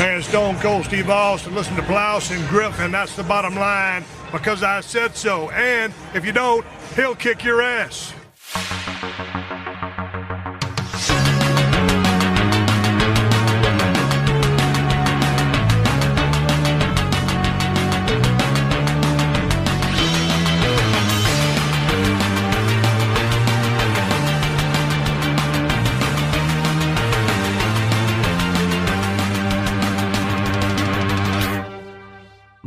and Stone Cold Steve Austin. Listen to Blouse and Griffin. That's the bottom line because I said so. And if you don't, he'll kick your ass.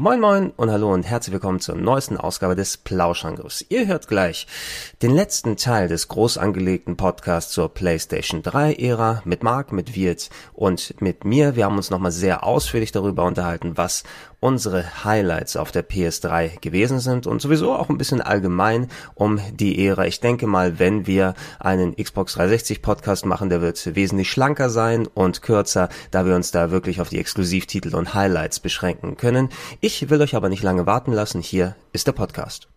Moin Moin und hallo und herzlich willkommen zur neuesten Ausgabe des Plauschangriffs. Ihr hört gleich den letzten Teil des groß angelegten Podcasts zur PlayStation 3 Ära mit Marc, mit Wirt und mit mir. Wir haben uns nochmal sehr ausführlich darüber unterhalten, was unsere Highlights auf der PS3 gewesen sind und sowieso auch ein bisschen allgemein um die Ära. Ich denke mal, wenn wir einen Xbox 360 Podcast machen, der wird wesentlich schlanker sein und kürzer, da wir uns da wirklich auf die Exklusivtitel und Highlights beschränken können. Ich will euch aber nicht lange warten lassen. Hier ist der Podcast.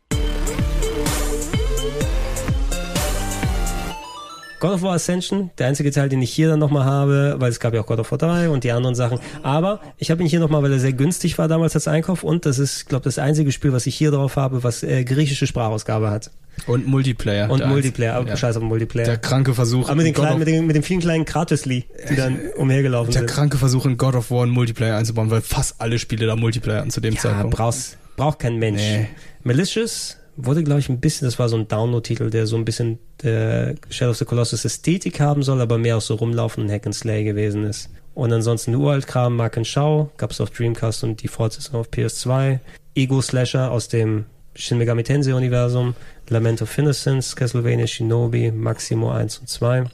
God of War Ascension, der einzige Teil, den ich hier dann nochmal habe, weil es gab ja auch God of War 3 und die anderen Sachen. Aber ich habe ihn hier nochmal, weil er sehr günstig war damals als Einkauf und das ist, glaube das einzige Spiel, was ich hier drauf habe, was äh, griechische Sprachausgabe hat. Und Multiplayer. Und Multiplayer, aber ja. scheiß auf Multiplayer. Der kranke Versuch. Aber mit den, kleinen, mit den, mit den vielen kleinen Kratusli, die dann umhergelaufen der sind. Der kranke Versuch in God of War einen Multiplayer einzubauen, weil fast alle Spiele da Multiplayer hatten zu dem ja, Zeitpunkt. Brauchst, braucht kein Mensch. Nee. Malicious wurde, glaube ich, ein bisschen, das war so ein Download-Titel, der so ein bisschen der Shadow of the Colossus Ästhetik haben soll, aber mehr auch so rumlaufen und Hack and Slay gewesen ist. Und ansonsten Uralt-Kram, Mark and Schau, gab es auf Dreamcast und die Fortsetzung auf PS2. Ego-Slasher aus dem Shin Megami Tensei-Universum, Lament of Innocence, Castlevania Shinobi, Maximo 1 und 2.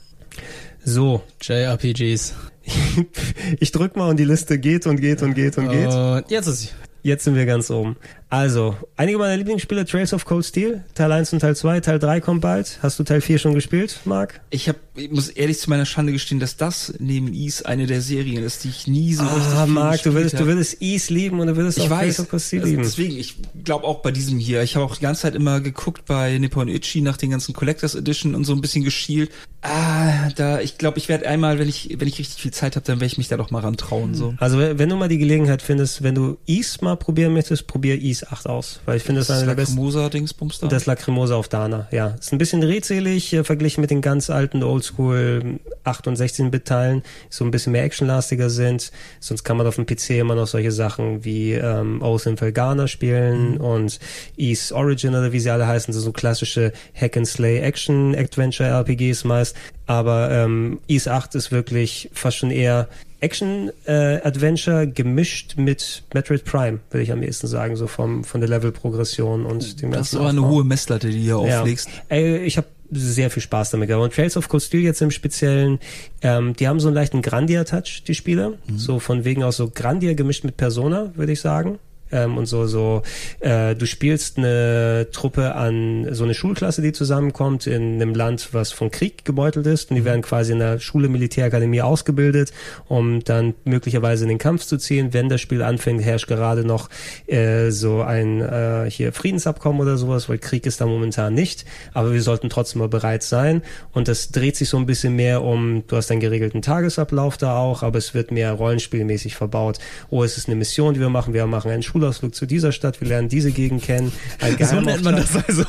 So. JRPGs. ich drück mal und die Liste geht und geht und geht und geht. Und jetzt ist sie. Jetzt sind wir ganz oben. Also, einige meiner Lieblingsspiele, Trails of Cold Steel, Teil 1 und Teil 2, Teil 3 kommt bald. Hast du Teil 4 schon gespielt, Marc? Ich hab, ich muss ehrlich zu meiner Schande gestehen, dass das neben Ease eine der Serien ist, die ich nie so ah, richtig Ah, Marc, du würdest, du würdest Ease lieben und du würdest ich auch weiß, Trails of Cold Steel also lieben. Deswegen, ich glaube auch bei diesem hier, ich habe auch die ganze Zeit immer geguckt bei Nippon Ichi nach den ganzen Collectors Edition und so ein bisschen geschielt. Ah, da, ich glaube, ich werde einmal, wenn ich, wenn ich richtig viel Zeit habe, dann werde ich mich da doch mal rantrauen, so. Also, wenn du mal die Gelegenheit findest, wenn du Ease mal probieren möchtest, probier Ease 8 aus, weil ich finde das, das eine der besten. Lacrimosa Dingsbums da? Das Lacrimosa auf Dana, ja. Ist ein bisschen redselig äh, verglichen mit den ganz alten Oldschool 8 und 16-Bit Teilen, so ein bisschen mehr actionlastiger sind. Sonst kann man auf dem PC immer noch solche Sachen wie ähm, Oath in Felgana spielen mhm. und East Origin oder wie sie alle heißen, so klassische Hack and Slay Action Adventure RPGs meist. Aber ähm, East 8 ist wirklich fast schon eher Action-Adventure äh, gemischt mit Metroid Prime, würde ich am ehesten sagen, so vom von der Level-Progression und dem ganzen. Das ist aber eine hohe Messlatte, die du hier ja. auflegst. Ey, ich habe sehr viel Spaß damit gehabt. Und Trails of Cold jetzt im Speziellen, ähm, die haben so einen leichten Grandia-Touch, die Spiele. Mhm. So von wegen aus so Grandia gemischt mit Persona, würde ich sagen ähm, und so so äh, du spielst eine Truppe an so eine Schulklasse, die zusammenkommt in einem Land, was von Krieg gebeutelt ist. Und die werden quasi in der Schule Militärakademie ausgebildet, um dann möglicherweise in den Kampf zu ziehen. Wenn das Spiel anfängt, herrscht gerade noch äh, so ein äh, hier Friedensabkommen oder sowas, weil Krieg ist da momentan nicht, aber wir sollten trotzdem mal bereit sein. Und das dreht sich so ein bisschen mehr um, du hast einen geregelten Tagesablauf da auch, aber es wird mehr rollenspielmäßig verbaut. Oh, es ist eine Mission, die wir machen, wir machen einen Schul Schulausflug zu dieser Stadt, wir lernen diese Gegend kennen. so nennt man das also.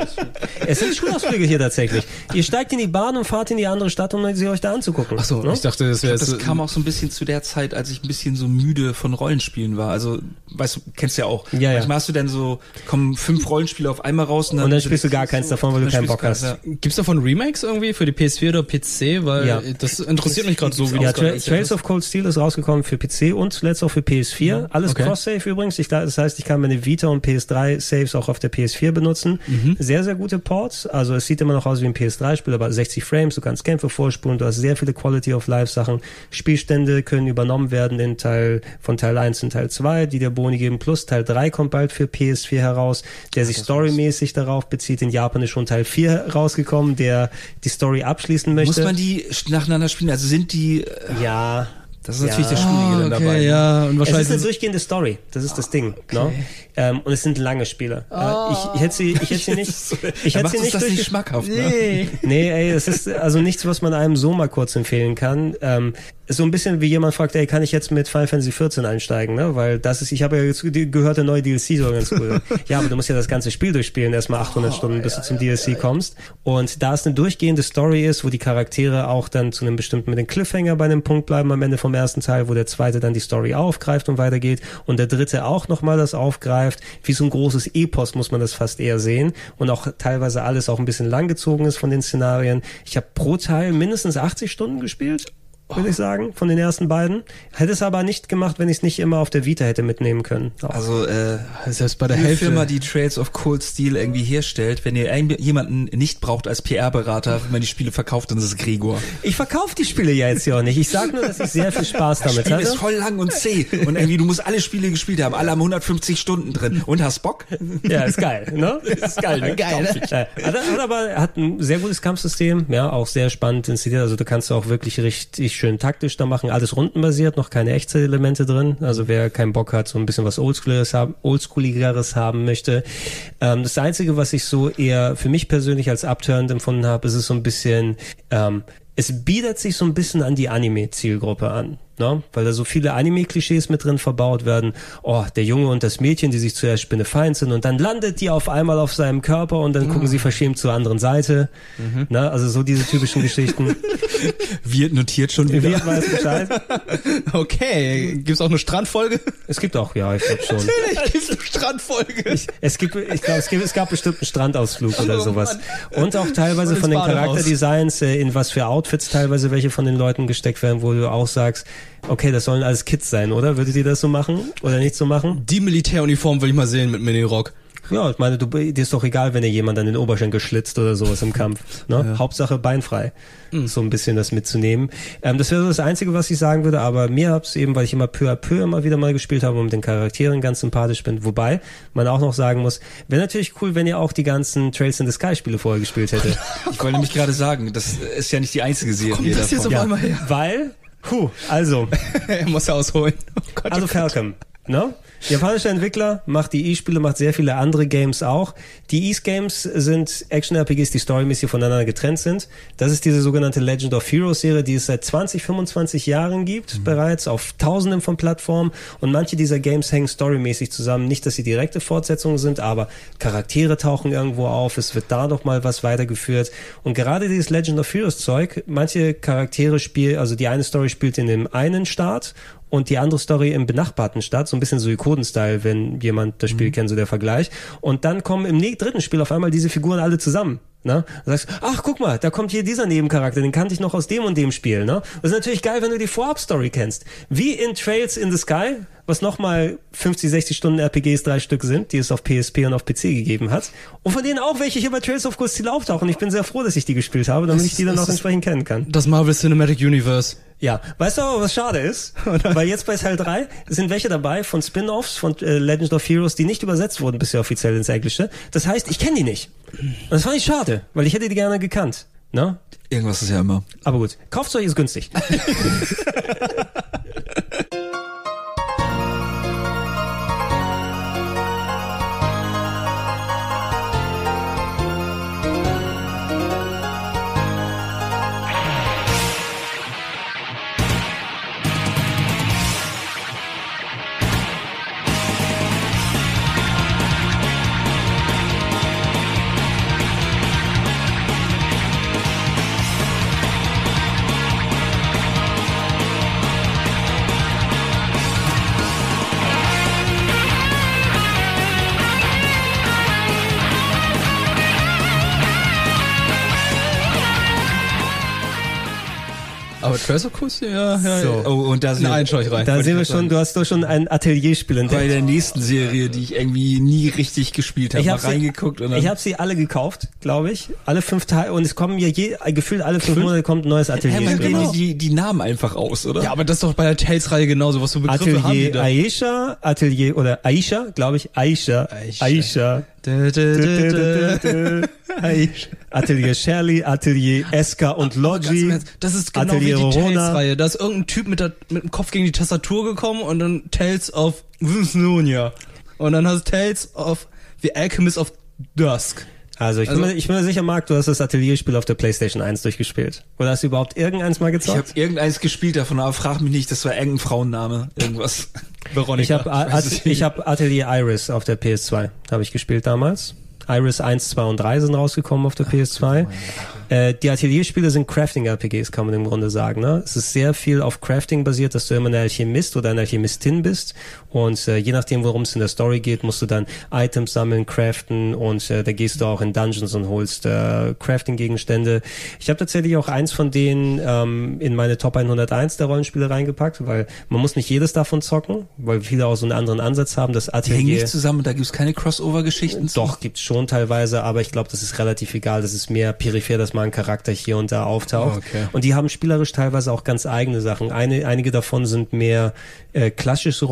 es sind Schulausflüge hier tatsächlich. Ihr steigt in die Bahn und fahrt in die andere Stadt, um sie euch da anzugucken. Ach so, ne? ich dachte, das wäre Das kam auch so ein bisschen zu der Zeit, als ich ein bisschen so müde von Rollenspielen war. Also, weißt du, kennst ja auch. Ja, ja. Manchmal hast du dann so, kommen fünf Rollenspiele auf einmal raus und dann, und dann spielst du gar keins so, davon, weil du keinen Bock hast. Ja. Gibt's davon Remakes irgendwie für die PS4 oder PC? Weil ja. das interessiert mich gerade so, wie ja, Tra Trails of Cold Steel ist rausgekommen für PC und zuletzt auch für PS4. Alles okay. Cross-Save übrigens. Ich, das heißt, ich kann meine Vita und PS3 Saves auch auf der PS4 benutzen. Mhm. Sehr, sehr gute Ports. Also es sieht immer noch aus wie ein PS3-Spiel, aber 60 Frames, du kannst Kämpfe vorspulen, du hast sehr viele Quality of Life Sachen. Spielstände können übernommen werden in Teil von Teil 1 und Teil 2, die der Boni geben. Plus Teil 3 kommt bald für PS4 heraus, der ja, sich storymäßig darauf bezieht. In Japan ist schon Teil 4 rausgekommen, der die Story abschließen möchte. Muss man die nacheinander spielen? Also sind die... Äh, ja Das ist natürlich das Schwierige dann okay, dabei. ne? ja. Und Es ist wahrscheinlich eine durchgehende Story, das ist das Ding. Ne? Ähm, und es sind lange Spiele. Äh, ich, ich hätte sie, ich hätte sie nicht, ich hätte sie nicht das nicht schmackhaft. Ne? Nee. Nee, ey, es ist also nichts, was man einem so mal kurz empfehlen kann. Ähm, so ein bisschen wie jemand fragt, ey, kann ich jetzt mit Final Fantasy 14 einsteigen, ne? Weil das ist, ich habe ja jetzt ge- gehört, der neue DLC soll ganz cool. ja, aber du musst ja das ganze Spiel durchspielen, erstmal 800 Stunden, bis du zum DLC kommst. Und da es eine durchgehende Story ist, wo die Charaktere auch dann zu einem bestimmten mit dem Cliffhanger bei einem Punkt bleiben am Ende vom ersten Teil, wo der zweite dann die Story aufgreift und weitergeht und der dritte auch nochmal das aufgreift, wie so ein großes Epos muss man das fast eher sehen und auch teilweise alles auch ein bisschen langgezogen ist von den Szenarien. Ich habe pro Teil mindestens 80 Stunden gespielt würde ich sagen, von den ersten beiden. Hätte es aber nicht gemacht, wenn ich es nicht immer auf der Vita hätte mitnehmen können. Auch. Also, äh, Selbst bei der die Hälfte. Firma, die Trails of Cold Steel irgendwie herstellt, wenn ihr jemanden nicht braucht als PR-Berater, wenn man die Spiele verkauft, dann ist es Gregor. ich verkaufe die Spiele ja jetzt ja auch nicht. Ich sage nur, dass ich sehr viel Spaß Das damit Spiel hatte. ist voll lang und zäh. Und irgendwie, du musst alle Spiele gespielt haben. Alle haben 150 Stunden drin. Und hast Bock? Ja, ist geil, ne? Ist geil, ne? Geil, ne? Hat, hat aber hat ein sehr gutes Kampfsystem, ja, auch sehr spannend inszeniert. Also du kannst auch wirklich richtig schön taktisch da machen. Alles rundenbasiert, noch keine Echtzeitelemente drin. Also wer keinen Bock hat, so ein bisschen was Oldschooligeres haben, Oldschooligeres haben möchte. Ähm, das Einzige, was ich so eher für mich persönlich als abturnend empfunden habe, ist es so ein bisschen, ähm, es bietet sich so ein bisschen an die Anime-Zielgruppe an. Ne? Weil da so viele Anime-Klischees mit drin verbaut werden. Oh, der Junge und das Mädchen, die sich zuerst spinnefeind sind und dann landet die auf einmal auf seinem Körper und dann gucken sie verschämt zur anderen Seite. Ne? Also so diese typischen Geschichten. Wird notiert schon wieder. Wir weiß Bescheid. Okay, gibt's auch eine Strandfolge? Es gibt auch, ja, ich glaube schon. Natürlich gibt's eine Strandfolge. Es gibt, ich glaube, es, gibt, es gab bestimmt einen Strandausflug oder Oh, sowas. Und auch teilweise Und von den. Charakterdesigns, äh, in was für Outfits teilweise welche von den Leuten gesteckt werden, wo du auch sagst, okay, das sollen alles Kids sein, oder? Würdet ihr das so machen oder nicht so machen? Die Militäruniform will ich mal sehen mit Minirock. Ja, ich meine, du, dir ist doch egal, wenn dir jemand an den Oberschenkel schlitzt oder sowas im Kampf. Ne? Hauptsache beinfrei. So ein bisschen das mitzunehmen. Ähm, das wäre so das Einzige, was ich sagen würde, aber mir hab's eben, weil ich immer peu à peu immer wieder mal gespielt habe und mit den Charakteren ganz sympathisch bin. Wobei man auch noch sagen muss, wäre natürlich cool, wenn ihr auch die ganzen Trails in the Sky Spiele vorher gespielt hättet. Ich wollte nämlich gerade sagen, das ist ja nicht die einzige Serie das jetzt davon. auf einmal her? Weil, puh, also, er muss ja ausholen. Oh Gott, Also oh Gott. Ne? Japanischer Entwickler, macht die E-Spiele, macht sehr viele andere Games auch. Die East-Games sind Action-RPGs, die storymäßig voneinander getrennt sind. Das ist diese sogenannte Legend of Heroes Serie, die es seit 20, 25 Jahren gibt, bereits auf tausenden von Plattformen. Und manche dieser Games hängen storymäßig zusammen. Nicht, dass sie direkte Fortsetzungen sind, aber Charaktere tauchen irgendwo auf. Es wird da noch mal was weitergeführt. Und gerade dieses Legend of Heroes Zeug, manche Charaktere spielen, also die eine Story spielt in dem einen Staat und die andere Story im benachbarten Stadt, so ein bisschen so Ikonen-Style, wenn jemand das Spiel kennt, so der Vergleich. Und dann kommen im ne- dritten Spiel auf einmal diese Figuren alle zusammen. Ne? Da sagst ach guck mal, da kommt hier dieser Nebencharakter, den kannte ich noch aus dem und dem Spiel. Ne? Das ist natürlich geil, wenn du die Vorab-Story kennst. Wie in Trails in the Sky, was nochmal 50, 60 Stunden RPGs, drei Stück sind, die es auf PSP und auf PC gegeben hat. Und von denen auch welche hier bei Trails of Cold Steel auftauchen. Ich bin sehr froh, dass ich die gespielt habe, damit Das- ich die dann auch entsprechend kennen kann. Das Marvel Cinematic Universe. Ja, weißt du aber, was schade ist? Weil jetzt bei Teil 3 sind welche dabei von Spin-Offs von äh, Legend of Heroes, die nicht übersetzt wurden bisher offiziell ins Englische. Das heißt, ich kenne die nicht. Und das fand ich schade, weil ich hätte die gerne gekannt. Ne? Irgendwas ist ja immer. Aber gut, kauft's euch, ist günstig. Coast, ja, ja, So. ja. Oh, und da sind Na, wir- ein schau ich rein. Da sehen wir schon, du hast doch schon ein Atelierspiel bei entdeckt. der nächsten Serie, die ich irgendwie nie richtig gespielt habe, Ich mal habe sie, reingeguckt und dann ich hab sie alle gekauft, glaube ich. Alle fünf Teile. Und es kommen ja je, gefühlt alle fünf Monate kommt ein neues Atelierspiel. gehen raus. die, die Namen einfach aus, oder? Ja, aber das ist doch bei der Tales-Reihe genauso. Was für Begriffe haben die Atelier da? Aisha, Atelier oder Aisha, glaube ich, Aisha, Aisha. Aisha, Dö, dö, dö. Hey. Atelier Shirley, Atelier Eska und Ganz im Logi. Ernst, Das ist genau Atelier wie die Rorona. Tales-Reihe. Da ist irgendein Typ mit, der, mit dem Kopf gegen die Tastatur gekommen und dann Tales of Snoonia. Und dann hast du Tales of The Alchemist of Dusk. Also ich, Also- bin, mir- ich bin mir sicher, Marc, du hast das Atelierspiel auf der PlayStation 1 durchgespielt. Oder hast du überhaupt irgendeins mal Ich habe gezockt? irgendeins gespielt davon, aber frag mich nicht, das war irgendein Frauenname, irgendwas. Veronica. Ich habe At ich hab Atelier Iris auf der PS2, habe ich gespielt damals. Iris 1, 2 und 3 sind rausgekommen auf der PS2. Äh, die Atelierspiele sind Crafting-RPGs, kann man im Grunde sagen. Ne? Es ist sehr viel auf Crafting basiert, dass du immer ein Alchemist oder eine Alchemistin bist. Und äh, je nachdem, worum es in der Story geht, musst du dann Items sammeln, craften und äh, da gehst du auch in Dungeons und holst äh, Crafting-Gegenstände. Ich habe tatsächlich auch eins von denen ähm, in meine Top 101 der Rollenspiele reingepackt, weil man muss nicht jedes davon zocken, weil viele auch so einen anderen Ansatz haben. Das Die hängen Atelier... nicht zusammen, da gibt's keine Crossover-Geschichten. Doch, gibt's schon teilweise, aber ich glaube, das ist relativ egal. Das ist mehr peripher, dass mal ein Charakter hier und da auftaucht. Okay. Und die haben spielerisch teilweise auch ganz eigene Sachen. Eine, einige davon sind mehr äh, klassisches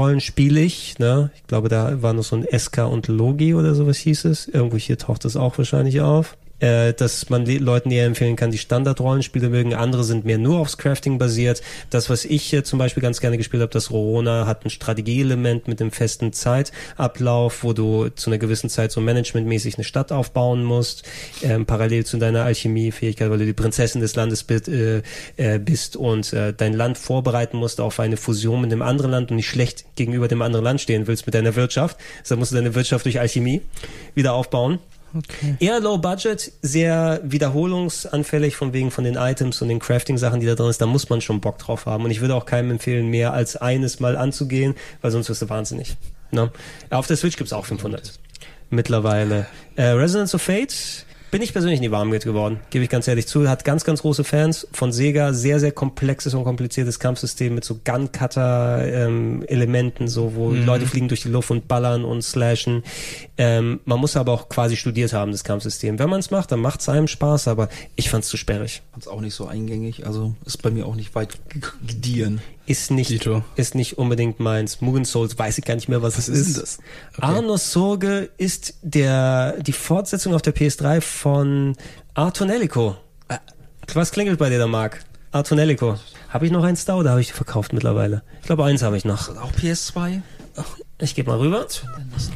Rollenspielig. Ne? Ich glaube, da war noch so ein SK und Logi oder sowas hieß es. Irgendwo hier taucht das auch wahrscheinlich auf. Äh, dass man le- Leuten eher empfehlen kann, die Standard-Rollenspiele mögen. Andere sind mehr nur aufs Crafting basiert. Das, was ich äh, zum Beispiel ganz gerne gespielt habe, das Rorona, hat ein Strategieelement mit einem festen Zeitablauf, wo du zu einer gewissen Zeit so managementmäßig eine Stadt aufbauen musst, ähm, parallel zu deiner Alchemiefähigkeit, weil du die Prinzessin des Landes bist, äh, äh, bist und äh, dein Land vorbereiten musst auf eine Fusion mit einem anderen Land und nicht schlecht gegenüber dem anderen Land stehen willst mit deiner Wirtschaft. Deshalb musst du deine Wirtschaft durch Alchemie wieder aufbauen. Okay. Eher low budget, sehr wiederholungsanfällig von wegen von den Items und den Crafting-Sachen, die da drin ist. Da muss man schon Bock drauf haben. Und ich würde auch keinem empfehlen, mehr als eines Mal anzugehen, weil sonst wirst du wahnsinnig. Ne? Auf der Switch gibt's auch 500 mittlerweile. Äh, Resonance of Fate bin ich persönlich nie warm geworden, gebe ich ganz ehrlich zu. Hat ganz, ganz große Fans von Sega. Sehr, sehr komplexes und kompliziertes Kampfsystem mit so Gun-Cutter-Elementen, so wo Leute fliegen durch die Luft und ballern und slashen. Ähm, man muss aber auch quasi studiert haben, das Kampfsystem. Wenn man es macht, dann macht es einem Spaß, aber ich fand's zu sperrig. Fand's auch nicht so eingängig, also ist bei mir auch nicht weit gediehen. Ist nicht, Dito. ist nicht unbedingt meins. Mugen Souls weiß ich gar nicht mehr, was, es ist ist. Okay. Arnos Sorge ist der, die Fortsetzung auf der PS3 von Artonelico. Äh, Was klingelt bei dir da, Marc? Artonelico. Habe ich noch eins da oder habe ich die verkauft mittlerweile? Ich glaube, eins habe ich noch. Auch PS2? Ich gebe mal rüber.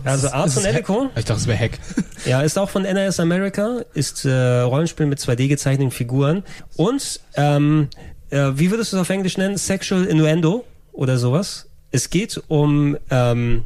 Also Artonelico, Ich dachte, es wäre Hack. ja, ist auch von NRS America, ist äh, Rollenspiel mit 2D gezeichneten Figuren und ähm, äh, wie würdest du es auf Englisch nennen? Sexual Innuendo oder sowas. Es geht um ähm,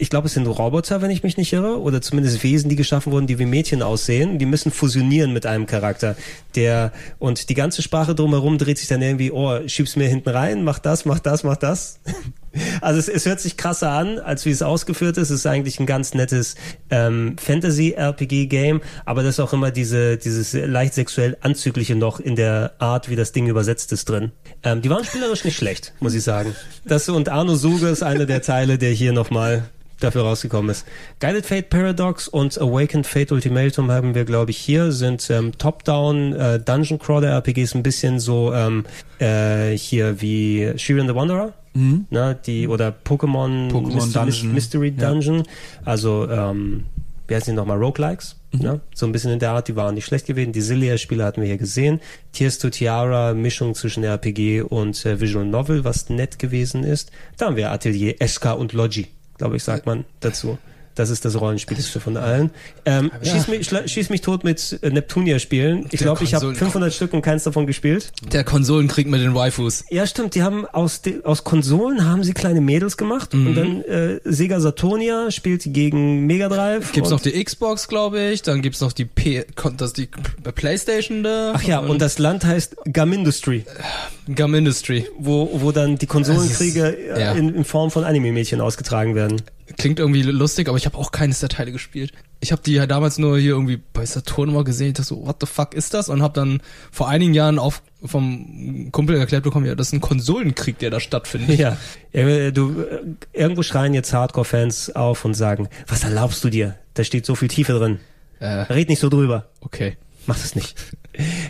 ich glaube, es sind Roboter, wenn ich mich nicht irre, oder zumindest Wesen, die geschaffen wurden, die wie Mädchen aussehen. Die müssen fusionieren mit einem Charakter. Der und die ganze Sprache drumherum dreht sich dann irgendwie, oh, schieb's mir hinten rein, mach das, mach das, mach das. Also es, es hört sich krasser an, als wie es ausgeführt ist. Es ist eigentlich ein ganz nettes ähm, Fantasy-RPG-Game, aber das ist auch immer diese, dieses leicht sexuell Anzügliche noch in der Art, wie das Ding übersetzt ist drin. Ähm, die waren spielerisch nicht schlecht, muss ich sagen. Das und Arno Suge ist einer der Teile, der hier nochmal dafür rausgekommen ist. Guided Fate Paradox und Awakened Fate Ultimatum haben wir, glaube ich, hier sind ähm, Top-Down äh, Dungeon Crawler RPGs ein bisschen so ähm, äh, hier wie Shiren the Wanderer. Ne, die oder Pokémon, Mystery, Dungeon. Mystery Ja. Dungeon. Also ähm, wie heißen die nochmal? Roguelikes. Ne? So ein bisschen in der Art, die waren nicht schlecht gewesen. Die Zillia-Spiele hatten wir hier gesehen. Tears to Tiara, Mischung zwischen RPG und äh, Visual Novel, was nett gewesen ist. Da haben wir Atelier SK und Logi, glaube ich, sagt man dazu. Das ist das Rollenspielste von allen. Ähm, schieß, mich, schieß mich tot mit äh, Neptunia-Spielen. Ich Der glaube, ich habe Konsolen- 500 Stück und keins davon gespielt. Der Konsolenkrieg mit den Waifus. Ja, stimmt. Die haben aus, aus Konsolen haben sie kleine Mädels gemacht Mhm. und dann äh, Sega Saturnia spielt gegen Mega Drive. Gibt's und, noch die Xbox, glaube ich. Dann gibt's noch die P das die Playstation da. Ach ja, und das Land heißt Gum Industry, Gum Industry. wo, wo dann die Konsolenkriege ist- äh, ja. in, in Form von Anime-Mädchen ausgetragen werden. Klingt irgendwie lustig, aber ich habe auch keines der Teile gespielt. Ich habe die ja damals nur hier irgendwie bei Saturn mal gesehen. Ich dachte so, what the fuck ist das? Und habe dann vor einigen Jahren auf, vom Kumpel erklärt bekommen, ja, das ist ein Konsolenkrieg, der da stattfindet. Ja, äh, du, äh, irgendwo schreien jetzt Hardcore-Fans auf und sagen, was erlaubst du dir? Da steht so viel Tiefe drin. Äh, Red nicht so drüber. okay. Mach das nicht.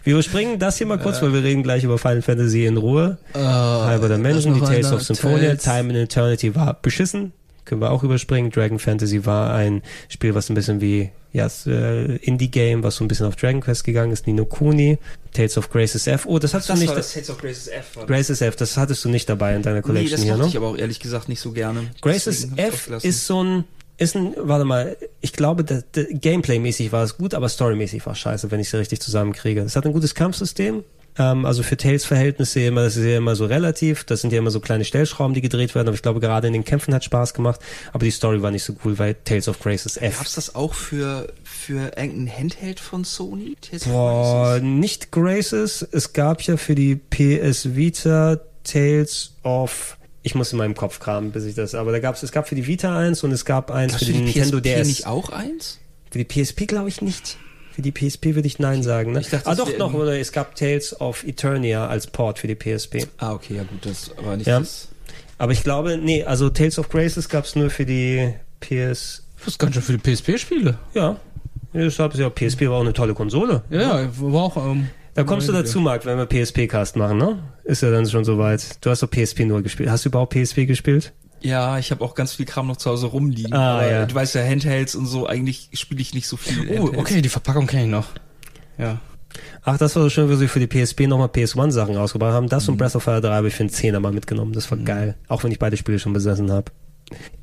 Wir überspringen das hier mal kurz, weil wir reden gleich über Final Fantasy in Ruhe. Äh, Halber der Menschen, noch die Tales of Symphonia, Tales. Time and Eternity war beschissen. Können wir auch überspringen. Dragon Fantasy war ein Spiel, was ein bisschen wie ja, das, äh, Indie-Game, was so ein bisschen auf Dragon Quest gegangen ist. Nino Kuni, Tales of Graces F. Oh, das hattest du nicht. Tales of Graces F. War Graces F, das hattest du nicht dabei in deiner nee, Collection das hier, ne? ich aber auch ehrlich gesagt nicht so gerne. Graces F ist so ein, ist ein, warte mal, ich glaube, Gameplay-mäßig war es gut, aber storymäßig war es scheiße, wenn ich sie richtig zusammenkriege. Es hat ein gutes Kampfsystem, ähm, also für Tales-Verhältnisse immer, das ist ja immer so relativ, das sind ja immer so kleine Stellschrauben, die gedreht werden, aber ich glaube, gerade in den Kämpfen hat Spaß gemacht, aber die Story war nicht so cool, weil Tales of Graces F. Gab's das auch für, für irgendein Handheld von Sony? Tales Boah, nicht Graces, es gab ja für die PS Vita Tales of ich muss in meinem Kopf kramen, bis ich das, aber da gab's, es gab für die Vita eins und es gab eins Gab's für die Nintendo PSP DS. nicht auch eins? Für die PSP glaube ich nicht. Für die PSP würde ich Nein sagen. Ne? Ich dachte, ah doch, noch, oder es gab Tales of Eternia als Port für die PSP. Ah, okay, ja gut, das aber nicht Ja. das. Aber ich glaube, nee, also Tales of Graces gab es nur für die PS. Das ist ganz schön viele PSP-Spiele. Ja. Deshalb ist ja PSP war auch eine tolle Konsole. Ja, ja, war auch. Ähm, Da kommst du dazu, Marc, wenn wir PSP-Cast machen, ne? Ist ja dann schon soweit. Du hast doch PSP nur gespielt. Hast du überhaupt PSP gespielt? Ja, ich habe auch ganz viel Kram noch zu Hause rumliegen. Ah, ja. Du weißt ja, Handhelds und so, eigentlich spiele ich nicht so viel. Oh, Handhelds. okay, die Verpackung kenne ich noch. Ja. Ach, das war so schön, wie sie für die PSP nochmal PS1-Sachen rausgebracht haben. Das und Mhm. Breath of Fire 3 habe ich für einen Zehner mal mitgenommen. Das war geil. Auch wenn ich beide Spiele schon besessen habe.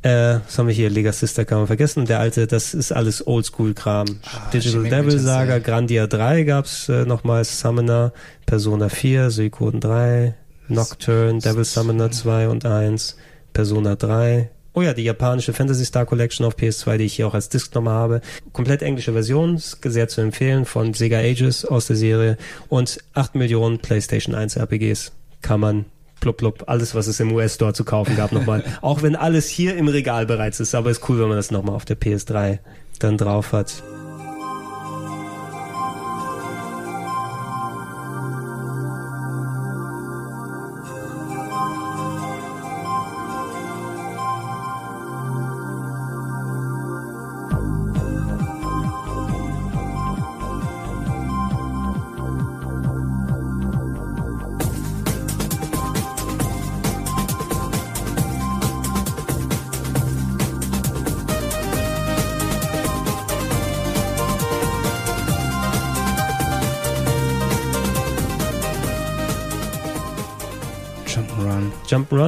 Äh, was haben wir hier? Lega Sister kann man vergessen. Der alte, das ist alles Oldschool-Kram. Ah, Digital Devil Saga. Grandia 3 gab's äh, nochmal, Summoner, Persona 4, Suikoden 3, Nocturne, Devil Summoner 2 und 1, Persona 3. Oh ja, die japanische Fantasy Star Collection auf PS2, die ich hier auch als Disc nochmal habe. Komplett englische Version, sehr zu empfehlen, von Sega Ages aus der Serie. Und 8 Millionen PlayStation 1 RPGs kann man plupp, plupp, alles, was es im US-Store zu kaufen gab, nochmal. Auch wenn alles hier im Regal bereits ist, aber ist cool, wenn man das nochmal auf der PS3 dann drauf hat.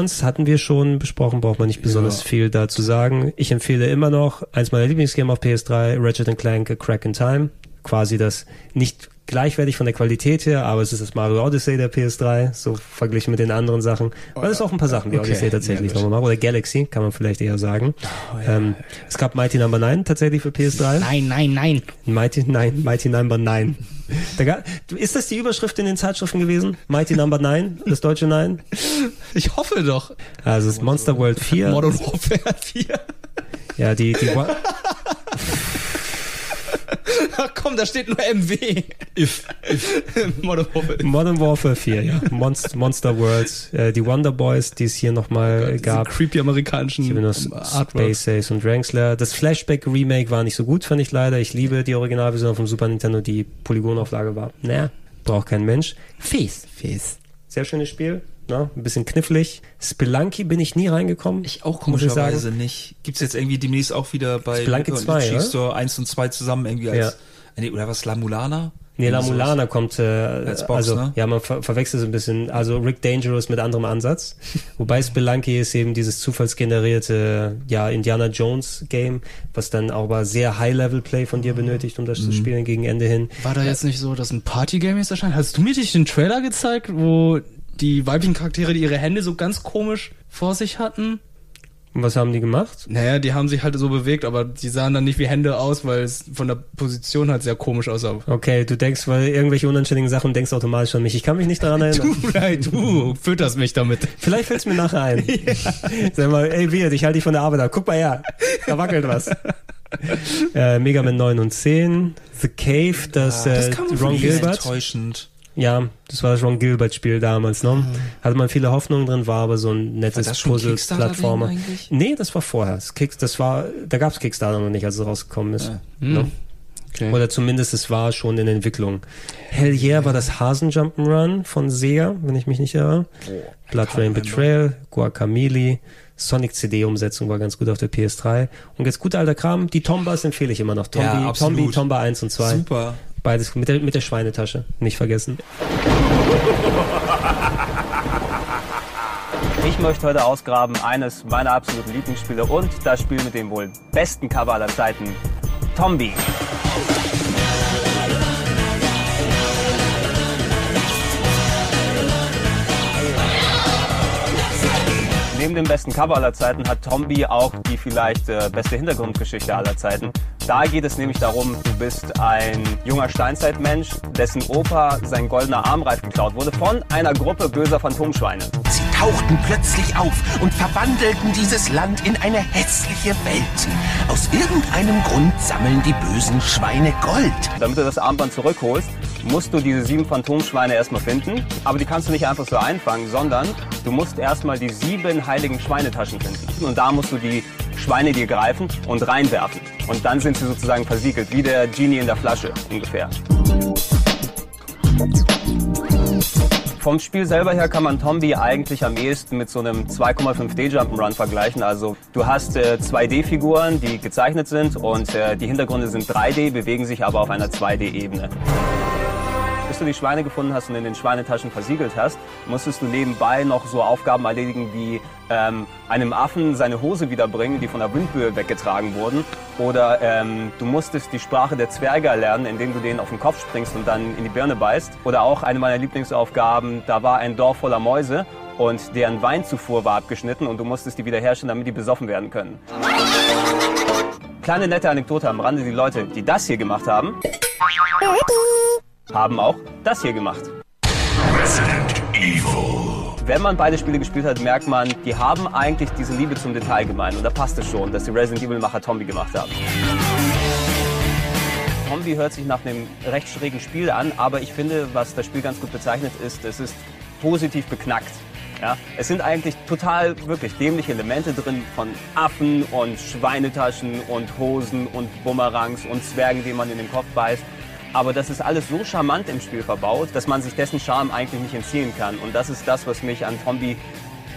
Jump'n'Runs hatten wir schon besprochen, braucht man nicht besonders Ja. viel dazu sagen. Ich empfehle immer noch eins meiner Lieblingsgame auf PS3, Ratchet Clank A Crack in Time. Quasi das nicht gleichwertig von der Qualität her, aber es ist das Mario Odyssey der PS3, so verglichen mit den anderen Sachen. Weil es auch ein paar Sachen, die Okay. Odyssey tatsächlich Ja, nochmal macht. Oder Galaxy, kann man vielleicht eher sagen. ähm, es gab Mighty Number 9 tatsächlich für PS3. Nein, nein, nein. Mighty, nein, Mighty Number 9. Da ist das die Überschrift in den Zeitschriften gewesen? Mighty Number 9, das deutsche 9? Ich hoffe doch. Also es ist Monster World 4. Modern Warfare 4. Ja, die, die, Ach komm, da steht nur MW. If. Modern Warfare. Modern Warfare 4, ja. Monst, Monster World, äh, die Wonder Boys, die es hier nochmal Diese gab. creepy amerikanischen. Space Ace und Drangsler. Das Flashback Remake war nicht so gut, fand ich leider. Ich liebe die Originalversion vom Super Nintendo, die Polygonauflage war. Naja, braucht kein Mensch. Fies. Fies. Sehr schönes Spiel. Ne? Ein bisschen knifflig. Spelunky bin ich nie reingekommen. Ich auch muss ich sagen. komischerweise nicht. Gibt's jetzt irgendwie demnächst auch wieder bei Spelunky Liquor 2, Litchi oder? Store 1 und 2 zusammen irgendwie als, Ja. äh, nee, oder was, La Mulana? Nee, La. Mulana kommt, äh, Als Box, also, ne? ja, man ver verwechselt es ein bisschen, also Rick Dangerous mit anderem Ansatz. Wobei Spelunky ist eben dieses zufallsgenerierte, ja, Indiana Jones Game, was dann auch aber sehr High-Level-Play von dir benötigt, um das Mhm. zu spielen gegen Ende hin. War da jetzt nicht so, dass ein Partygame jetzt erscheint? Hast du mir nicht den Trailer gezeigt, wo die weiblichen Charaktere, die ihre Hände so ganz komisch vor sich hatten? Und was haben die gemacht? Naja, die haben sich halt so bewegt, aber die sahen dann nicht wie Hände aus, weil es von der Position halt sehr komisch aussah. Okay, du denkst, weil irgendwelche unanständigen Sachen denkst automatisch an mich. Ich kann mich nicht daran erinnern. Du, nein, du fütterst mich damit. Vielleicht fällt's mir nachher ein. Sag mal, ey, Wirt, ich halte dich von der Arbeit ab. Guck mal her. Da wackelt was. äh, Mega Man 9 und 10. The Cave, das, Ah, äh, kam Ron Gilbert. enttäuschend. Ja, das war das Ron Gilbert-Spiel damals, ne? Hatte man viele Hoffnungen drin, war aber so ein nettes Puzzle-Plattformer. Nee, das war vorher. Das, Kick, das war, da gab's Kickstarter noch nicht, als es rausgekommen ist. Ja. Ne? Okay. Oder zumindest es war schon in Entwicklung. Hell Yeah war das Hasen Jump'n'Run von Sega, wenn ich mich nicht irre. Blood Rain Betrayal, Guacamole, Sonic CD-Umsetzung war ganz gut auf der PS3. Und jetzt guter alter Kram, die Tombas empfehle ich immer noch. Tombi, Ja. Tombi, Tomba 1 und 2. Super. Beides mit der, mit der Schweinetasche, nicht vergessen. Ich möchte heute ausgraben eines meiner absoluten Lieblingsspiele und das Spiel mit dem wohl besten Cover aller Zeiten, Tombi. Neben dem besten Cover aller Zeiten hat Tombi auch die vielleicht äh, beste Hintergrundgeschichte aller Zeiten. Da geht es nämlich darum, du bist ein junger Steinzeitmensch, dessen Opa sein goldener Armreif geklaut wurde von einer Gruppe böser Phantomschweine. Sie tauchten plötzlich auf und verwandelten dieses Land in eine hässliche Welt. Aus irgendeinem Grund sammeln die bösen Schweine Gold. Damit du das Armband zurückholst, musst du diese sieben Phantomschweine erstmal finden. Aber die kannst du nicht einfach so einfangen, sondern du musst erstmal die sieben heiligen Schweinetaschen finden. Und da musst du die Schweine dir greifen und reinwerfen. Und dann sind sie sozusagen versiegelt, wie der Genie in der Flasche ungefähr. Vom Spiel selber her kann man Tombi eigentlich am ehesten mit so einem 2,5D Jump'n'Run vergleichen. Also du hast äh, 2D-Figuren, die gezeichnet sind und äh, die Hintergründe sind 3D, bewegen sich aber auf einer 2D-Ebene. Bis du die Schweine gefunden hast und in den Schweinetaschen versiegelt hast, musstest du nebenbei noch so Aufgaben erledigen wie ähm, einem Affen seine Hose wiederbringen, die von der Windböe weggetragen wurden. Oder ähm, du musstest die Sprache der Zwerge erlernen, indem du denen auf den Kopf springst und dann in die Birne beißt. Oder auch eine meiner Lieblingsaufgaben, da war ein Dorf voller Mäuse und deren Weinzufuhr war abgeschnitten und du musstest die wiederherstellen, damit die besoffen werden können. Kleine nette Anekdote am Rande, die Leute, die das hier gemacht haben, haben auch das hier gemacht. Wenn man beide Spiele gespielt hat, merkt man, die haben eigentlich diese Liebe zum Detail gemeint. Und da passt es schon, dass die Resident Evil-Macher Tombi gemacht haben. Tombi hört sich nach einem recht schrägen Spiel an, aber ich finde, was das Spiel ganz gut bezeichnet ist, es ist positiv beknackt. Ja, es sind eigentlich total wirklich dämliche Elemente drin von Affen und Schweinetaschen und Hosen und Bumerangs und Zwergen, die man in den Kopf beißt. Aber das ist alles so charmant im Spiel verbaut, dass man sich dessen Charme eigentlich nicht entziehen kann. Und das ist das, was mich an Tombi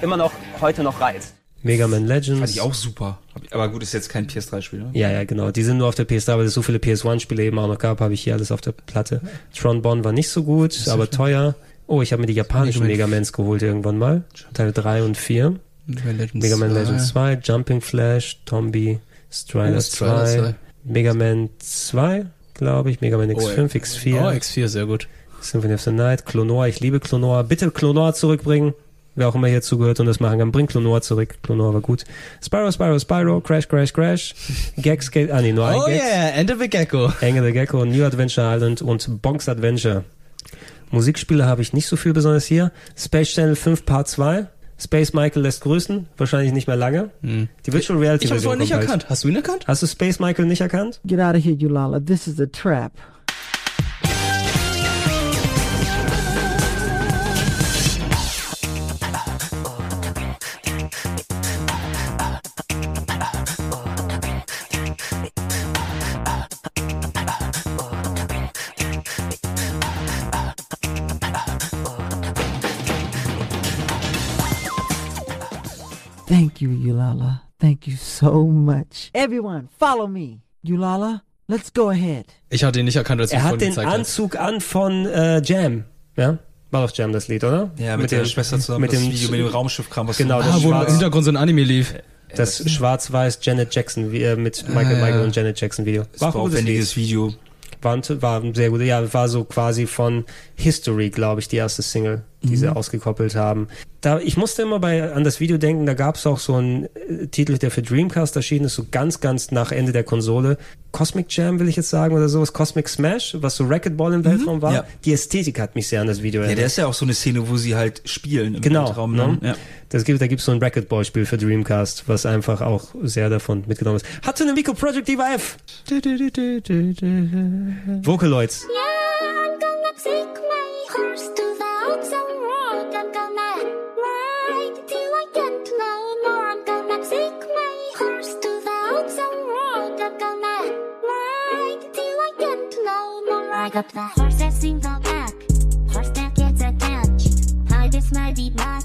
immer noch heute noch reizt. Mega Man Legends. Fand ich auch super. Aber gut, ist jetzt kein PS3-Spiel, ne? Ja, ja, genau. Die sind nur auf der PS3, weil es so viele PS1-Spiele eben auch noch gab, habe ich hier alles auf der Platte. Tron Bonn war nicht so gut, aber teuer. Oh, ich habe mir die japanischen Mega Man. Megamans geholt irgendwann mal. Teil 3 und 4. Mega Man Legends, Mega Man Legends 2. 2, Jumping Flash, Tombi, Strider Oh, Strider 2, 2. Mega Man 2, glaube ich, Mega Man X5, X4, Oh, X4, sehr gut. Symphony of the Night, Clonor, ich liebe Clonor. Bitte Clonor zurückbringen. Wer auch immer hier zugehört und das machen kann, bring Clonor zurück. Clonor war gut. Spyro, Spyro, Spyro, Crash, Crash, Crash. Gex, Ge ah nee, nur ein Oh yeah, Enter the Gecko. Enge the Gecko, New Adventure Island und Bonks Adventure. Musikspiele habe ich nicht so viel besonders hier. Space Channel 5 Part 2. Space Michael lässt grüßen. Wahrscheinlich nicht mehr lange. Die Virtual Reality Ich hab's Version vorhin nicht erkannt. Hast du ihn erkannt? Hast du Space Michael nicht erkannt? Get out of here, Eulala. This is a trap. Thank you, Eulala. Thank you so much. Everyone, follow me. Eulala, let's go ahead. Ich hatte ihn nicht erkannt, als Er hat den. Anzug an von äh, Jam. Ja? War doch Jam das Lied, oder? Ja, mit, der dem- Schwester zusammen, Mit das dem, Video mit dem Raumschiffkram, was Genau, so das Ah, wo im Hintergrund so ein Anime lief. das schwarz-weiß Janet Jackson äh, mit Michael, ja. Michael und Janet Jackson Video. super ein aufwendiges Video. War, ein- war ein sehr gut. Ja, war so quasi von History, glaube ich, die erste Single, die Mhm. sie ausgekoppelt haben. Da, ich musste immer bei, an das Video denken, da gab es auch so einen äh, Titel, der für Dreamcast erschienen ist, so ganz, ganz nach Ende der Konsole. Cosmic Jam, will ich jetzt sagen, oder sowas. Cosmic Smash, was so Racquetball im Weltraum war. Mhm. Ja. Die Ästhetik hat mich sehr an das Video Ja, der erinnert. ist ja auch so eine Szene, wo sie halt spielen im Genau, Weltraum. ne? Ja. Das gibt, da gibt es so ein Racquetball-Spiel für Dreamcast, was einfach auch sehr davon mitgenommen ist. Hatte eine Mico Project Diva F. Vocaloids. Horse I horse got the horses in the back. Horse that gets attached. Hi, this might be black,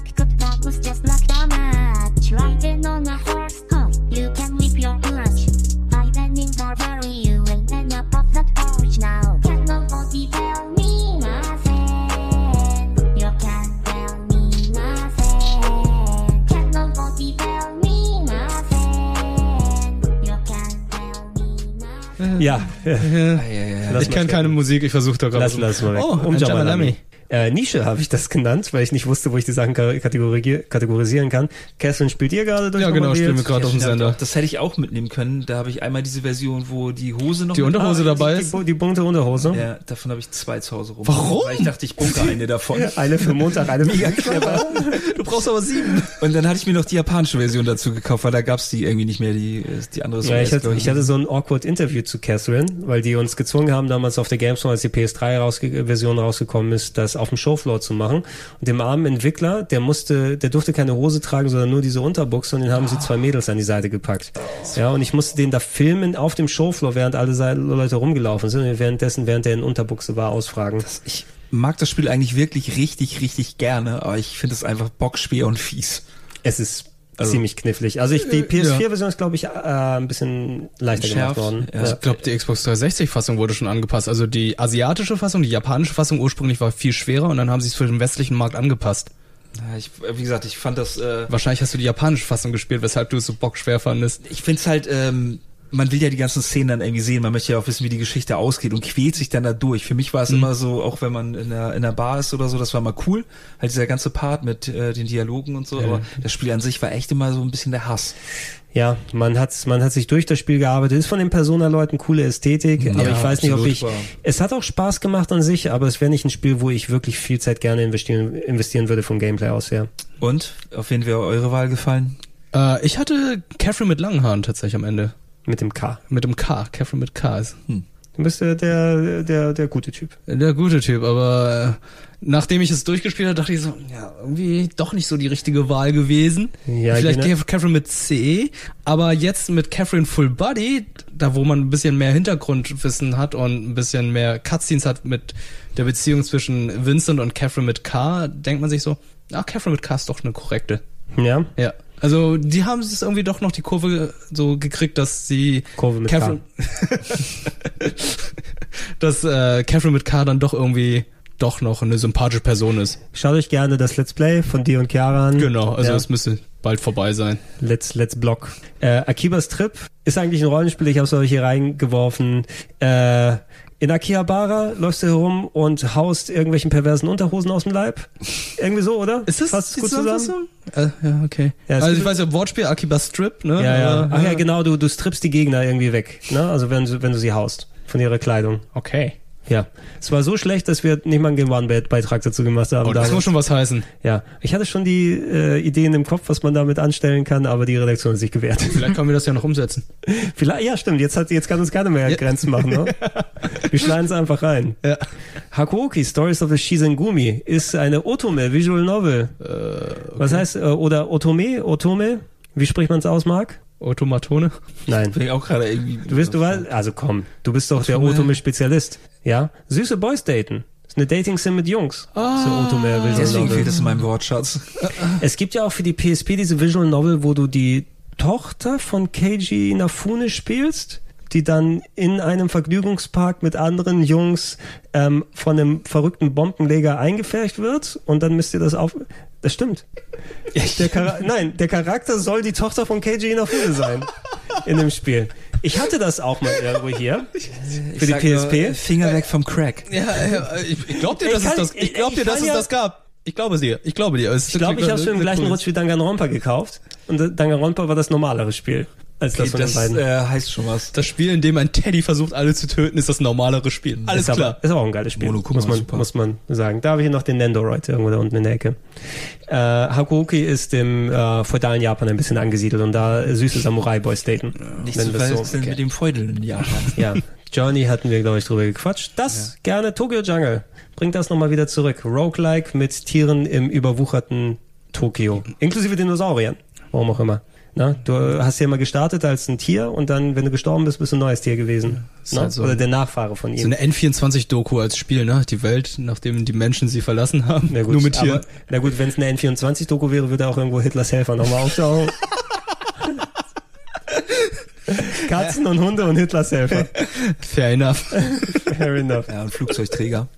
was just like the match. Riding on a horse, huh? You can whip your clutch. I then in the valley, you ain't then up off that porch now. Can nobody tell me nothing? You can't tell me nothing. Can nobody tell me nothing? You can't tell me nothing. Ja, Lass ich mal kenne keine Musik, ich versuche da gerade. Lass, lass mal weg. Oh, Um Jamalami. Äh, Nische habe ich das genannt, weil ich nicht wusste, wo ich die Sachen ka- kategorisier kategorisieren kann. Catherine spielt ihr gerade durch Ja, genau, spielen wir gerade auf dem Sender. Das hätte ich auch mitnehmen können. Da habe ich einmal diese Version, wo die Hose noch Die mit- Unterhose Ah, dabei Die, ist. bu- die bunte Unterhose. Ja, davon habe ich zwei zu Hause rum. Warum? Weil ich dachte, ich bunker eine davon. Eine für Montag, eine für Mega clever. Du brauchst aber sieben. Und dann hatte ich mir noch die japanische Version dazu gekauft, weil da gab's die irgendwie nicht mehr, die, die andere ist Ja, ich hatte, ich hatte so ein awkward Interview zu Catherine, weil die uns gezwungen haben, damals auf der Gamescom, als die PS3 rausge Version rausgekommen ist, das auf dem Showfloor zu machen. Und dem armen Entwickler, der musste, der durfte keine Hose tragen, sondern nur diese Unterbuchse und den haben sie zwei Mädels an die Seite gepackt. Ja, und ich musste den da filmen auf dem Showfloor, während alle Leute rumgelaufen sind und währenddessen, während der in Unterbuchse war, ausfragen. Ich mag das Spiel eigentlich wirklich richtig, richtig gerne, aber ich finde es einfach bockschwer und fies. Es ist Also- ziemlich knifflig. Also ich, die ja. PS4-Version ist, glaube ich, äh, ein bisschen leichter Schärf, gemacht worden. ja. Ich glaube, die Xbox 360-Fassung wurde schon angepasst. Also die asiatische Fassung, die japanische Fassung ursprünglich war viel schwerer und dann haben sie es für den westlichen Markt angepasst. Ich, wie gesagt, ich fand das, äh, Wahrscheinlich hast du die japanische Fassung gespielt, weshalb du es so bockschwer fandest. ich finde es halt, ähm, man will ja die ganzen Szenen dann irgendwie sehen, man möchte ja auch wissen, wie die Geschichte ausgeht und quält sich dann da durch. Für mich war es immer so, auch wenn man in der, in der Bar ist oder so, das war mal cool, halt dieser ganze Part mit äh, den Dialogen und so, aber das Spiel an sich war echt immer so ein bisschen der Hass. Ja, man hat, man hat sich durch das Spiel gearbeitet. Ist von den Persona-Leuten coole Ästhetik, aber ich weiß nicht, ob ich. war- Es hat auch Spaß gemacht an sich, aber es wäre nicht ein Spiel, wo ich wirklich viel Zeit gerne investieren, investieren würde vom Gameplay aus her. Und, auf wen wäre eure Wahl gefallen? Äh, ich hatte Catherine mit langen Haaren tatsächlich am Ende. Mit dem K. Mit dem K. Catherine mit K ist Du bist der, der, der, der gute Typ. der gute Typ, aber äh, nachdem ich es durchgespielt habe, dachte ich so, ja, irgendwie doch nicht so die richtige Wahl gewesen. Ja, Vielleicht genau. Catherine mit C, aber jetzt mit Catherine Full Body, da wo man ein bisschen mehr Hintergrundwissen hat und ein bisschen mehr Cutscenes hat mit der Beziehung zwischen Vincent und Catherine mit K, denkt man sich so, ach, Catherine mit K ist doch eine korrekte. Ja. Ja. Also die haben es irgendwie doch noch die Kurve so gekriegt, dass sie Kurve mit Catherine, dass äh, Catherine mit K dann doch irgendwie doch noch eine sympathische Person ist. Schaut euch gerne das Let's Play von dir und Chiara an. Genau, also ja. es müsste bald vorbei sein. Let's, let's Block. Äh, Akibas Trip ist eigentlich ein Rollenspiel, ich habe es euch hier reingeworfen. Äh, in Akihabara läufst du herum und haust irgendwelchen perversen Unterhosen aus dem Leib. Irgendwie so, oder? Ist das Fasst die gut zusammen? Zusammenfassung? Äh, ja, okay. Ja, also ich weiß ja, Wortspiel, Akiba Strip, ne? Ja, ja. Ach ja, genau, du, du strippst die Gegner irgendwie weg, ne? Also wenn, du- wenn du sie haust von ihrer Kleidung. Okay. Ja. Es war so schlecht, dass wir nicht mal einen Game One-Beitrag dazu gemacht haben. Oh, das damals. muss schon was heißen. ja. Ich hatte schon die äh, Ideen im Kopf, was man damit anstellen kann, aber die Redaktion hat sich gewehrt. Vielleicht können wir das ja noch umsetzen. Vielleicht, ja, stimmt. Jetzt hat, jetzt kann uns keiner mehr Grenzen machen, ne? Wir schneiden es einfach rein. Ja. Hakuoki, Stories of the Shizengumi, ist eine Otome, Visual Novel. Was heißt, äh, oder Otome, Otome? Wie spricht man es aus, Marc? Automatone? Nein. Bin ich auch gerade irgendwie. Du bist, du weißt, also komm, du bist doch der Otome. Otome-Spezialist. Ja? Süße Boys daten. Ist eine Dating-Sim mit Jungs. Ah, so Otome, Visual Deswegen Novel. fehlt es in meinem Wortschatz. Es gibt ja auch für die PSP diese Visual Novel, wo du die Tochter von Keiji Inafune spielst, die dann in einem Vergnügungspark mit anderen Jungs ähm, von einem verrückten Bombenleger eingefärbt wird und dann müsst ihr das auf... Das stimmt. Der Nein, der Charakter soll die Tochter von Keiji Inafune sein in dem Spiel. Ich hatte das auch mal irgendwo hier für die sag nur, PSP. Finger weg vom Crack. Ja, ja ich, ich glaub dir, Ich dass es kann- das, ich ich- glaub dir, ich dass es ja- das gab. Ich glaube dir, ich glaube dir. Ich glaube, ich habe es im gleichen Rutsch wie Danganronpa gekauft und Danganronpa war das normalere Spiel als das Okay, von das den beiden. äh, heißt schon was. Das Spiel, in dem ein Teddy versucht, alle zu töten, ist das normalere Spiel. Alles ist klar. Aber, ist aber auch ein geiles Spiel, Monokuma muss man, super. muss man sagen. Da habe ich noch den Nendoroid irgendwo da unten in der Ecke. Äh, Hakuoki ist im äh, feudalen Japan ein bisschen angesiedelt und da süße Samurai-Boys daten. Nicht nennen zu wir es verwechseln mit dem Feudel in Japan. Ja, Journey hatten wir, glaube ich, drüber gequatscht. Das gerne Tokyo Jungle. Bringt das nochmal wieder zurück. Roguelike mit Tieren im überwucherten Tokio. Inklusive Dinosauriern. Warum auch immer. Na, du hast ja immer gestartet als ein Tier und dann, wenn du gestorben bist, bist du ein neues Tier gewesen. Na? halt so. Oder der Nachfahre von ihm. So eine N24-Doku als Spiel, ne? Die Welt, nachdem die Menschen sie verlassen haben. na gut, Nur mit Tieren. aber, na gut, wenn es eine N24-Doku wäre, würde auch irgendwo Hitlers Helfer nochmal auftauchen. Katzen und Hunde und Hitlers Helfer. Fair enough. Fair enough. Ja, ein Flugzeugträger.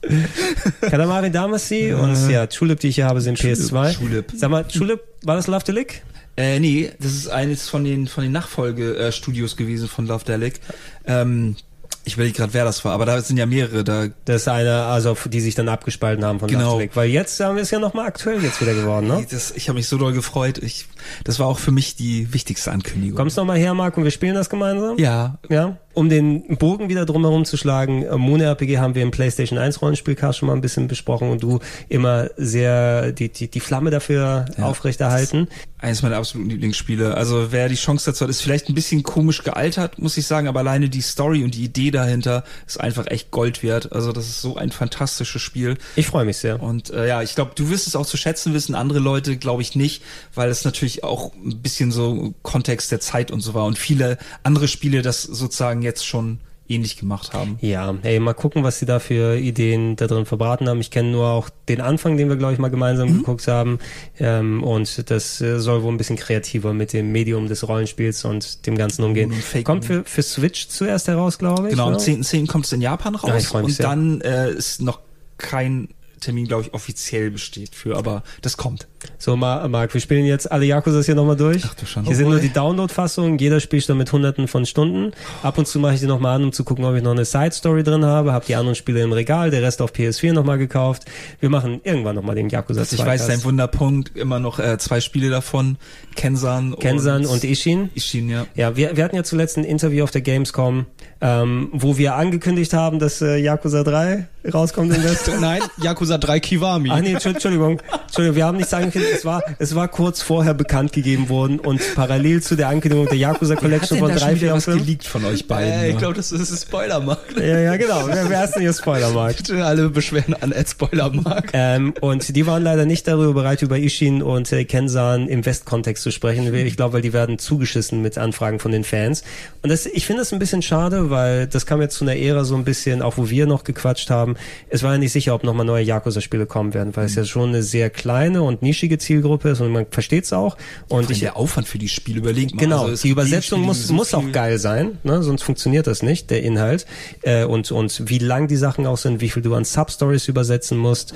Katamari Damacy und ja, Tulip, die ich hier habe, sind PS2. Tulip. Sag mal, Tulip, war das Love Delic? Äh, nee, das ist eines von den von den Nachfolgestudios gewesen von Love Delic. Ähm, ich will gerade, wer das war, aber da sind ja mehrere. Da Das ist eine, also die sich dann abgespalten haben von Genau. Love Delic. Weil jetzt ähm, ist ja nochmal aktuell jetzt wieder geworden, ne? das, ich habe mich so doll gefreut. Ich, das war auch für mich die wichtigste Ankündigung. Kommst noch mal her, Marc, und wir spielen das gemeinsam? Ja, Ja, um den Bogen wieder drumherum zu schlagen, äh, Moon RPG haben wir im PlayStation 1 Rollenspielcast schon mal ein bisschen besprochen und du immer sehr die, die, die Flamme dafür Ja. aufrechterhalten. eines meiner absoluten Lieblingsspiele. Also wer die Chance dazu hat, ist vielleicht ein bisschen komisch gealtert, muss ich sagen, aber alleine die Story und die Idee dahinter ist einfach echt Gold wert. Also das ist so ein fantastisches Spiel. Ich freue mich sehr. Und äh, ja, ich glaube, du wirst es auch zu schätzen wissen, andere Leute glaube ich nicht, weil es natürlich auch ein bisschen so Kontext der Zeit und so war und viele andere Spiele das sozusagen jetzt schon ähnlich gemacht haben. Ja, ey, mal gucken, was sie da für Ideen da drin verbraten haben. Ich kenne nur auch den Anfang, den wir, glaube ich, mal gemeinsam Mhm. geguckt haben. Ähm, und das äh, soll wohl ein bisschen kreativer mit dem Medium des Rollenspiels und dem Ganzen umgehen. Fake Kommt für, für Switch zuerst heraus, glaube ich. Genau, am ne? 10.10. kommt es in Japan raus Ja, und sehr. dann äh, ist noch kein Termin, glaube ich, offiziell besteht für, aber das kommt. So, Ma- Marc, wir spielen jetzt alle Yakuzas hier nochmal durch. Ach du Schande. Hier sind nur die Download-Fassungen. Jeder Spielstand mit hunderten von Stunden. Ab und zu mache ich die nochmal an, um zu gucken, ob ich noch eine Side-Story drin habe. Hab die anderen Spiele im Regal, der Rest auf PS4 nochmal gekauft. Wir machen irgendwann nochmal den Yakuza Also 2. ich weiß, dein. Wunderpunkt, immer noch äh, zwei Spiele davon, Kensan, Kensan und Ishin. Ishin, ja. Ja, wir, wir hatten ja zuletzt ein Interview auf der Gamescom, ähm, wo wir angekündigt haben, dass äh, Yakuza 3 rauskommt in der Nein, Yakuza 3 Kiwami. Ach nee, Entschu- Entschuldigung. Entschuldigung, wir haben nichts angekündigt. Es war, es war kurz vorher bekannt gegeben worden und parallel zu der Ankündigung der Yakuza Collection von 3, 4 und was 5. geleakt von euch beiden? Äh, ich glaube, das ist ein Spoilermarkt. Ja, ja, genau. Wer, ist denn hier Spoilermarkt? Bitte alle beschweren an Ed Spoilermarkt. Ähm, und die waren leider nicht darüber bereit, über Ishin und äh, Kensan im Westkontext zu sprechen. Ich glaube, weil die werden zugeschissen mit Anfragen von den Fans. Und das, ich finde das ein bisschen schade, weil das kam jetzt zu einer Ära so ein bisschen, auch wo wir noch gequatscht haben. Es war ja nicht sicher, ob nochmal neue Yakuza-Spiele kommen werden, weil es ja schon eine sehr kleine und nischige Zielgruppe ist und man versteht es auch. Und ich, der Aufwand für die Spiele, überlegt mal. Genau, Also die Übersetzung muss, so muss auch geil sein, ne? sonst funktioniert das nicht, der Inhalt. Äh, und, und wie lang die Sachen auch sind, wie viel du an Substories übersetzen musst.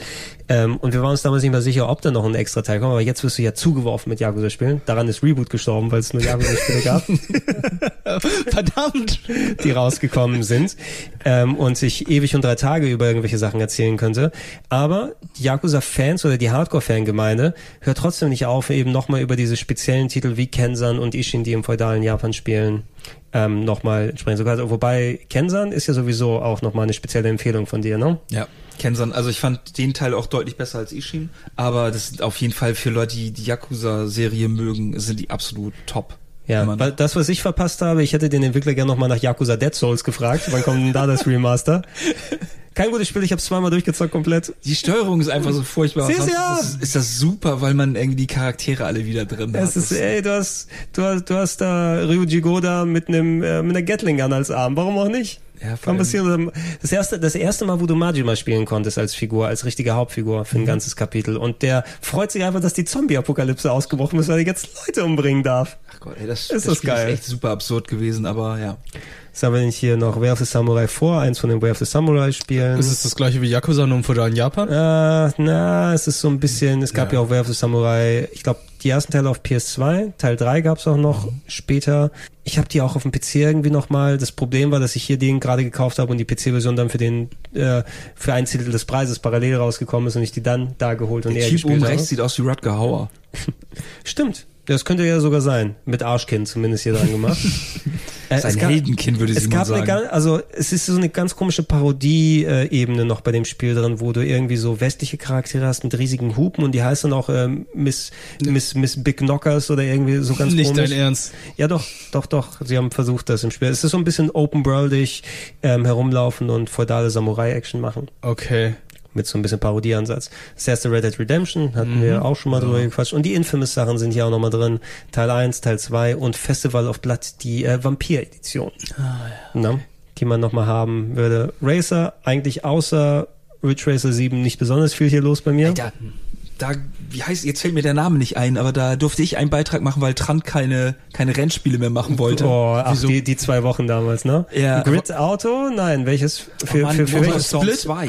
Ähm, und wir waren uns damals nicht mehr sicher, ob da noch ein extra Teil kommt, aber jetzt wirst du ja zugeworfen mit Yakuza-Spielen. Daran ist Reboot gestorben, weil es nur Yakuza-Spiele gab, Verdammt. die rausgekommen sind. Ähm, und ich ewig und drei Tage über irgendwelche Sachen erzählen könnte. Aber die Yakuza-Fans oder die Hardcore-Fangemeinde hört trotzdem nicht auf, eben nochmal über diese speziellen Titel wie Kensan und Ishin, die im feudalen Japan spielen, ähm, nochmal entsprechend sogar. Wobei Kensan ist ja sowieso auch nochmal eine spezielle Empfehlung von dir, ne? Ja, Kensan. Also ich fand den Teil auch deutlich besser als Ishin, aber das sind auf jeden Fall für Leute, die die Yakuza-Serie mögen, sind die absolut top. Ja, noch. weil das, was ich verpasst habe, ich hätte den Entwickler gerne nochmal nach Yakuza Dead Souls gefragt. Wann kommt denn da das Remaster? Kein gutes Spiel, ich habe zweimal durchgezockt komplett. Die Steuerung ist einfach so furchtbar. Siehst ja. ist, das- ist das super, weil man irgendwie die Charaktere alle wieder drin hat. Es ist, Das- ey, du hast, du hast, du hast da Ryuji Goda mit einem, äh, mit einer Gatling Gun als Arm. Warum auch nicht? Ja, Kann passieren. Das erste, das erste Mal, wo du Majima spielen konntest als Figur, als richtige Hauptfigur Mhm. für ein ganzes Kapitel. Und der freut sich einfach, dass die Zombie-Apokalypse ausgebrochen ist, weil er jetzt Leute umbringen darf. Gott, ey, das, Ist das das Spiel geil. ist echt super absurd gewesen, aber ja. Jetzt haben wir nicht hier noch Way of the Samurai vor, eins von den Way of the Samurai Spielen. Ist es das gleiche wie Yakuza nur im feudalen Japan? Äh, na, es ist so ein bisschen, es gab ja, auch Way of the Samurai, ich glaube, die ersten Teile auf PS2, Teil 3 gab's auch noch später. Ich habe die auch auf dem PC irgendwie nochmal. Das Problem war, dass ich hier den gerade gekauft habe und die PC-Version dann für den äh, für ein Zehntel des Preises parallel rausgekommen ist und ich die dann da geholt und Der eher Typ gespielt oben habe. rechts sieht aus wie Rutger Hauer. Stimmt. Das könnte ja sogar sein. Mit Arschkind zumindest hier dran gemacht. Äh, Sein es gab- Heldenkind, würde es Simon gab eine sagen. ganz, also es ist so eine ganz komische Parodie-Ebene noch bei dem Spiel drin, wo du irgendwie so westliche Charaktere hast mit riesigen Hupen und die heißt dann auch ähm, Miss, Miss, Miss Big Knockers oder irgendwie so ganz Nicht komisch. dein Ernst. Ja doch, doch, doch. Sie haben versucht das im Spiel. Es ist so ein bisschen open-worldig ähm, herumlaufen und feudale Samurai-Action machen. Okay. Mit so ein bisschen Parodieansatz. Das erste Red Dead Redemption hatten wir auch schon mal drüber gequatscht. Und die Infamous-Sachen sind hier auch nochmal drin. Teil 1, Teil 2 und Festival of Blood, die äh, Vampir-Edition. Ne? Die man nochmal haben würde. Racer, eigentlich außer Ridge Racer 7 nicht besonders viel hier los bei mir. Da, da, wie heißt, jetzt fällt mir der Name nicht ein, aber da durfte ich einen Beitrag machen, weil Trant keine, keine Rennspiele mehr machen wollte. Oh, ach, die, die zwei Wochen damals, ne? Ja, Grid Auto? Nein, welches? Für, Oh Mann, für, für welches? Motorstorm 2.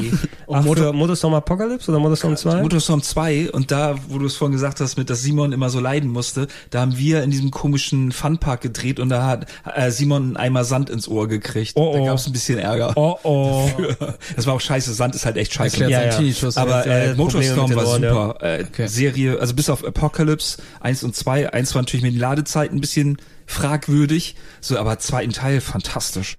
Ach, für Motorstorm Apocalypse oder Motorstorm 2? Motorstorm 2 und da, wo du es vorhin gesagt hast, mit dass Simon immer so leiden musste, da haben wir in diesem komischen Funpark gedreht und da hat äh, Simon einen Eimer Sand ins Ohr gekriegt. Oh, Da oh. gab's ein bisschen Ärger. Oh, oh. Das war auch scheiße, Sand ist halt echt scheiße. Ja, ja. Aber äh, Motorstorm war Ohren, super. Äh, Okay. Serie, also bis auf Apocalypse 1 und 2. Eins war natürlich mit den Ladezeiten ein bisschen fragwürdig, so aber zweiten Teil fantastisch.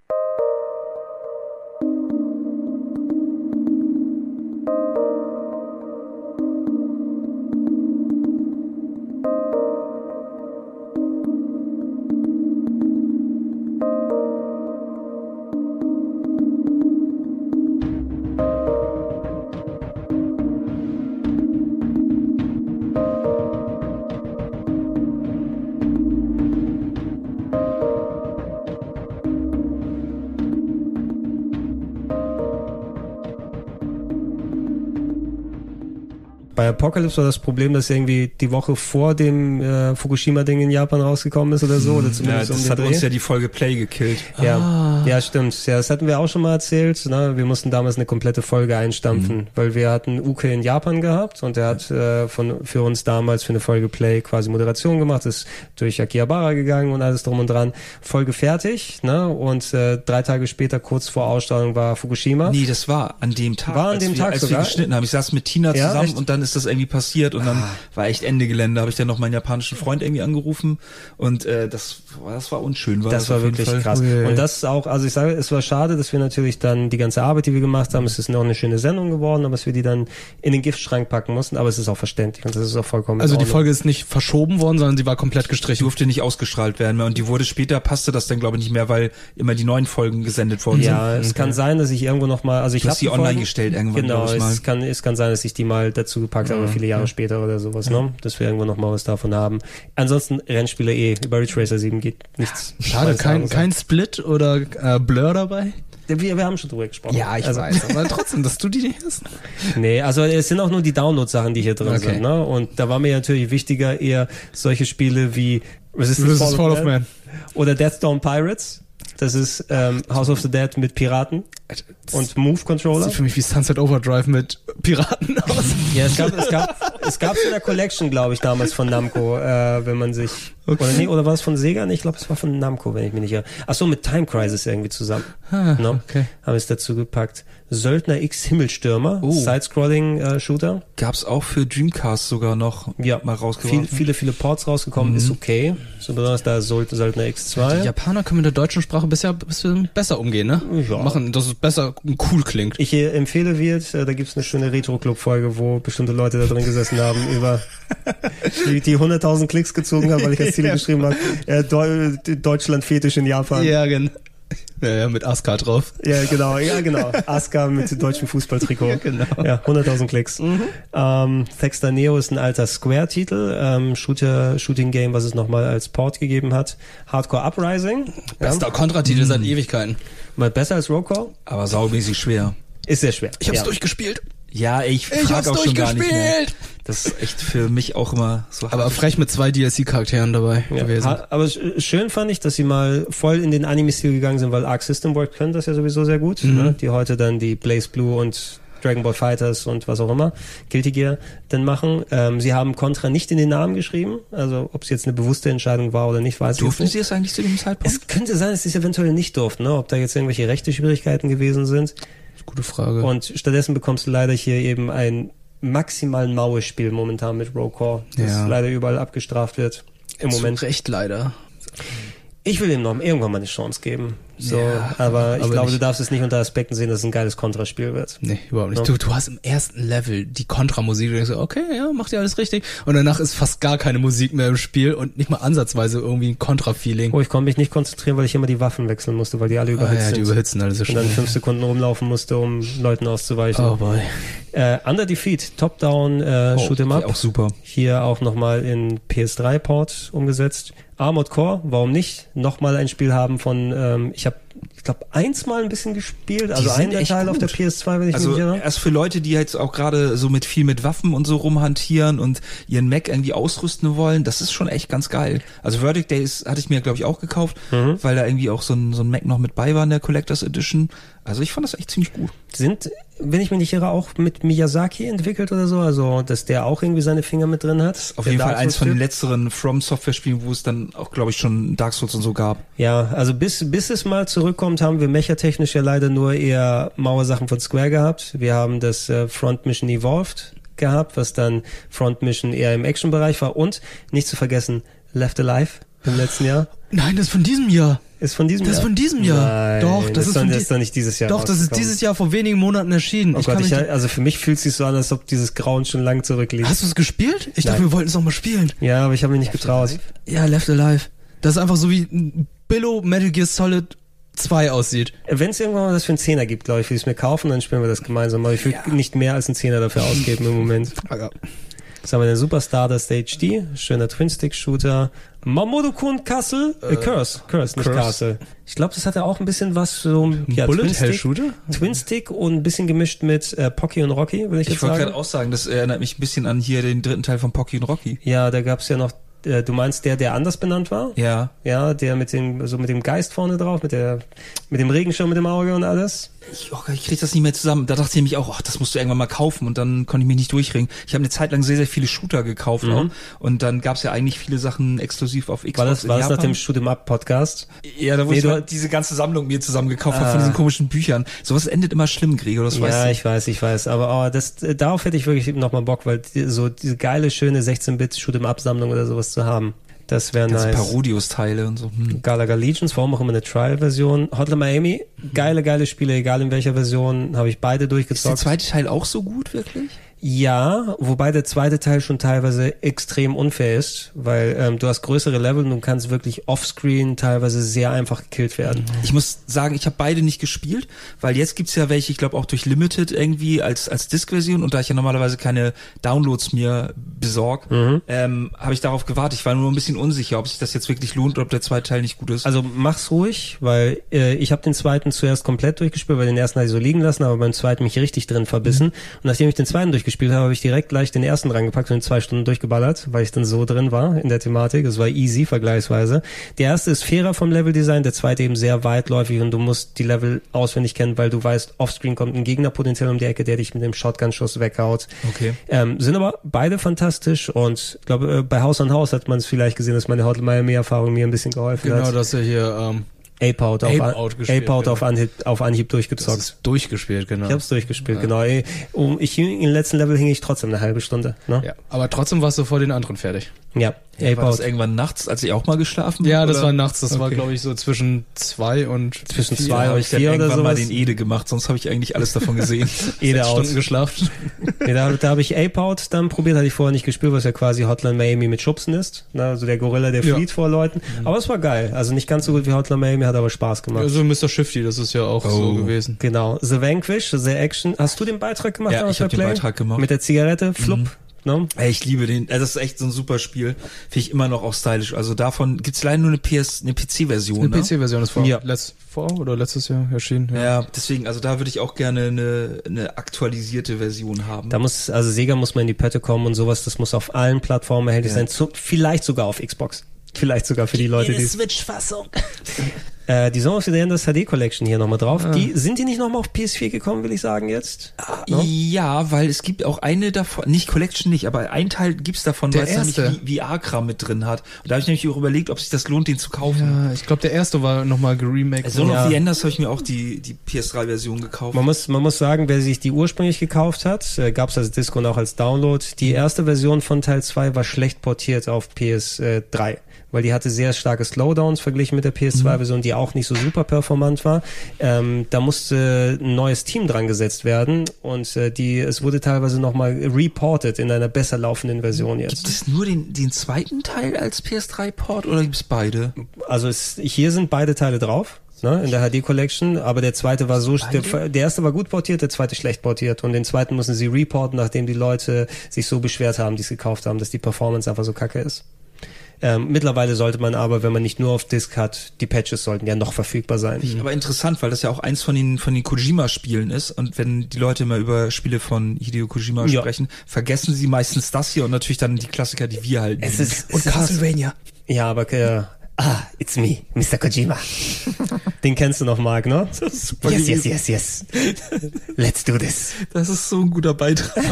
Bei Apocalypse war das Problem, dass irgendwie die Woche vor dem äh, Fukushima-Ding in Japan rausgekommen ist oder so, oder Ja, zumindest das um hat den uns Dreh. ja die Folge Play gekillt. Ja, ja, stimmt. Ja, das hatten wir auch schon mal erzählt. Ne? Wir mussten damals eine komplette Folge einstampfen, weil wir hatten Uke in Japan gehabt und er hat äh, von für uns damals für eine Folge Play quasi Moderation gemacht, ist durch Akihabara gegangen und alles drum und dran. Folge fertig, ne? Und äh, drei Tage später, kurz vor Ausstrahlung, war Fukushima. Nee, das war an dem Tag. War an als dem wir, Tag als sogar? wir geschnitten haben. Ich saß mit Tina Ja, zusammen echt? und dann ist das irgendwie passiert und dann war echt Ende Gelände. Habe ich dann noch meinen japanischen Freund irgendwie angerufen und äh, das, das war unschön. War das, Das war wirklich Fall. krass. Ui. Und das ist auch, also ich sage, es war schade, dass wir natürlich dann die ganze Arbeit, die wir gemacht haben, es ist noch eine schöne Sendung geworden, aber dass wir die dann in den Giftschrank packen mussten, aber es ist auch verständlich und das ist auch vollkommen Also die. Folge ist nicht verschoben worden, sondern sie war komplett Die gestrichen. durfte nicht ausgestrahlt werden mehr und die wurde später, passte das dann glaube ich nicht mehr, weil immer die neuen Folgen gesendet worden Ja, sind. es kann sein, dass ich irgendwo noch mal, also ich Du habe hast die online gestellt irgendwann, Genau, glaub ich mal. es kann, es kann sein, dass ich die mal dazu gepackt habe, viele Jahre später oder sowas, ne? Dass wir irgendwo noch mal was davon haben. Ansonsten Rennspiele eh, über Ridge Racer 7 geht nichts. Schade, kein, kein Split oder äh, Blur dabei? Wir, wir haben schon drüber gesprochen. Also, Aber trotzdem, dass du die nicht hast. Nee, also es sind auch nur die Download-Sachen, die hier drin Okay. sind. Ne? Und da war mir natürlich wichtiger eher solche Spiele wie Resistance, Resistance Fall of Man. oder Deathstone Pirates. Das ist ähm, House of the Dead mit Piraten und Move-Controller. Sieht für mich wie Sunset Overdrive mit Piraten aus. Ja, es gab, es gab, es gab in der Collection, glaube ich, damals von Namco, äh, wenn man sich, oder nee, oder war es von Sega? Nee, ich glaube, es war von Namco, wenn ich mich nicht irre. Ach so, mit Time Crisis irgendwie zusammen. Ah, no? okay. Haben es dazu gepackt. Söldner X Himmelstürmer, Oh. Side-Scrolling-Shooter. Gab's auch für Dreamcast sogar noch Ja, mal viel, rausgeworfen. viele, viele Ports rausgekommen, ist okay. So besonders da Söld- Söldner X2. Die Japaner können mit der deutschen Sprache bisher ein bisschen besser umgehen, ne? Ja. Machen, dass es besser cool klingt. Ich empfehle wird, äh, da gibt's eine schöne Retro-Club-Folge, wo bestimmte Leute da drin gesessen haben, über die, die 100.000 Klicks gezogen haben, weil ich das Ziel geschrieben habe, äh, Deu Deutschland-Fetisch in Japan. Ja, genau. Ja, ja, mit Aska drauf. Ja, genau, ja, genau. Asuka mit deutschem Fußballtrikot. Ja, genau. Ja, 100.000 Klicks. Ähm, Thexter Neo ist ein alter Square-Titel, ähm, Shooter, Shooting-Game, was es nochmal als Port gegeben hat. Hardcore Uprising. Bester Kontratitel seit Ewigkeiten. Mal besser als Rollcall. aber saumäßig schwer. Ist sehr schwer. Ich hab's ja. durchgespielt. Ja, ich, Ich frag hab's auch schon gar nicht mehr. durchgespielt. Das ist echt für mich auch immer so Aber hart. frech mit zwei DLC-Charakteren dabei Ja, gewesen. aber sch- schön fand ich, dass sie mal voll in den Anime-Stil gegangen sind, weil Arc System Works können das ja sowieso sehr gut, Mhm. ne? die heute dann die Blaze Blue und Dragon Ball Fighters und was auch immer, Guilty Gear dann machen. Ähm, sie haben Contra nicht in den Namen geschrieben, also ob es jetzt eine bewusste Entscheidung war oder nicht, weiß Durften ich Sie nicht. es eigentlich zu dem Zeitpunkt? Es könnte sein, dass sie es eventuell nicht durften, ne? ob da jetzt irgendwelche rechte Schwierigkeiten gewesen sind. Gute Frage. Und stattdessen bekommst du leider hier eben ein maximal maues Spiel momentan mit Row Core, das Ja. leider überall abgestraft wird. Im Zu Moment. Recht leider. Ich will ihm noch irgendwann mal eine Chance geben. So, Ja, aber ich aber glaube, du nicht- darfst es nicht unter Aspekten sehen, dass es ein geiles Kontraspiel wird. Nee, überhaupt nicht. Ja. Du, du hast im ersten Level die Kontramusik, du denkst so, okay, ja, macht ihr alles richtig. Und danach ist fast gar keine Musik mehr im Spiel und nicht mal ansatzweise irgendwie ein Kontra-Feeling. Oh, ich konnte mich nicht konzentrieren, weil ich immer die Waffen wechseln musste, weil die alle Ah, überhitzt ja, die sind. überhitzen alles so und dann schnell. fünf Sekunden rumlaufen musste, um Leuten auszuweichen. Oh boy. Äh, Under Defeat, Top-Down, äh, Oh, Shoot 'em Up. Auch super. Hier auch nochmal in PS3-Port umgesetzt. Armored Core, warum nicht? Nochmal ein Spiel haben von, ähm, ich habe, glaube, eins mal ein bisschen gespielt, also ein Teil auf der gut. PS2, wenn ich Also mich nicht irre. erst für Leute, die jetzt auch gerade so mit viel mit Waffen und so rumhantieren und ihren Mac irgendwie ausrüsten wollen, das ist schon echt ganz geil. Also Verdict Days hatte ich mir glaube ich auch gekauft, Mhm. weil da irgendwie auch so ein, so ein Mac noch mit bei war in der Collectors Edition. Also ich fand das echt ziemlich gut. Sind, wenn ich mich nicht irre, auch mit Miyazaki entwickelt oder so, also dass der auch irgendwie seine Finger mit drin hat. Auf jeden Fall Dark eins von den letzteren From Software Spielen, wo es dann auch glaube ich schon Dark Souls und so gab. Ja, also bis, bis es mal zurückkommt, haben wir mechatechnisch ja leider nur eher Mauersachen von Square gehabt. Wir haben das äh, Front Mission Evolved gehabt, was dann Front Mission eher im Action-Bereich war und nicht zu vergessen Left Alive im letzten Jahr. Nein, das ist von diesem Jahr. Ist von diesem Das ist Jahr. von diesem Jahr. Nein, Doch, das ist doch, von das ist doch nicht dieses Jahr. Doch, das ist dieses Jahr vor wenigen Monaten erschienen. Oh ich Gott, kann ich, also für mich fühlt es sich so an, als ob dieses Grauen schon lang zurückliegt. hast du es gespielt? Ich dachte, Nein. wir wollten es noch mal spielen. Ja, aber ich habe mich nicht getraut. Ja, Left Alive. Das ist einfach so wie ein Billo Metal Gear Solid 2 aussieht. Wenn es irgendwann mal das für einen Zehner gibt, glaube ich, will ich es mir kaufen, dann spielen wir das gemeinsam. Aber ich will nicht mehr als einen Zehner dafür ausgeben im Moment. Jetzt haben wir den Super Stardust HD, schöner Twin-Stick-Shooter. Mamodo-kun Castle, äh, Curse, Curse, nicht Curse. Castle. Ich glaube, das hatte auch ein bisschen was so, ja, Bullet Twin-Stick- Hell Shooter? Twin-Stick und ein bisschen gemischt mit äh, Pocky und Rocky, will ich, Ich jetzt wollte sagen. gerade auch sagen, das erinnert mich ein bisschen an hier den dritten Teil von Pocky und Rocky. Ja, da gab's ja noch, äh, du meinst der, der anders benannt war? Ja. Ja, der mit dem, so mit dem Geist vorne drauf, mit der, mit dem Regenschirm mit dem Auge und alles. Ich, oh, ich krieg das nicht mehr zusammen. Da dachte ich nämlich auch, ach, das musst du irgendwann mal kaufen und dann konnte ich mich nicht durchringen. Ich habe eine Zeit lang sehr, sehr viele Shooter gekauft auch und dann gab's ja eigentlich viele Sachen exklusiv auf Xbox War das, war das nach dem Shoot'em Up Podcast? Ja, da wo Nee, ich mal diese ganze Sammlung mir zusammen gekauft habe von Ah. diesen komischen Büchern. Sowas endet immer schlimm, Gregor, das weißt Ja, du. ich weiß, ich weiß. Aber oh, das, äh, darauf hätte ich wirklich nochmal Bock, weil die, so diese geile, schöne 16-Bit Shoot'em Up Sammlung oder sowas zu haben. Das wäre nice. Parodius-Teile und so. Hm. Galaga Legions, warum auch immer eine Trial-Version. Hotline Miami, geile, geile Spiele, egal in welcher Version, habe ich beide Ist der durchgezockt. zweite Teil auch so gut, wirklich? Ja, wobei der zweite Teil schon teilweise extrem unfair ist, weil ähm, du hast größere Level und du kannst wirklich offscreen teilweise sehr einfach gekillt werden. Ich muss sagen, ich habe beide nicht gespielt, weil jetzt gibt's ja welche, ich glaube auch durch Limited irgendwie als als Disk-Version und da ich ja normalerweise keine Downloads mir besorg, Mhm. ähm, habe ich darauf gewartet. Ich war nur ein bisschen unsicher, ob sich das jetzt wirklich lohnt oder ob der zweite Teil nicht gut ist. Also mach's ruhig, weil äh, ich habe den zweiten zuerst komplett durchgespielt, weil den ersten hatte ich so liegen lassen, aber beim zweiten mich richtig drin verbissen. Und nachdem ich den zweiten durchgespielt habe, habe ich direkt gleich den ersten rangepackt und in zwei Stunden durchgeballert, weil ich dann so drin war in der Thematik. Es war easy vergleichsweise. Der erste ist fairer vom Leveldesign, der zweite eben sehr weitläufig und du musst die Level auswendig kennen, weil du weißt, offscreen kommt ein Gegner potenziell um die Ecke, der dich mit dem Shotgun-Schuss weghaut. Okay. Ähm, sind aber beide fantastisch und ich glaube, äh, bei Haus an Haus hat man es vielleicht gesehen, dass meine Hotline Miami-Erfahrung mir ein bisschen geholfen hat. Genau, dass er hier ähm, Ape-Out auf, Ape-Out gespielt, Ape-Out genau. auf, Anhieb, auf Anhieb das durchgezockt. ist durchgespielt, genau. Ich hab's durchgespielt, genau. Ey, um, ich, Im letzten Level hing ich trotzdem eine halbe Stunde. Ne? ja, aber trotzdem warst du vor den anderen fertig. Ja, Ja, war das Ape-Out. irgendwann nachts, als ich auch mal geschlafen habe? Ja, das oder? war nachts. Das war, Okay. glaube ich, so zwischen zwei und Zwischen vier. zwei Ja, und habe ich dann vier oder irgendwann mal den Ede gemacht, sonst habe ich eigentlich alles davon gesehen. Ede Sechs out. Stunden geschlafen. Nee, da da habe ich Ape-Out dann probiert, hatte ich vorher nicht gespielt, was ja quasi Hotline Miami mit Schubsen ist. Ne? Also der Gorilla, der Ja. flieht vor Leuten. Aber es war geil. Also nicht ganz so gut wie Hotline Miami, hat aber Spaß gemacht. Also Mr. Shifty, das ist ja auch so Oh. gewesen. Genau. The Vanquish, The Action. Hast du den Beitrag gemacht? Ja, ich hab bei den? Beitrag gemacht. Mit der Zigarette, flupp. Ne? Ey, ich liebe den. Also das ist echt so ein super Spiel. Finde ich immer noch auch stylisch. Also davon gibt's leider nur eine PS, eine PC-Version. Eine ne? PC-Version ist vor, Ja. letzt, vor oder letztes Jahr erschienen. Ja, deswegen, also da würde ich auch gerne eine, eine aktualisierte Version haben. Da muss, also Sega muss mal in die Pötte kommen und sowas, das muss auf allen Plattformen erhältlich Ja. sein, zu, vielleicht sogar auf Xbox. Vielleicht sogar für die Leute, die Switch-Fassung. äh, die Song of the Enders HD Collection hier nochmal Ah. drauf. Die sind die nicht nochmal auf PS4 gekommen, will ich sagen jetzt? No? Ja, weil es gibt auch eine davon, nicht Collection nicht, aber ein Teil gibt's davon, Der weil es nämlich erste. VR-Kram mit drin hat. Und da habe ich nämlich auch überlegt, ob sich das lohnt, den zu kaufen. Ja, ich glaube, der erste war nochmal geremaked. Also Zone Ja. of the Enders habe ich mir auch die, die PS3-Version gekauft. Man muss, man muss sagen, wer sich die ursprünglich gekauft hat, äh, gab es als Disco und auch als Download. Die erste Version von Teil 2 war schlecht portiert auf PS3, weil die hatte sehr starke Slowdowns verglichen mit der PS2-Version, die auch nicht so super performant war. Ähm, da musste ein neues Team dran gesetzt werden und äh, die, es wurde teilweise nochmal reported in einer besser laufenden Version jetzt. Gibt es nur den, den zweiten Teil als PS3-Port oder gibt es beide? Also es, hier sind beide Teile drauf. Ne, in der HD Collection, aber der zweite war so, der, der erste war gut portiert, der zweite schlecht portiert und den zweiten müssen sie reporten, nachdem die Leute sich so beschwert haben, die es gekauft haben, dass die Performance einfach so kacke ist. Ähm, mittlerweile sollte man aber, wenn man nicht nur auf Disk hat, die Patches sollten ja noch verfügbar sein. Aber interessant, weil das ja auch eins von den, von den Kojima-Spielen ist. Und wenn die Leute immer über Spiele von Hideo Kojima Ja. sprechen, vergessen sie meistens das hier und natürlich dann die Klassiker, die wir halt Es nehmen. ist, Und es ist Castlevania. Ja, aber äh, ah, it's me, Mr. Kojima. Den kennst du noch, Mark, ne? Das ist super Yes, yes, gewesen. yes, yes. Let's do this. Das ist so ein guter Beitrag.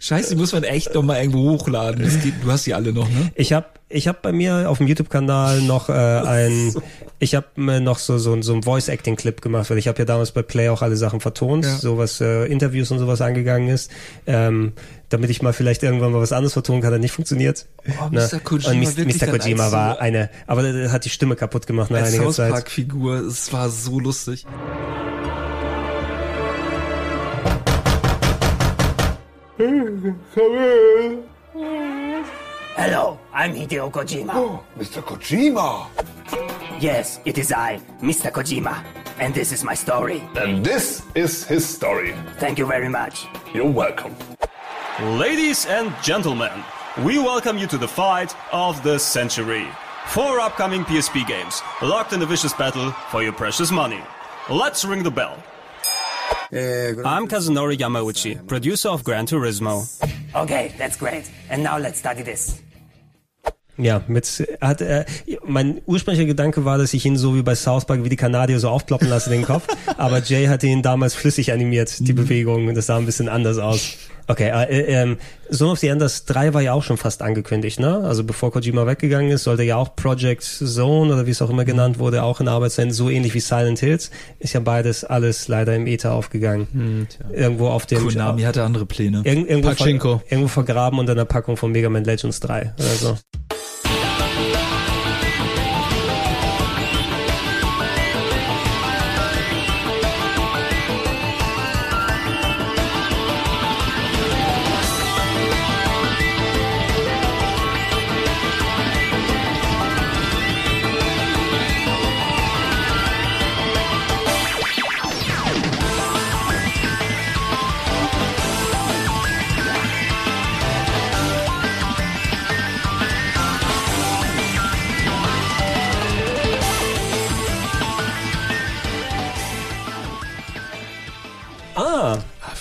Scheiße, die muss man echt noch mal irgendwo hochladen. Geht, du hast die alle noch, ne? Ich habe ich hab bei mir auf dem YouTube-Kanal noch äh, ein, ich habe mir noch so so, so ein Voice-Acting-Clip gemacht, weil ich habe ja damals bei Play auch alle Sachen vertont, Ja. so was äh, Interviews und sowas angegangen ist, ähm, damit ich mal vielleicht irgendwann mal was anderes vertonen kann, hat nicht funktioniert. Oh? Mr. Kojima und Mr. Kojima als war eine, aber der hat die Stimme kaputt gemacht nach Als einiger Zeit. Park-Figur, es war so lustig. Hello, I'm Hideo Kojima. Oh, Mr. Kojima. Yes, it is I, Mr. Kojima. And this is my story. And this is his story. Thank you very much. You're welcome. Ladies and gentlemen, we welcome you to the fight of the century. Four upcoming PSP games, locked in a vicious battle for your precious money. Let's ring the bell. Eh, I'm Kazunori Yamauchi, producer of Gran Turismo. Okay, that's great. And now let's study this. Ja, mit hat äh, mein ursprünglicher Gedanke war, dass ich ihn so wie bei South Park wie die Kanadier so aufploppen lasse den Kopf, aber Jay hatte ihn damals flüssig animiert, die Bewegung, und das sah ein bisschen anders aus. Okay, äh, äh, ähm, Zone of the Enders 3 war ja auch schon fast angekündigt, ne? Also bevor Kojima weggegangen ist, sollte ja auch Project Zone oder wie es auch immer genannt wurde, auch in Arbeit sein, so ähnlich wie Silent Hills. Ist ja beides alles leider im Ether aufgegangen. Irgendwo auf dem Konami hatte andere Pläne. Irgend, irgendwo, ver, irgendwo vergraben unter einer Packung von Mega Man Legends 3 oder so.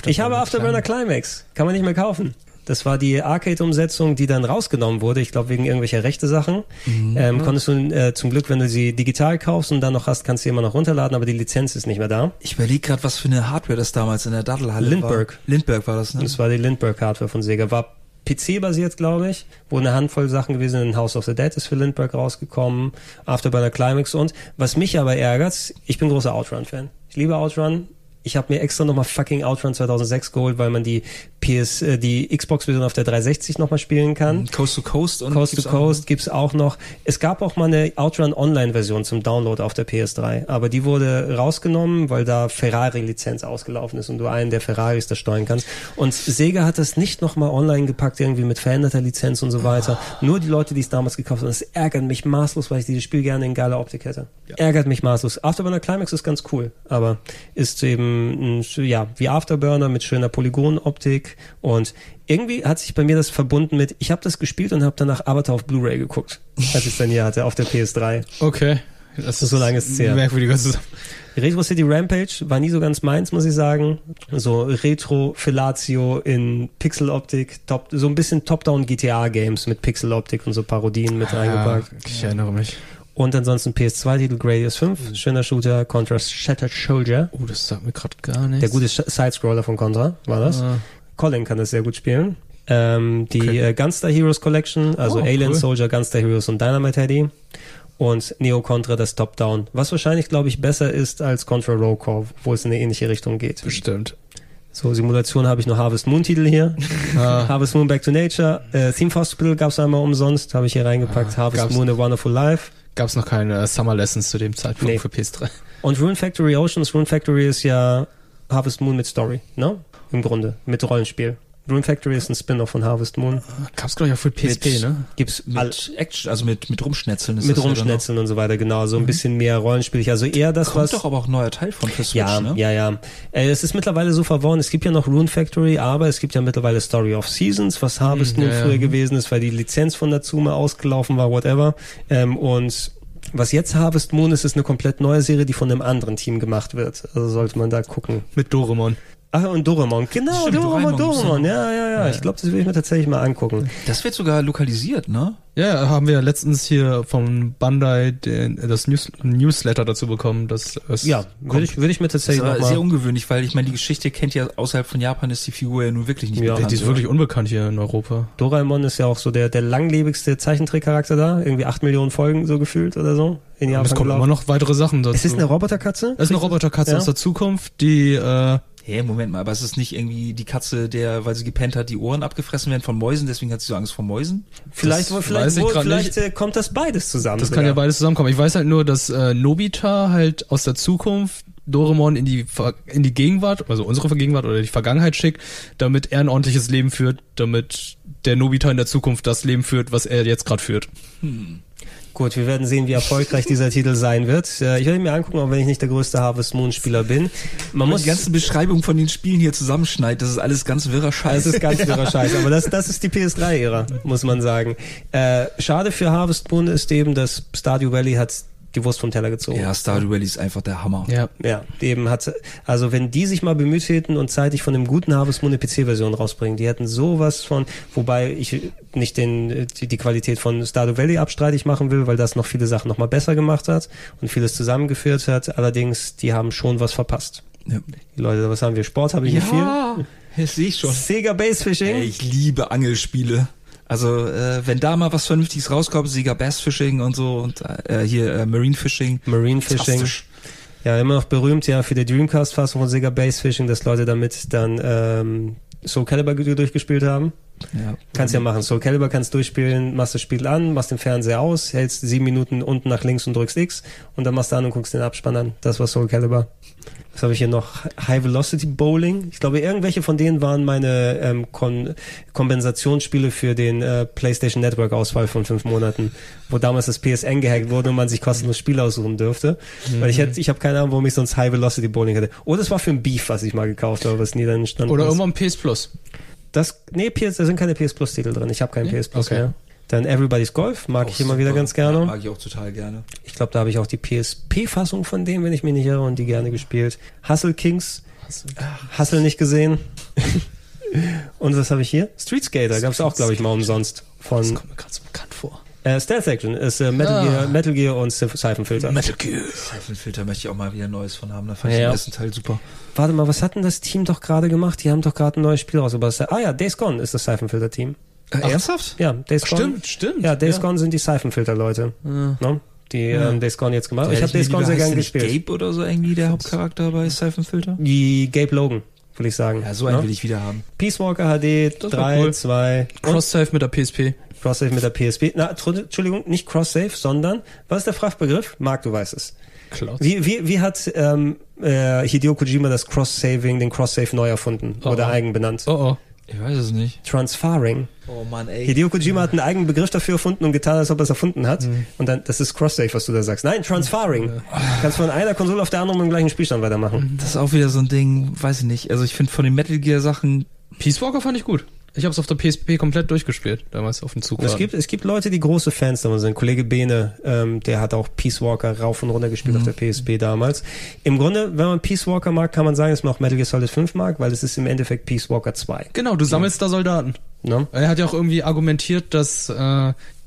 Ah, ich habe Afterburner Climax. Kann man nicht mehr kaufen. Das war die Arcade-Umsetzung, die dann rausgenommen wurde. Ich glaube, wegen irgendwelcher rechte Sachen. Ähm, konntest du äh, zum Glück, wenn du sie digital kaufst und dann noch hast, kannst du sie immer noch runterladen, aber die Lizenz ist nicht mehr da. Ich überlege gerade, was für eine Hardware das damals in der Dattelhalle Lindbergh. war. Lindbergh war das, ne? Das war die Lindbergh-Hardware von Sega. War PC-basiert, glaube ich, wo eine Handvoll Sachen gewesen sind. House of the Dead ist für Lindbergh rausgekommen, Afterburner Climax und was mich aber ärgert, ich bin großer Outrun-Fan. Ich liebe Outrun. Ich habe mir extra nochmal fucking Outrun 2006 geholt, weil man die PS, äh, die Xbox-Version auf der 360 nochmal spielen kann. Coast to Coast und Coast to? Coast gibt's auch noch. Es gab auch mal eine Outrun Online-Version zum Download auf der PS3, aber die wurde rausgenommen, weil da Ferrari-Lizenz ausgelaufen ist und du einen der Ferraris da steuern kannst. Und Sega hat das nicht nochmal online gepackt, irgendwie mit veränderter Lizenz und so weiter. Nur die Leute, die es damals gekauft haben. Das ärgert mich maßlos, weil ich dieses Spiel gerne in geiler Optik hätte. Ärgert mich maßlos. Afterburner Climax ist ganz cool, aber ist eben, ein, ja, wie Afterburner mit schöner Polygonoptik und irgendwie hat sich bei mir das verbunden mit, ich habe das gespielt und habe danach Avatar auf Blu-ray geguckt, als ich es dann hier hatte, auf der PS3. Okay. Das So lange ist es her. Merkwürdiger. Retro City Rampage war nie so ganz meins, muss ich sagen. So Retro Fellatio in Pixeloptik, top, so ein bisschen Top-Down GTA Games mit Pixeloptik und so Parodien mit reingepackt. ich erinnere mich. Und ansonsten PS2-Titel Gradius 5, schöner Shooter, Contra Shattered Soldier. Oh, das sagt mir gerade gar nichts. Der gute Sidescroller von Contra war das. Ah. Colin kann das sehr gut spielen. Ähm, die äh, Gunstar Heroes Collection, also Oh, Alien cool. Soldier, Gunstar Heroes und Dynamite Heady. Und Neo Contra das Top-Down, was wahrscheinlich, glaube ich, besser ist als Contra Row Corps, wo es in eine ähnliche Richtung geht. Bestimmt. So, Simulation habe ich noch Harvest Moon Titel hier. Harvest Moon Back to Nature. Äh, Theme Hospital gab's einmal umsonst, habe ich hier reingepackt. Harvest gab's- Moon A Wonderful Life. Gab es noch keine Summer Lessons zu dem Zeitpunkt Nee. für PS3? Und Rune Factory Oceans. Rune Factory ist ja Harvest Moon mit Story, ne? Im Grunde, mit Rollenspiel. Rune Factory ist ein Spin-off von Harvest Moon. Gab es, glaube ich, auch für PSP, Mit- ne? Gibt's all, Mit Action, also mit, mit Rumschnetzeln ist mit das ja Rumschnetzeln und so weiter, genau. So ein bisschen mehr rollenspielig. Also eher das. Kommt was... doch aber auch ein neuer Teil von für Switch, Ja, ne? ja, ja. Äh, es ist mittlerweile so verworren. Es gibt ja noch Rune Factory, aber es gibt ja mittlerweile Story of Seasons, was Harvest Moon ja, ja. früher gewesen ist, weil die Lizenz von Natsume ausgelaufen war, whatever. Ähm, und was jetzt Harvest Moon ist, ist eine komplett neue Serie, die von einem anderen Team gemacht wird. Also sollte man da gucken. Mit Doremon. Ach, und Doraemon. Genau, Stimmt, Doraemon, Doraemon, Doraemon. Ja, ja, ja. Ich glaube, das will ich mir tatsächlich mal angucken. Das wird sogar lokalisiert, ne? Ja, haben wir ja letztens hier vom Bandai den, das News, Newsletter dazu bekommen, dass es Ja, würde ich, würde ich mir Das ist tatsächlich aber noch sehr ungewöhnlich, weil ich meine, die Geschichte kennt ja außerhalb von Japan ist die Figur ja nun wirklich nicht Ja, bekannt. die ist oder? wirklich unbekannt hier in Europa. Doraemon ist ja auch so der, der langlebigste Zeichentrickcharakter da. Irgendwie acht Millionen Folgen so gefühlt oder so. In Und Japan es kommen immer noch weitere Sachen dazu. Es ist eine Roboterkatze? es ist eine Roboterkatze Ja. aus der Zukunft, die äh, Hä, Moment mal, aber es ist nicht irgendwie die Katze, der, weil sie gepennt hat, die Ohren abgefressen werden von Mäusen, deswegen hat sie so Angst vor Mäusen? Vielleicht, Das vielleicht, weiß ich wohl, grad vielleicht äh, kommt das beides zusammen. Das kann ja beides zusammenkommen. Ich weiß halt nur, dass äh, Nobita halt aus der Zukunft Doremon in die in die Gegenwart, also unsere Gegenwart oder die Vergangenheit schickt, damit er ein ordentliches Leben führt, damit der Nobita in der Zukunft das Leben führt, was er jetzt gerade führt. Gut, wir werden sehen, wie erfolgreich dieser Titel sein wird. Äh, ich werde ihn mir angucken, auch wenn ich nicht der größte Harvest Moon Spieler bin. Man Muss die ganze Beschreibung von den Spielen hier zusammenschneidet, das ist alles ganz wirrer Scheiß. Das ist ganz wirrer Scheiß, aber das, das ist die PS3-Ära, muss man sagen. Äh, schade für Harvest Moon ist eben, dass Stardew Valley hat die Wurst vom Teller gezogen. ja, Stardew Valley ist einfach der Hammer. Ja. Ja, eben hat, also wenn die sich mal bemüht hätten und zeitig von dem guten Harvest Moon eine PC-Version rausbringen, die hätten sowas von, wobei ich nicht den, die, die Qualität von Stardew Valley abstreitig machen will, weil das noch viele Sachen noch mal besser gemacht hat und vieles zusammengeführt hat. Allerdings, die haben schon was verpasst. Ja, Die Leute, was haben wir? Sport habe ich nicht viel. das sehe ich schon. Sega Base Fishing. Ey, ich liebe Angelspiele. Also, äh, wenn da mal was Vernünftiges rauskommt, Sieger Bass Fishing und so und äh, hier äh, Marine Fishing. Marine Fishing. Ja, immer noch berühmt ja für die Dreamcast-Fassung von Sega Base Fishing, dass Leute damit dann ähm, Soul Calibur durchgespielt haben. Ja. Kannst ja machen. Soul Calibur kannst durchspielen, machst das Spiel an, machst den Fernseher aus, hältst sieben Minuten unten nach links und drückst X und dann machst du an und guckst den Abspann an. Das war Soul Calibur. Was habe ich hier noch? High Velocity Bowling. Ich glaube, irgendwelche von denen waren meine ähm, Kon Kompensationsspiele für den äh, PlayStation Network Ausfall von fünf Monaten, wo damals das PSN gehackt wurde und man sich kostenlos Spiele aussuchen dürfte. Weil ich hätte, ich habe keine Ahnung, warum ich sonst High Velocity Bowling hätte. Oder es war für ein Beef, was ich mal gekauft habe, was nie dann entstanden Oder irgendwann PS Plus. Das, nee, PS, da sind keine PS Plus Titel drin. Ich habe keinen Nee? PS Plus Okay. mehr. Dann Everybody's Golf mag ich immer wieder super. ganz gerne. Ja, mag ich auch total gerne. Ich glaube, da habe ich auch die PSP-Fassung von dem, wenn ich mich nicht irre, und die gerne gespielt. Hustle Kings. Hustle nicht gesehen. und was habe ich hier? Street Skater. Gab es auch, glaube ich, mal umsonst. Das Von kommt mir gerade so bekannt. Äh, Stealth Action. Ist äh, Metal, Ah. Gear, Metal Gear und Siphon Filter. Metal Gear. Seifenfilter möchte ich auch mal wieder Neues von haben. Da fand ich Ja. den ersten Teil super. Warte mal, was hat denn das Team doch gerade gemacht? Die haben doch gerade ein neues Spiel rausgebracht. Ah ja, Days Gone ist das Siphon Filter Team. Äh, ernsthaft? Ja, Days Gone. Stimmt, stimmt. Ja, Days Ja. Gone sind die Siphon-Filter-Leute. Ne? Die ähm, Days Gone jetzt gemacht. Der ich habe Days Gone sehr gern gespielt. Gabe oder so irgendwie der Hauptcharakter bei Seifenfilter? Die Gabe Logan, würde ich sagen. Ja, so einen Ne? will ich wieder haben. Peace Walker HD Das war 3, cool. 2 und Cross-Save mit der PSP. Cross-Save mit der PSP. Na, Entschuldigung, nicht Cross-Save, sondern, was ist der Fachbegriff? Marc, du weißt es. Cloud. Wie, wie, wie hat ähm, äh, Hideo Kojima das Cross-Saving, den Cross-Save neu erfunden Oh, oder oh. eigen benannt? Oh oh. Ich weiß es nicht. Transferring. Oh Mann, ey. Hideo Kojima hat einen eigenen Begriff dafür erfunden und getan, als ob er es erfunden hat. Mhm. Und dann, das ist Cross-Save, was du da sagst. Nein, Transferring. Du kannst von einer Konsole auf der anderen mit dem gleichen Spielstand weitermachen. Das ist auch wieder so ein Ding, weiß ich nicht. Also ich finde von den Metal Gear Sachen, Peace Walker fand ich gut. Ich habe es auf der PSP komplett durchgespielt, damals auf dem Zug. Es gibt, es gibt Leute, die große Fans davon sind. Kollege Bene, ähm, der hat auch Peace Walker rauf und runter gespielt Mhm. auf der PSP damals. Im Grunde, wenn man Peace Walker mag, kann man sagen, dass man auch Metal Gear Solid 5 mag, weil es ist im Endeffekt Peace Walker 2. Genau, du sammelst da Soldaten. Ne? Er hat ja auch irgendwie argumentiert, dass äh,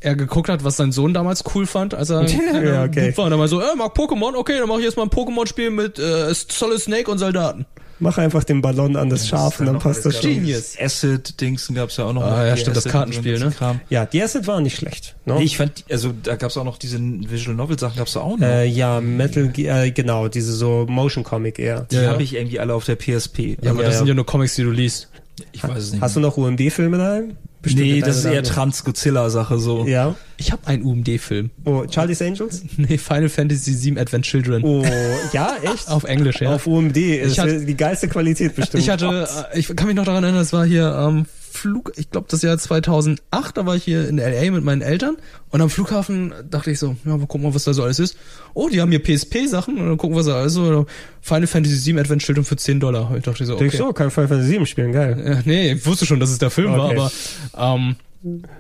er geguckt hat, was sein Sohn damals cool fand, als er Ja, okay. War. Und er war so, er mag Pokémon, okay, dann mache ich jetzt mal ein Pokémon-Spiel mit äh, Solid Snake und Soldaten. Mach einfach den Ballon an das Schaf und dann passt das schon. Genius. Acid-Dingsen gab's ja auch noch. Ah, ja, Die stimmt, das Acid- Kartenspiel, ne? Kram. Ja, die Acid war nicht schlecht. Ne? Nee, ich fand, also da gab's auch noch diese Visual Novel Sachen, gab's da auch noch. äh, ja, Metal, äh, genau, diese so Motion Comic eher. die ja, ja. habe ich irgendwie alle auf der PSP. Ja, aber Ja, das ja. sind ja nur Comics, die du liest. ich weiß es nicht. Hast du noch UMD-Filme daheim? Bestimmt nee, das ist eher Trans-Godzilla-Sache so. Ja. Ich habe einen UMD-Film. Oh, Charlie's Angels? Nee, Final Fantasy VII Advent Children. Oh, ja, echt? Auf Englisch, ja. Auf UMD. Ist hatte- die geilste Qualität bestimmt. Ich hatte, äh, ich kann mich noch daran erinnern, das war hier am Flug, ich glaube das Jahr 2008, da war ich hier in LA mit meinen Eltern und am Flughafen dachte ich so, ja, mal gucken, was da so alles ist. Oh, die haben hier PSP-Sachen und dann gucken, was da alles so. Final Fantasy VII Advent Children für 10 Dollar. Ich dachte so, okay. Denkst du, kann Final Fantasy 7 spielen, geil. Äh, nee, ich wusste schon, dass es der Film war, Okay. aber ähm,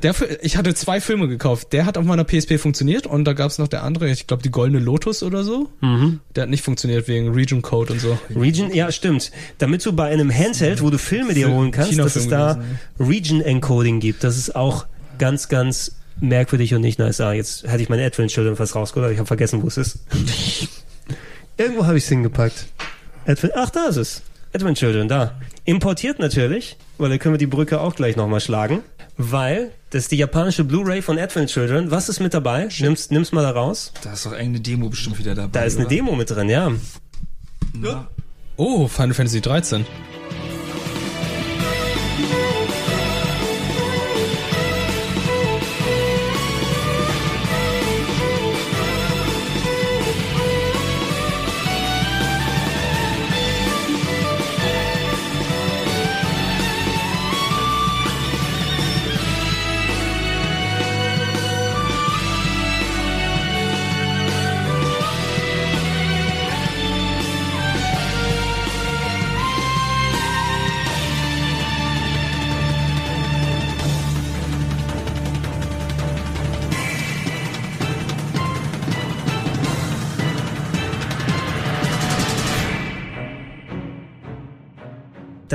der, ich hatte zwei Filme gekauft. Der hat auf meiner PSP funktioniert und da gab's noch der andere, ich glaube die Goldene Lotus oder so. Mhm. Der hat nicht funktioniert wegen Region Code und so. Region, ja, stimmt. Damit du bei einem Handheld, wo du Filme dir holen kannst, dass es da Region Encoding gibt. Das ist auch ganz, ganz merkwürdig und nicht nice. Ah, jetzt hatte ich meine Advent Children fast rausgeholt, aber ich habe vergessen, wo es ist. Irgendwo habe ich es hingepackt. Advent, ach, da ist es. Advent Children, da. Importiert natürlich, weil da können wir die Brücke auch gleich nochmal schlagen. Weil, das ist die japanische Blu-ray von Advent Children. Was ist mit dabei? Nimm's, nimm's mal da raus. Da ist doch irgendeine Demo bestimmt wieder dabei. Da ist eine oder? Demo mit drin, ja. Oh, Final Fantasy 13.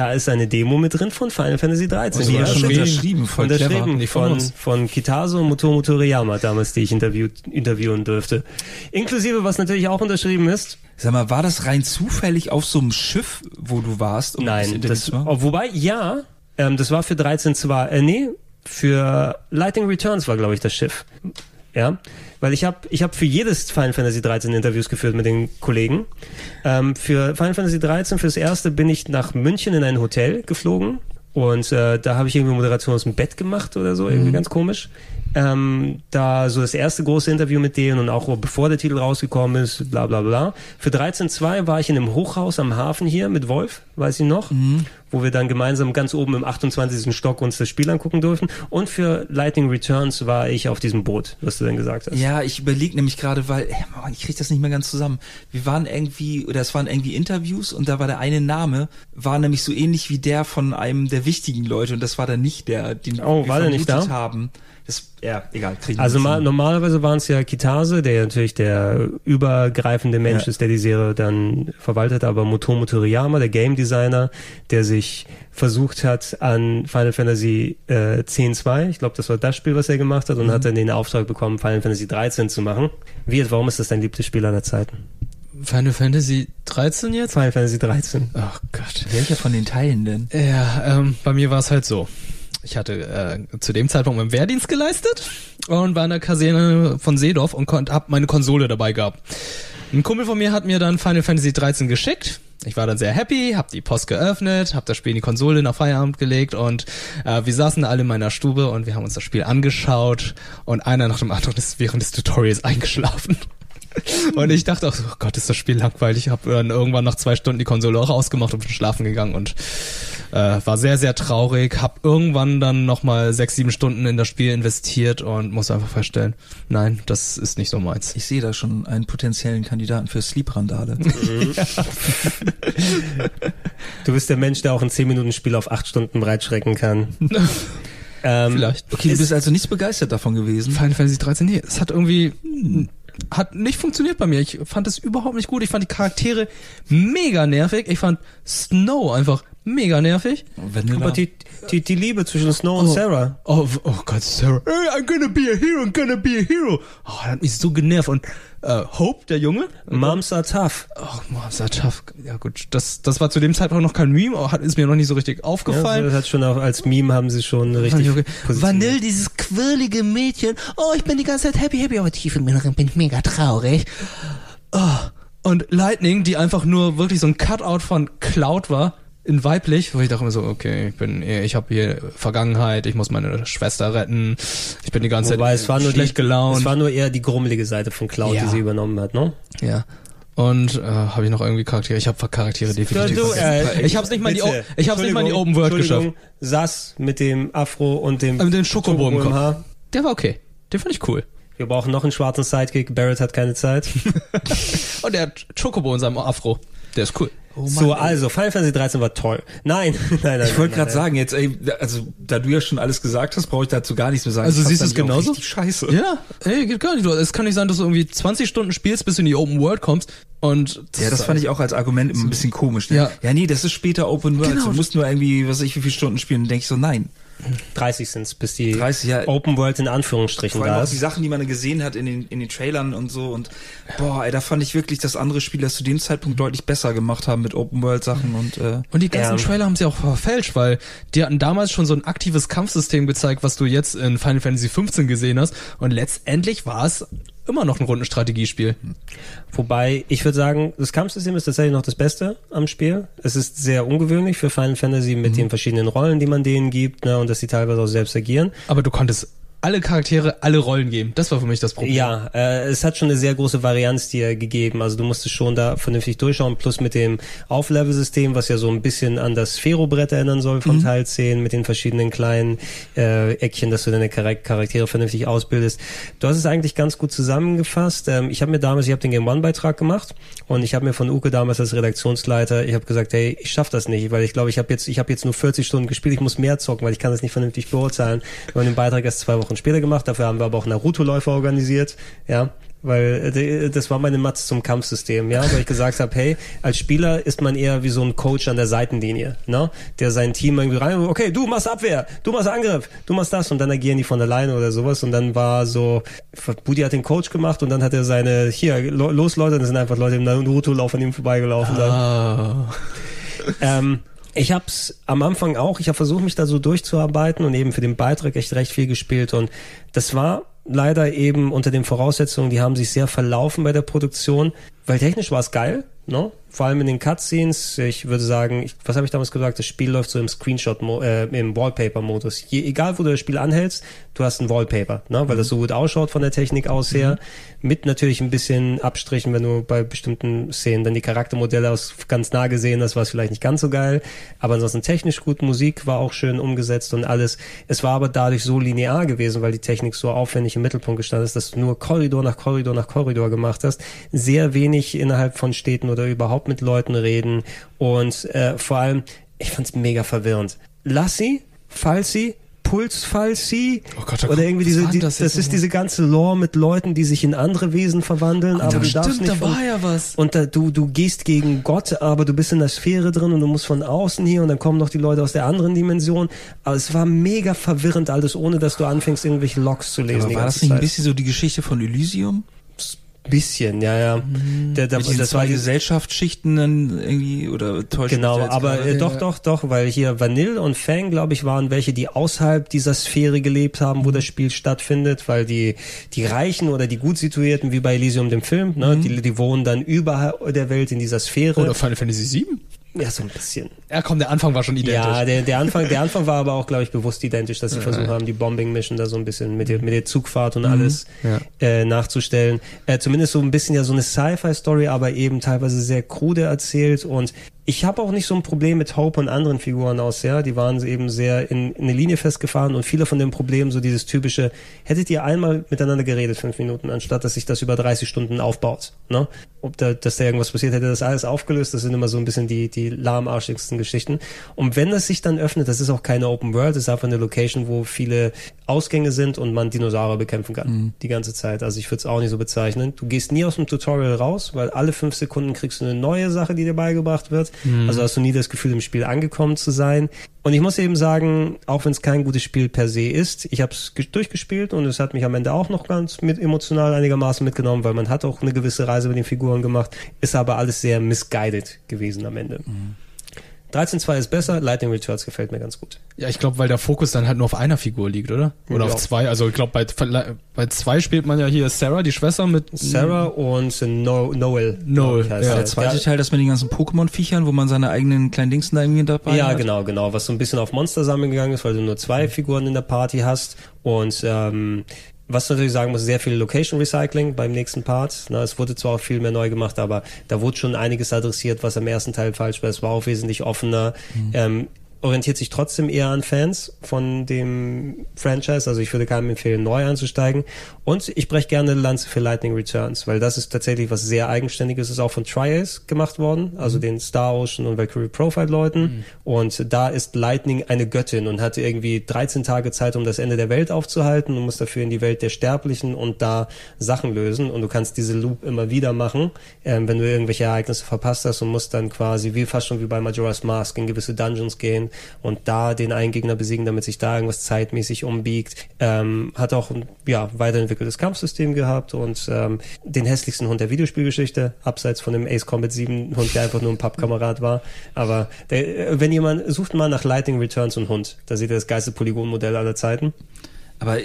Da ist eine Demo mit drin von Final Fantasy 13. Also die war schon unterschrieben, voll unterschrieben clever. Von von, von und Motomo Toriyama damals, die ich interviewt, interviewen dürfte. Inklusive, was natürlich auch unterschrieben ist. Sag mal, war das rein zufällig auf so einem Schiff, wo du warst? um Nein, das, machen? oh, wobei, ja, ähm, das war für 13 zwar, äh, nee, für Lighting Returns war, glaube ich, das Schiff. Ja, weil ich habe ich hab für jedes Final Fantasy 13 Interviews geführt mit den Kollegen. Ähm, für Final Fantasy 13, fürs erste bin ich nach München in ein Hotel geflogen und äh, da habe ich irgendwie Moderation aus dem Bett gemacht oder so, irgendwie ganz komisch. Ähm, da so das erste große Interview mit denen und auch bevor der Titel rausgekommen ist, bla bla bla. Für 13.2 war ich in einem Hochhaus am Hafen hier mit Wolf, weiß ich noch, wo wir dann gemeinsam ganz oben im 28. Stock uns das Spiel angucken durften. Und für Lightning Returns war ich auf diesem Boot, was du denn gesagt hast. Ja, ich überlege nämlich gerade, weil ey, Mann, ich krieg das nicht mehr ganz zusammen. Wir waren irgendwie, oder es waren irgendwie Interviews und da war der eine Name, war nämlich so ähnlich wie der von einem der wichtigen Leute und das war dann nicht der, den Oh, wir war der nicht da? haben. Das, ja, egal. Krieg ich Also mal, normalerweise waren es ja Kitase, der ja natürlich der übergreifende Mensch Ja. ist, der die Serie dann verwaltet, aber Motomo Toriyama, der Game Designer, der sich versucht hat an Final Fantasy äh, 10.2, ich glaube, das war das Spiel, was er gemacht hat, und Mhm. hat dann den Auftrag bekommen, Final Fantasy 13 zu machen. Wie, warum ist das dein liebstes Spiel aller Zeiten? Final Fantasy 13 jetzt? Final Fantasy 13. Ach Gott. Welcher von den Teilen denn? Ja, ähm, bei mir war es halt so. Ich hatte äh, zu dem Zeitpunkt meinen Wehrdienst geleistet und war in der Kaserne von Seedorf und konnt, hab meine Konsole dabei gehabt. Ein Kumpel von mir hat mir dann Final Fantasy 13 geschickt. Ich war dann sehr happy, hab die Post geöffnet, hab das Spiel in die Konsole nach Feierabend gelegt und äh, wir saßen alle in meiner Stube und wir haben uns das Spiel angeschaut und einer nach dem anderen ist während des Tutorials eingeschlafen. Und ich dachte auch oh Gott, ist das Spiel langweilig. Ich habe dann irgendwann nach zwei Stunden die Konsole auch ausgemacht und bin schlafen gegangen und äh, war sehr, sehr traurig. Hab irgendwann dann nochmal sechs, sieben Stunden in das Spiel investiert und muss einfach feststellen, nein, das ist nicht so meins. Ich sehe da schon einen potenziellen Kandidaten für Sleep-Randale. Du bist der Mensch, der auch ein 10-Minuten-Spiel auf 8 Stunden breitschrecken kann. ähm, Vielleicht. Okay, du bist also nicht begeistert davon gewesen. Final Fantasy 13, nee, es hat irgendwie hat nicht funktioniert bei mir. Ich fand es überhaupt nicht gut. Ich fand die Charaktere mega nervig. Ich fand Snow einfach Mega nervig. Aber die, die, die Liebe zwischen Snow und Sarah. Oh, oh Gott, Sarah. Hey, I'm gonna be a hero, I'm gonna be a hero. Oh, das hat mich so genervt. Und äh, Hope, der Junge. Moms are tough. Oh, ist ja tough. Ja gut, das, das war zu dem Zeitpunkt noch kein Meme, aber hat, ist mir noch nicht so richtig Ja, aufgefallen. das hat schon auch als Meme haben sie schon richtig Okay. Vanille, dieses quirlige Mädchen. Oh, ich bin die ganze Zeit happy, happy, aber tief im Inneren bin ich mega traurig. Oh. Und Lightning, die einfach nur wirklich so ein Cutout von Cloud war, in weiblich, wo ich dachte mir so, okay, ich bin, ich habe hier Vergangenheit, ich muss meine Schwester retten, ich bin die ganze Wobei Zeit es war nur schlecht die, gelaunt. Es war nur eher die grummelige Seite von Cloud, Ja. die sie übernommen hat, ne? Ja. Und äh, habe ich noch irgendwie Charaktere? Ich habe Charaktere definitiv du, äh, ich habe es nicht mal in die, bitte. ich habe nicht mal in die Open World geschafft. Sass mit dem Afro und dem, Äh, Mit dem Schokobo im Kopf. Haar. Der war okay. Den fand ich cool. Wir brauchen noch einen schwarzen Sidekick. Barrett hat keine Zeit. Und der hat Chocobo in seinem Afro. Der ist cool. So, also, Final Fantasy 13 war toll. Nein, nein, nein. Ich wollte gerade sagen, jetzt, ey, also da du ja schon alles gesagt hast, brauche ich dazu gar nichts mehr sagen. Also Ich siehst du es genauso? Richtig scheiße. Ja, ey, geht gar nicht. Du- Es kann nicht sein, dass du irgendwie 20 Stunden spielst, bis du in die Open World kommst. Und Ja, das fand ich auch als Argument immer ein bisschen komisch. Ne? Ja. ja, nee, das ist später Open World. Genau. Du musst nur irgendwie, was weiß ich, wie viele Stunden spielen. Dann denke ich so, nein. 30 sind's, bis die 30, ja. Open World in Anführungsstrichen Vor allem da auch die ist. Sachen, die man gesehen hat in den, in den Trailern und so. Und boah, ey, da fand ich wirklich, dass andere Spieler es zu dem Zeitpunkt deutlich besser gemacht haben mit Open World Sachen und äh, Und die ganzen Ja. Trailer haben sie auch verfälscht, weil die hatten damals schon so ein aktives Kampfsystem gezeigt, was du jetzt in Final Fantasy 15 gesehen hast. Und letztendlich war es immer noch ein Rundenstrategiespiel. Wobei, ich würde sagen, das Kampfsystem ist tatsächlich noch das Beste am Spiel. Es ist sehr ungewöhnlich für Final Fantasy Mhm. mit den verschiedenen Rollen, die man denen gibt, ne, und dass sie teilweise auch selbst agieren. Aber du konntest alle Charaktere alle Rollen geben. Das war für mich das Problem. Ja, äh, es hat schon eine sehr große Varianz dir gegeben. Also du musstest schon da vernünftig durchschauen, plus mit dem Auflevel-System, was ja so ein bisschen an das Sphero-Brett erinnern soll vom Teil 10, mit den verschiedenen kleinen äh, Eckchen, dass du deine Char Charaktere vernünftig ausbildest. Du hast es eigentlich ganz gut zusammengefasst. Ähm, ich habe mir damals, ich habe den Game One-Beitrag gemacht und ich habe mir von Uke damals als Redaktionsleiter, ich habe gesagt, hey, ich schaff das nicht, weil ich glaube, ich habe jetzt, ich habe jetzt nur 40 Stunden gespielt, ich muss mehr zocken, weil ich kann das nicht vernünftig beurteilen. Wir haben den Beitrag erst zwei Wochen später gemacht, dafür haben wir aber auch Naruto-Läufer organisiert, ja, weil äh, das war meine Matz zum Kampfsystem, ja, weil ich gesagt habe, hey, als Spieler ist man eher wie so ein Coach an der Seitenlinie, ne, der sein Team irgendwie rein, okay, du machst Abwehr, du machst Angriff, du machst das und dann agieren die von alleine oder sowas und dann war so, Budi hat den Coach gemacht und dann hat er seine, hier, lo- los Leute, das sind einfach Leute im Naruto-Lauf an ihm vorbeigelaufen. Dann. Ah. Ähm, ich hab's am Anfang auch, ich habe versucht, mich da so durchzuarbeiten und eben für den Beitrag echt recht viel gespielt. Und das war leider eben unter den Voraussetzungen, die haben sich sehr verlaufen bei der Produktion, weil technisch war es geil, ne? Vor allem in den Cutscenes, ich würde sagen, ich, was habe ich damals gesagt, das Spiel läuft so im Screenshot, äh, im Wallpaper-Modus. Egal, wo du das Spiel anhältst, du hast ein Wallpaper, ne? weil das so gut ausschaut von der Technik aus her. Mit natürlich ein bisschen Abstrichen, wenn du bei bestimmten Szenen dann die Charaktermodelle aus ganz nah gesehen hast, war es vielleicht nicht ganz so geil. Aber ansonsten technisch gut, Musik war auch schön umgesetzt und alles. Es war aber dadurch so linear gewesen, weil die Technik so aufwendig im Mittelpunkt gestanden ist, dass du nur Korridor nach Korridor nach Korridor gemacht hast. Sehr wenig innerhalb von Städten oder überhaupt mit Leuten reden. Und äh, vor allem, ich fand's mega verwirrend. Lassie, Falsi, Pulsfalsi Oh Gott, da oder irgendwie diese, die, das das, ist diese ganze Lore mit Leuten, die sich in andere Wesen verwandeln, aber da du darfst stimmt, nicht da war ja was. und da, du du gehst gegen Gott, aber du bist in der Sphäre drin und du musst von außen hier und dann kommen noch die Leute aus der anderen Dimension. Aber es war mega verwirrend alles, ohne dass du anfängst irgendwelche Logs zu lesen. aber war das nicht ein Zeit. bisschen so die Geschichte von Elysium? Bisschen, ja ja. Der, der, Mit diesen das war zwei die, Gesellschaftsschichten dann irgendwie oder täuscht Genau, mich da jetzt aber gerade? äh, doch, doch, doch, weil hier Vanille und Fang, glaube ich, waren welche, die außerhalb dieser Sphäre gelebt haben, wo das Spiel stattfindet, weil die die Reichen oder die gut situierten, wie bei Elysium dem Film, ne, die, die wohnen dann überall der Welt in dieser Sphäre. Oder Final Fantasy 7? Ja, so ein bisschen. Ja, komm, der Anfang war schon identisch. Ja, der, der Anfang, der Anfang war aber auch, glaube ich, bewusst identisch, dass sie versucht haben, die Bombing Mission da so ein bisschen mit der, mit der Zugfahrt und alles Ja. äh, nachzustellen. Äh, zumindest so ein bisschen ja so eine Sci-Fi-Story, aber eben teilweise sehr krude erzählt und ich habe auch nicht so ein Problem mit Hope und anderen Figuren aus, ja. Die waren eben sehr in, in eine Linie festgefahren und viele von den Problemen, so dieses typische, hättet ihr einmal miteinander geredet, fünf Minuten, anstatt dass sich das über 30 Stunden aufbaut, ne? Ob da, dass da irgendwas passiert, hätte das alles aufgelöst. Das sind immer so ein bisschen die, die lahmarschigsten Geschichten. Und wenn das sich dann öffnet, das ist auch keine Open World, das ist einfach eine Location, wo viele Ausgänge sind und man Dinosaurier bekämpfen kann. Die ganze Zeit. Also ich würde es auch nicht so bezeichnen. Du gehst nie aus dem Tutorial raus, weil alle fünf Sekunden kriegst du eine neue Sache, die dir beigebracht wird. Wird. Also hast du nie das Gefühl, im Spiel angekommen zu sein. Und ich muss eben sagen, auch wenn es kein gutes Spiel per se ist, ich habe es durchgespielt und es hat mich am Ende auch noch ganz mit emotional einigermaßen mitgenommen, weil man hat auch eine gewisse Reise mit den Figuren gemacht, ist aber alles sehr misguided gewesen am Ende. 13.2 ist besser, Lightning Returns gefällt mir ganz gut. Ja, ich glaube, weil der Fokus dann halt nur auf einer Figur liegt, oder? Oder Ja. auf zwei. Also ich glaube, bei, bei zwei spielt man ja hier Sarah, die Schwester mit Sarah und no Noel. Noel, ja. der. Der zweite Ja, Teil, das mit den ganzen Pokémon-Viechern, wo man seine eigenen kleinen Dings da irgendwie dabei Ja, hat. genau, genau. Was so ein bisschen auf Monster sammeln gegangen ist, weil du nur zwei Figuren in der Party hast. Und ähm, was natürlich sagen muss, sehr viel Location Recycling beim nächsten Part. Na, es wurde zwar auch viel mehr neu gemacht, aber da wurde schon einiges adressiert, was am ersten Teil falsch war. Es war auch wesentlich offener. Ähm, orientiert sich trotzdem eher an Fans von dem Franchise. Also ich würde keinem empfehlen, neu einzusteigen. Und ich breche gerne Lanze für Lightning Returns, weil das ist tatsächlich was sehr eigenständiges. Ist auch von Triace gemacht worden, also den Star Ocean und Valkyrie Profile Leuten. Und da ist Lightning eine Göttin und hat irgendwie 13 Tage Zeit, um das Ende der Welt aufzuhalten und muss dafür in die Welt der Sterblichen und da Sachen lösen. Und du kannst diese Loop immer wieder machen, ähm, wenn du irgendwelche Ereignisse verpasst hast und musst dann quasi, wie fast schon wie bei Majora's Mask, in gewisse Dungeons gehen und da den einen Gegner besiegen, damit sich da irgendwas zeitmäßig umbiegt. Ähm, hat auch ein ja, weiterentwickeltes Kampfsystem gehabt und ähm, den hässlichsten Hund der Videospielgeschichte, abseits von dem Ace Combat 7 Hund, der einfach nur ein Pappkamerad war. Aber der, äh, wenn jemand, sucht mal nach Lightning Returns und Hund, da seht ihr das geilste Polygonmodell aller Zeiten. Aber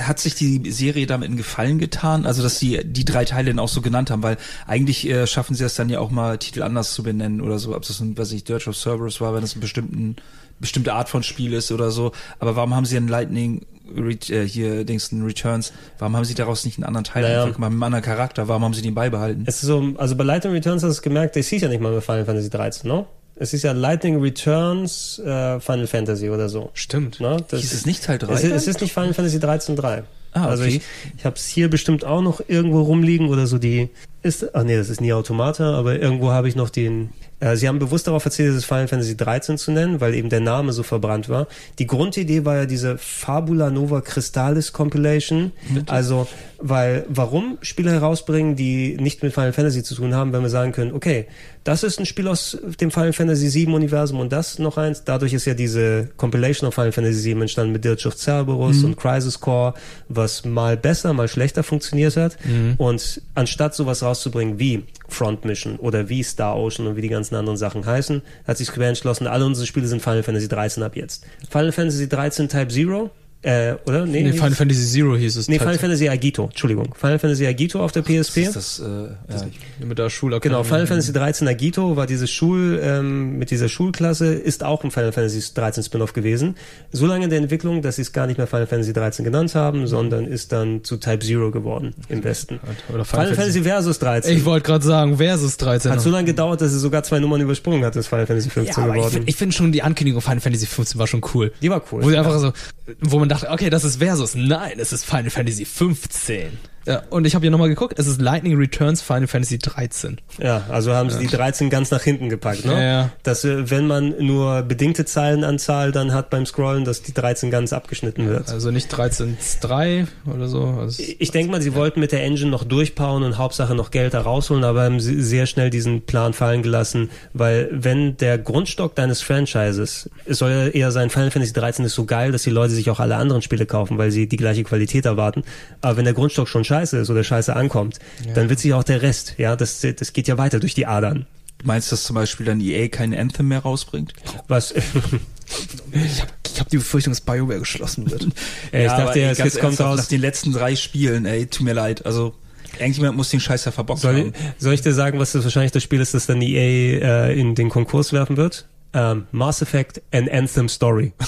hat sich die Serie damit einen Gefallen getan? Also, dass sie die drei Teile dann auch so genannt haben, weil eigentlich äh, schaffen sie es dann ja auch mal Titel anders zu benennen oder so, ob das ein, weiß ich, Dirge of Cerberus war, wenn das eine bestimmten, bestimmte Art von Spiel ist oder so. Aber warum haben sie dann Lightning äh, hier Dingsten Returns, warum haben sie daraus nicht einen anderen Teil Naja. gemacht, mit einem anderen Charakter? Warum haben sie den beibehalten? Es ist so, also bei Lightning Returns hast du es gemerkt, es hieß ja nicht mal mehr Final Fantasy 13, ne? Es ist ja Lightning Returns äh, Final Fantasy oder so. Stimmt. Ne? Das, Hieß es nicht Teil 3? Es ist, es ist nicht Final Fantasy 13.3. Ah, okay. Also ich, ich habe es hier bestimmt auch noch irgendwo rumliegen oder so die ist, ach nee, das ist nie Automata, aber irgendwo habe ich noch den, äh, sie haben bewusst darauf erzählt, es Final Fantasy 13 zu nennen, weil eben der Name so verbrannt war. Die Grundidee war ja diese Fabula Nova Crystallis Compilation, also weil warum Spiele herausbringen, die nicht mit Final Fantasy zu tun haben, wenn wir sagen können, okay, das ist ein Spiel aus dem Final Fantasy 7 Universum und das noch eins. Dadurch ist ja diese Compilation of Final Fantasy 7 entstanden mit Dirge of Cerberus und Crisis Core, was mal besser, mal schlechter funktioniert hat. Und anstatt sowas rauszubringen wie Front Mission oder wie Star Ocean und wie die ganzen anderen Sachen heißen, hat sich Square entschlossen, alle unsere Spiele sind Final Fantasy 13 ab jetzt. Final Fantasy 13 Type Zero, äh, oder? Nee, hieß Final Fantasy Zero hieß es. Nee, Final. Fantasy Agito, Entschuldigung. Final Fantasy Agito auf der PSP. ist das, äh, ja, ich, Mit der Schulakademie. Genau, Final Fantasy 13 Agito war diese Schul, ähm, mit dieser Schulklasse, ist auch ein Final Fantasy 13 Spin-off gewesen. So lange in der Entwicklung, dass sie es gar nicht mehr Final Fantasy 13 genannt haben, sondern ist dann zu Type Zero geworden im Westen. Oder Final Fantasy Versus 13. Ich wollte gerade sagen, Versus 13. hat so lange gedauert, dass sie sogar zwei Nummern übersprungen hat, ist Final Fantasy 15 ja, ich geworden. finde ich find schon die Ankündigung Final Fantasy 15 war schon cool. Die war cool. Wo sie einfach so, wo man dachte, okay, das ist Versus. Nein, es ist Final Fantasy 15. Ja, und ich habe hier nochmal geguckt, es ist Lightning Returns Final Fantasy 13. Ja, also haben sie die 13 ganz nach hinten gepackt, ne? Ja, ja. Dass, äh, wenn man nur bedingte Zeilenanzahl dann hat beim Scrollen, dass die 13 ganz abgeschnitten wird. Also nicht 13.3 oder so. Also Ich denke mal, sie wollten mit der Engine noch durchbauen und Hauptsache noch Geld da rausholen, aber haben sie sehr schnell diesen Plan fallen gelassen, weil wenn der Grundstock deines Franchises, es soll ja eher sein, Final Fantasy 13 ist so geil, dass die Leute sich auch alle anderen Spiele kaufen, weil sie die gleiche Qualität erwarten. Aber wenn der Grundstock schon scheiße ist oder scheiße ankommt, dann wird sich auch der Rest, ja, das, das geht ja weiter durch die Adern. meinst du, dass zum Beispiel dann EA kein Anthem mehr rausbringt? Was, ich habe die Befürchtung, dass BioWare geschlossen wird. Ey, ich aber dachte, ey, ja, jetzt kommt raus. Nach den letzten drei Spielen, ey, tut mir leid. Also, irgendjemand muss den Scheiß ja verbockt Soll, haben. ich- soll ich dir sagen, was das wahrscheinlich das Spiel ist, das dann EA äh, in den Konkurs werfen wird? Ähm, Mass Effect An Anthem Story.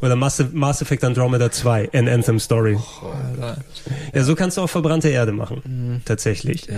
Oder Mass, Mass Effect Andromeda 2 An Anthem Story. Ja, so kannst du auch verbrannte Erde machen, tatsächlich.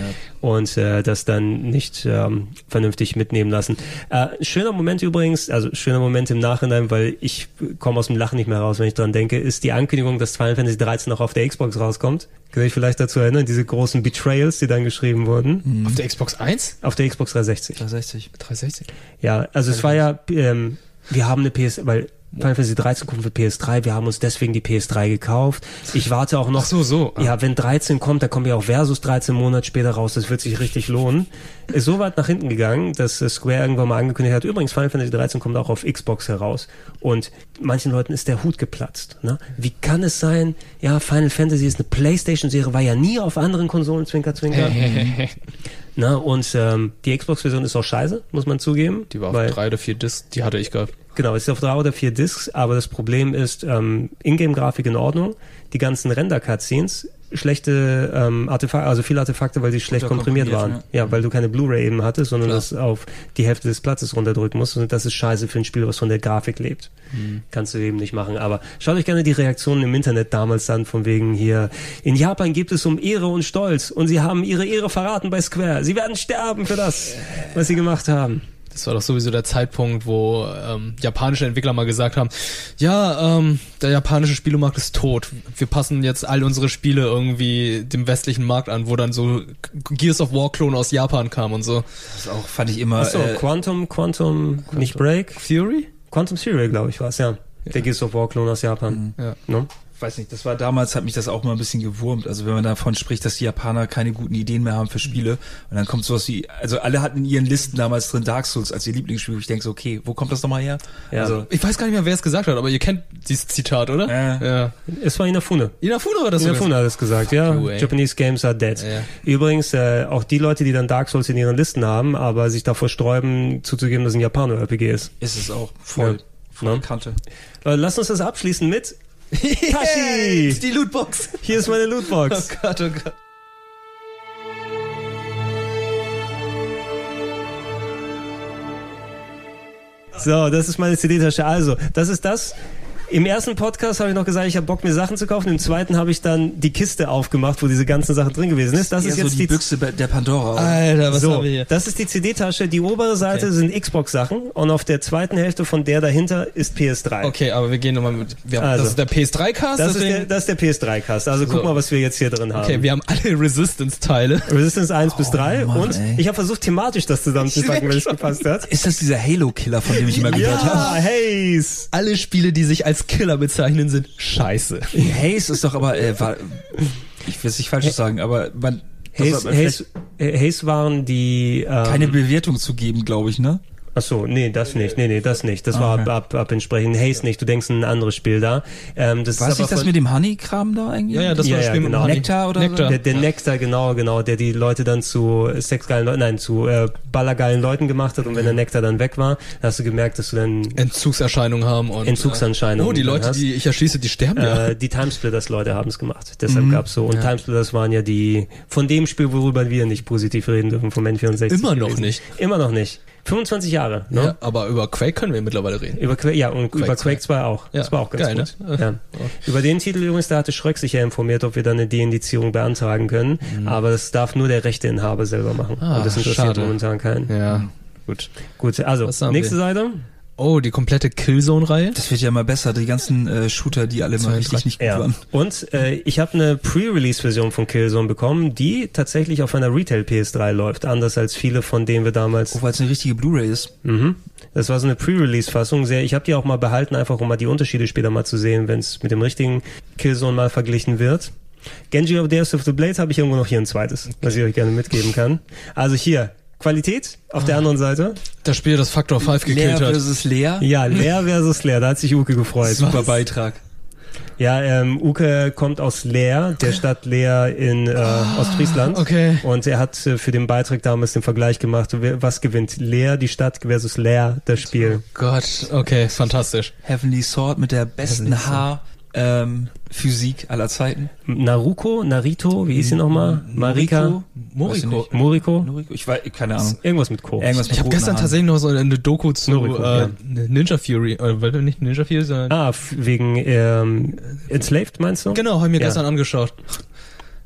Und äh, das dann nicht ähm, vernünftig mitnehmen lassen. Äh, schöner Moment übrigens, also schöner Moment im Nachhinein, weil ich komme aus dem Lachen nicht mehr raus, wenn ich dran denke, ist die Ankündigung, dass Final Fantasy 13 auch auf der Xbox rauskommt. Könnt ihr euch vielleicht dazu erinnern, diese großen Betrayals, die dann geschrieben wurden? Auf der Xbox 1? Auf der Xbox 360. 360. 360. Ja, also es war ja, ähm, wir haben eine PS, weil Final Fantasy 13 kommt für PS3, wir haben uns deswegen die PS3 gekauft. Ich warte auch noch. Ach so, so. Ja, wenn 13 kommt, dann kommt ja auch Versus 13 Monate später raus, das wird sich richtig lohnen. Ist so weit nach hinten gegangen, dass äh, Square irgendwann mal angekündigt hat, übrigens Final Fantasy 13 kommt auch auf Xbox heraus. Und manchen Leuten ist der Hut geplatzt. Ne? Wie kann es sein, ja, Final Fantasy ist eine Playstation-Serie, war ja nie auf anderen Konsolen, Zwinker, Zwinker. Na, und ähm, die Xbox-Version ist auch scheiße, muss man zugeben. Die war auf drei oder vier Discs, die hatte ich gehabt. Genau, es ist auf drei oder vier Discs, aber das Problem ist, ähm, Ingame-Grafik in Ordnung, die ganzen Render-Cutscenes, schlechte ähm, Artefakte, also viele Artefakte, weil sie schlecht komprimiert, komprimiert, waren. Ja. weil du keine Blu-ray eben hattest, sondern Klar. das auf die Hälfte des Platzes runterdrücken musst. Und das ist scheiße für ein Spiel, was von der Grafik lebt. Kannst du eben nicht machen. Aber schaut euch gerne die Reaktionen im Internet damals an, von wegen hier, in Japan geht es um Ehre und Stolz und sie haben ihre Ehre verraten bei Square. Sie werden sterben für das, was sie gemacht haben. Das war doch sowieso der Zeitpunkt, wo ähm, japanische Entwickler mal gesagt haben, ja, ähm, der japanische Spielemarkt ist tot. Wir passen jetzt all unsere Spiele irgendwie dem westlichen Markt an, wo dann so Gears of War Klon aus Japan kam und so. Das auch fand ich immer. Achso, äh, Quantum, Quantum, nicht Break? Fury? Quantum Serial, glaube ich, war es, ja. Der Gears of War Klon aus Japan. Ja. Ne? Weiß nicht, das war damals, hat mich das auch mal ein bisschen gewurmt. Also wenn man davon spricht, dass die Japaner keine guten Ideen mehr haben für Spiele und dann kommt sowas wie, also alle hatten in ihren Listen damals drin Dark Souls als ihr Lieblingsspiel. wo Ich denke so, okay, wo kommt das nochmal her? Ja. Also, Ich weiß gar nicht mehr, wer es gesagt hat, aber ihr kennt dieses Zitat, oder? Ja. ja. Es war Inafune. Inafune war das. Inafune hat es gesagt, ja. Ey. Japanese Games are dead. Ja. Übrigens, äh, auch die Leute, die dann Dark Souls in ihren Listen haben, aber sich davor sträuben, zuzugeben, dass ein Japaner-RPG ist. ist es auch voll, Ja. voll Ne? Kante. Leute, lasst uns das abschließen mit Tashi! Die Lootbox. Hier ist meine Lootbox. Oh Gott, oh Gott. So, das ist meine CD-Tasche. Also, das ist das. Im ersten Podcast habe ich noch gesagt, ich habe Bock, mir Sachen zu kaufen. Im zweiten habe ich dann die Kiste aufgemacht, wo diese ganzen Sachen drin gewesen ist. Das ist so jetzt die die Büchse der Pandora. oder? Alter, was so, haben wir hier? das ist die CD-Tasche. Die obere Seite sind Xbox-Sachen und auf der zweiten Hälfte von der dahinter ist PS3. Okay, aber wir gehen nochmal mit. Wir haben, Also. das ist der PS3-Cast, Das ist, deswegen. ist der PS3-Cast. Also guck So. mal, was wir jetzt hier drin haben. okay, wir haben alle Resistance-Teile. Resistance 1 bis 3 Oh Mann, und ey. ich habe versucht, thematisch das zusammenzupacken, wenn es gepasst hat. Ist das dieser Halo-Killer, von dem ich immer gehört Ja, habe? Haze! Alle Spiele, die sich als Killer bezeichnen, sind scheiße. Haze ist doch aber, äh, war, ich will es nicht falsch sagen, aber man, Haze, äh, Haze waren die... Ähm, keine Bewertung zu geben, glaube ich, ne? Ach so, nee, das nicht. Nee, nee, das nicht. Das war ab, ab, ab entsprechend. Haze nicht. Du denkst an ein anderes Spiel da. Ähm, das War ist es nicht aber das mit dem Honey-Kram da eigentlich? Ja, ja, das Ja, war das ja, Spiel genau. Nektar oder Nektar. Der, der Nektar, genau, genau, der die Leute dann zu sexgeilen Leuten, nein, zu äh, ballergeilen Leuten gemacht hat und wenn der Nektar dann weg war, dann hast du gemerkt, dass du dann Entzugserscheinungen haben und. Entzugserscheinungen Oh, die Leute, hast. die ich erschieße, die sterben ja. äh, die Timesplitters Leute haben es gemacht. Deshalb gab's so. Und Timesplitters waren ja die von dem Spiel, worüber wir nicht positiv reden dürfen, vom N64. Immer noch gewesen. nicht. Immer noch nicht. 25 Jahre, ne? Ja, aber über Quake können wir mittlerweile reden. Über Quake, ja, und über Quake 2 auch. Ja, das war auch ganz geil, gut. ne? Ja. Über den Titel übrigens, da hatte Schröck sich ja informiert, ob wir dann eine Deindizierung beantragen können. Aber das darf nur der Rechteinhaber selber machen. Mhm. Ah, und das interessiert schade. momentan keinen. Ja, gut. Gut, also, nächste wir? Seite. Oh, die komplette Killzone-Reihe. Das wird ja immer besser, die ganzen äh, Shooter, die alle mal richtig nicht gut Ja. waren. Und äh, ich habe eine Pre-Release-Version von Killzone bekommen, die tatsächlich auf einer Retail-PS3 läuft, anders als viele von denen wir damals Oh, weil es eine richtige Blu-ray ist. Mhm. Das war so eine Pre-Release-Fassung. Sehr, ich habe die auch mal behalten, einfach um mal die Unterschiede später mal zu sehen, wenn es mit dem richtigen Killzone mal verglichen wird. Genji of Death of the Blade habe ich irgendwo noch hier ein zweites, was ich euch gerne mitgeben kann. Also hier, Qualität auf der anderen Seite. Das Spiel, das Factor 5 Leer gekillt hat. versus Leer. Ja, Leer versus Leer, da hat sich Uke gefreut. Super Beitrag. Ja, ähm, Uke kommt aus Leer, der Stadt Leer in äh, Ostfriesland. okay. Und er hat äh, für den Beitrag damals den Vergleich gemacht, was gewinnt? Leer, die Stadt versus Leer, das Spiel. Gott, okay, fantastisch. Heavenly Sword mit der besten Haar ähm, Physik aller Zeiten. Naruko, Narito, wie hieß sie nochmal? Marika? Moriko. Moriko? Noriko? Ich weiß, keine Ahnung. Irgendwas mit Co. Irgendwas mit Ich habe gestern tatsächlich noch so eine Doku zu Noriko, äh, ja. Ninja Fury, äh, weil nicht Ninja Fury, sondern Ah, wegen ähm, Enslaved, meinst du? genau, habe ich mir Ja. gestern angeschaut.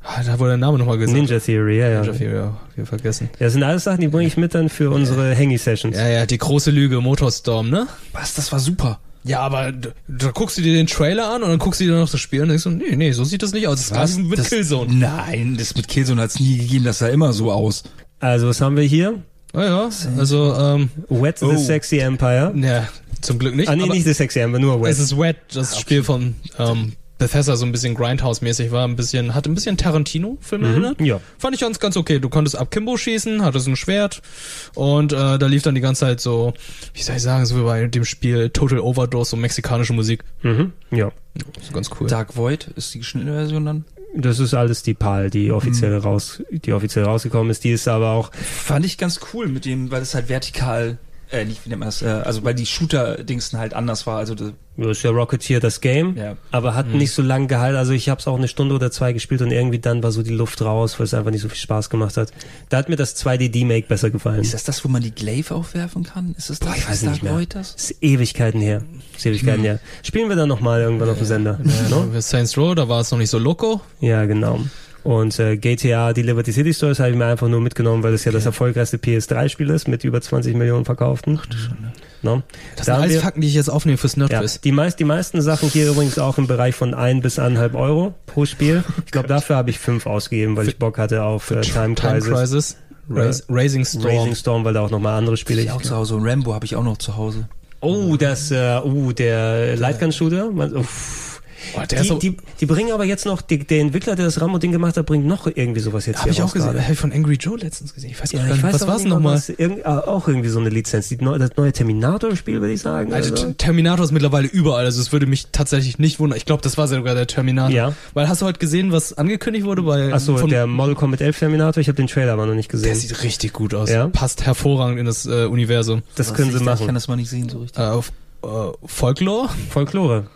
Ah, Da wurde der Name nochmal gesagt. Ninja Theory, ja, ja. Ninja Fury, ja, wir vergessen. Ja, das sind alles Sachen, die bringe ich mit dann für unsere Hangy-Sessions. Ja, ja, die große Lüge, Motorstorm, ne? Was, das war super. Ja, aber da, guckst du dir den Trailer an und dann guckst du dir noch das Spiel an und denkst so, nee, nee, so sieht das nicht aus. Das Was? ist mit das, Killzone. Nein, das mit Killzone hat's nie gegeben, das sah immer so aus. Also, was haben wir hier? Ja, ja, also, ähm, Wet the Oh. Sexy Empire. ja, Zum Glück nicht. Ah, nee, aber nicht The Sexy Amber, nur Wet. Es ist Wet, das Spiel von ähm, Bethesda so ein bisschen Grindhouse-mäßig war, ein bisschen, hat ein bisschen Tarantino-Film erinnert. ja. Fand ich ganz, ganz okay. Du konntest ab Kimbo schießen, hattest ein Schwert und äh, da lief dann die ganze Zeit so, wie soll ich sagen, so wie bei dem Spiel Total Overdose, so mexikanische Musik. Mhm. Ja. So ganz cool. Dark Void ist die geschnittene Version dann. Das ist alles die PAL, die offiziell raus, die offiziell rausgekommen ist. Die ist aber auch, Fand ich ganz cool mit dem, weil es halt vertikal, äh, nicht, wie nennt man das, äh, also weil die Shooter-Dingsen halt anders war. Also das, ist ja Rocketeer das Game, Ja. aber hat nicht so lange gehalten. Also ich habe es auch eine Stunde oder zwei gespielt und irgendwie dann war so die Luft raus, weil es einfach nicht so viel Spaß gemacht hat. Da hat mir das 2D-D-Make besser gefallen. ist das das, wo man die Glaive aufwerfen kann? Ist das das? Boah, ich weiß Ist nicht mehr. Das? Das ist Ewigkeiten her. Das ist Ewigkeiten her. Spielen wir dann nochmal irgendwann auf dem Sender. Ja, Saints Row, da war es noch nicht so loco. Ja, genau. Und äh, GTA die Liberty City Stories habe ich mir einfach nur mitgenommen, weil es ja das erfolgreichste PS3-Spiel ist mit über 20 Millionen verkauften. No? Das Da sind alles wir- Fakten, die ich jetzt aufnehme fürs Ja, Nerdquiz. die, meist, die meisten Sachen hier übrigens auch im Bereich von ein bis anderthalb Euro pro Spiel. Ich glaube, dafür habe ich fünf ausgegeben, weil ich Bock hatte auf äh, Time Time Crisis, Crisis, Rais- Raising Storm. Raising Storm, weil da auch nochmal andere Spiele. Ich auch zu Hause. Und Rambo habe ich auch noch zu Hause. Oh, das, äh, oh, der Lightgun-Shooter. Uff. Oh, der Die, so, die, die bringen aber jetzt noch, die, der Entwickler, der das Rambo-Ding gemacht hat, bringt noch irgendwie sowas jetzt habe hier ich auch gesehen. Habe ich von Angry Joe letztens gesehen. Ich weiß gar Ja, nicht, ich weiß was war es nochmal? was- Irgend, ah, auch irgendwie so eine Lizenz. Die, neu- das neue Terminator-Spiel, würde ich sagen. Also? T- Terminator ist mittlerweile überall, also es würde mich tatsächlich nicht wundern. Ich glaube, das war sogar der Terminator. Ja. Weil hast du heute gesehen, was angekündigt wurde bei Achso, der Model Combat 11 Terminator, ich habe den Trailer aber noch nicht der gesehen. sieht richtig gut aus. Ja? Passt hervorragend in das äh, Universum. Das Was können sie da- Ich kann machen. das mal nicht sehen so richtig. Äh, auf, äh, Folklore? Folklore.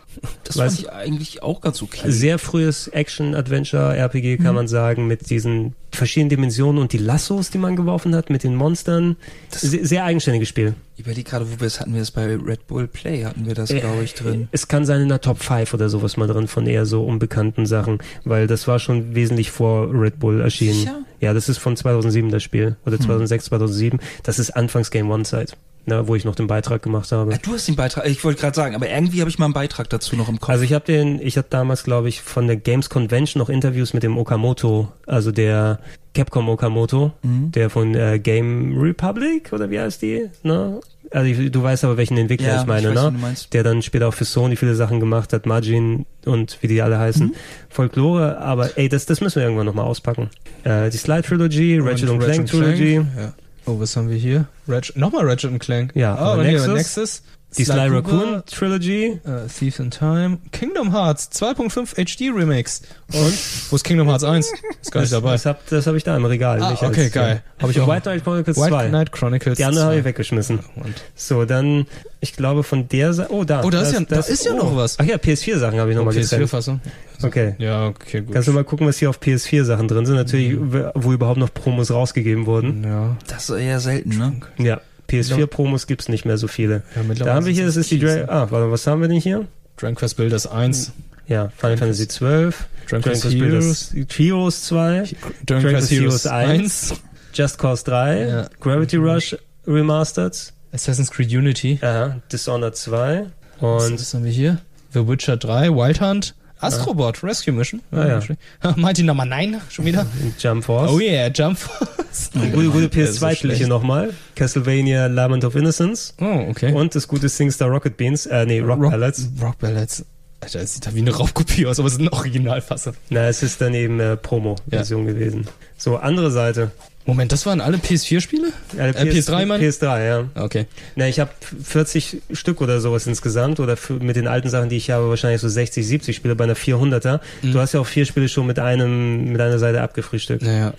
Das weiß- fand ich eigentlich auch ganz okay. Sehr frühes Action-Adventure-RPG kann man sagen, mit diesen verschiedenen Dimensionen und die Lassos, die man geworfen hat, mit den Monstern. Sehr, sehr eigenständiges Spiel. Ich überlege gerade, wo wir es hatten wir das bei Red Bull Play, hatten wir das, glaube ich, drin. Es kann sein in der Top 5 oder sowas mal drin von eher so unbekannten Sachen, weil das war schon wesentlich vor Red Bull erschienen. Sicher? Ja, das ist von 2007 das Spiel. Oder 2006, 2007. Das ist Anfangs Game One-Zeit, ne, wo ich noch den Beitrag gemacht habe. Ah, du hast den Beitrag, ich wollte gerade sagen, aber irgendwie habe ich mal einen Beitrag dazu noch im Kopf. Also ich habe den, ich hatte damals, glaube ich, von der Games Convention noch Interviews mit dem Okamoto, also der Capcom Okamoto, Mhm. der von äh, Game Republic oder wie heißt die? Ne? Also ich, du weißt aber welchen Entwickler Ja, ich meine, ich weiß, ne? wen du meinst. Der dann später auch für Sony viele Sachen gemacht hat, Margin und wie die alle heißen. Mhm. Folklore, aber ey, das, das müssen wir irgendwann nochmal auspacken. Äh, die Slide Trilogy, Ratchet und Clank Trilogy, Ja. Oh, was haben wir hier? Ratchet, nochmal Ratchet und Clank. Ja, oh, aber Nexus, Nexus. Die Sly Cooper, Raccoon Trilogy, Äh, Thieves in Time, Kingdom Hearts 2.5 HD Remix. Und wo ist Kingdom Hearts 1? Ist gar nicht dabei. Das hab, das hab ich da im Regal. Ah, okay, als, geil. Hab ich auch. White Knight Chronicles White 2. Knight Chronicles. Die andere habe 2. ich weggeschmissen. Und So, dann, ich glaube von der Seite, oh da. Oh, da ist ja- da ist ja noch was. Ach ja, PS4-Sachen habe ich nochmal getrennt. PS4-Fassung. Okay. Ja, okay, gut. Kannst du mal gucken, was hier auf PS4-Sachen drin sind? Natürlich, Mhm. wo überhaupt noch Promos rausgegeben wurden. ja. das ist eher selten, ne? Ja, PS4-Promos gibt's nicht mehr so viele. ja Da haben wir hier, das ist die Dra Ah, warte, was haben wir denn hier? Dragon Quest Builders 1, Ja, Final Fantasy 12, Dragon Quest Heroes, Builders Heroes 2, Dragon Quest Heroes 1, 1, Just Cause 3, Ja. Gravity Rush Remastered, Assassin's Creed Unity. ja, Dishonored 2 Und und was haben wir hier? The Witcher 3, Wild Hunt, Astrobot, Rescue Mission. Ah, ja. Mighty Number 9, schon wieder. Jump Force. Oh yeah, Jump Force. Gute, gute Der ist so PS2-Spiele hier schlecht. nochmal. Castlevania Lament of Innocence. Oh, okay. Und das gute SingStar Rocket Beans, äh, nee, Rock, Ballads. Rock Ballads. Alter, das sieht da wie eine Raubkopie aus, aber es ist ein Originalfassung. Na, es ist dann eben äh, Promo-Version gewesen. So, andere Seite. Moment, das waren alle PS4-Spiele? Äh, Äh, PS3, Mann? PS3, ja. Okay. Na, ich habe 40 Stück oder sowas insgesamt oder mit den alten Sachen, die ich habe, wahrscheinlich so 60, 70 Spiele bei einer 400er. Mhm. Du hast ja auch vier Spiele schon mit einem mit einer Seite abgefrühstückt. Naja,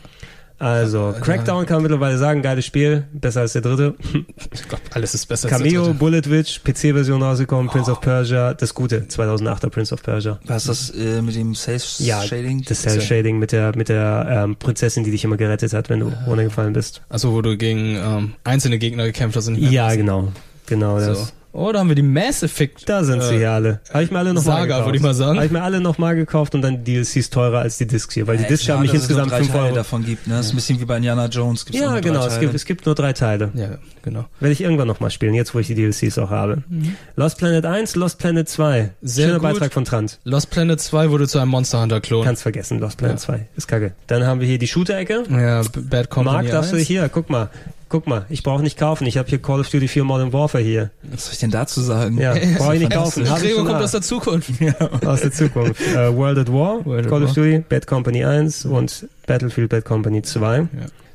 Also, Crackdown kann man mittlerweile sagen, geiles Spiel, besser als der dritte. ich glaube, alles ist besser als Cameo, der Bullet Witch, PC-Version rausgekommen, Prince of Persia, das gute, 2008er Prince of Persia. Was ist das äh, mit dem Safe Ja, das Cell-Shading mit der, mit der ähm, Prinzessin, die dich immer gerettet hat, wenn du runtergefallen bist. Achso, wo du gegen ähm, einzelne Gegner gekämpft hast. und nicht mehr Ja, passt. genau. Genau So. das. Oh, da haben wir die Mass Effect. Da sind sie äh, hier alle. Habe ich mir alle nochmal gekauft. würde ich mal sagen. Habe ich mir alle nochmal gekauft und dann die DLCs teurer als die Discs hier, weil die Discs haben mich insgesamt 5 Teile Euro. davon gibt, ne? Das ist ein bisschen wie bei Indiana Jones. Gibt's Ja, genau, es gibt, es gibt nur drei Teile. Ja, genau. Werde ich irgendwann nochmal spielen, jetzt wo ich die DLCs auch habe. Lost Planet 1, Lost Planet 2. Mhm. Sehr Schöner gut. Beitrag von Trant. Lost Planet 2 wurde zu einem Monster Hunter Klon. Kannst vergessen, Lost Planet Ja. 2. Ist kacke. Dann haben wir hier die Shooter-Ecke. ja, Bad Company Marc, darfst du 1. hier, guck mal. Guck mal, ich brauche nicht kaufen. Ich habe hier Call of Duty 4 Modern Warfare hier. Was soll ich denn dazu sagen? Ja, brauche ich nicht kaufen. Gregor kommt da. aus der Zukunft. aus der Zukunft. Äh, World at War, World at Call of War. Duty, Bad Company 1 und Battlefield Bad Company 2.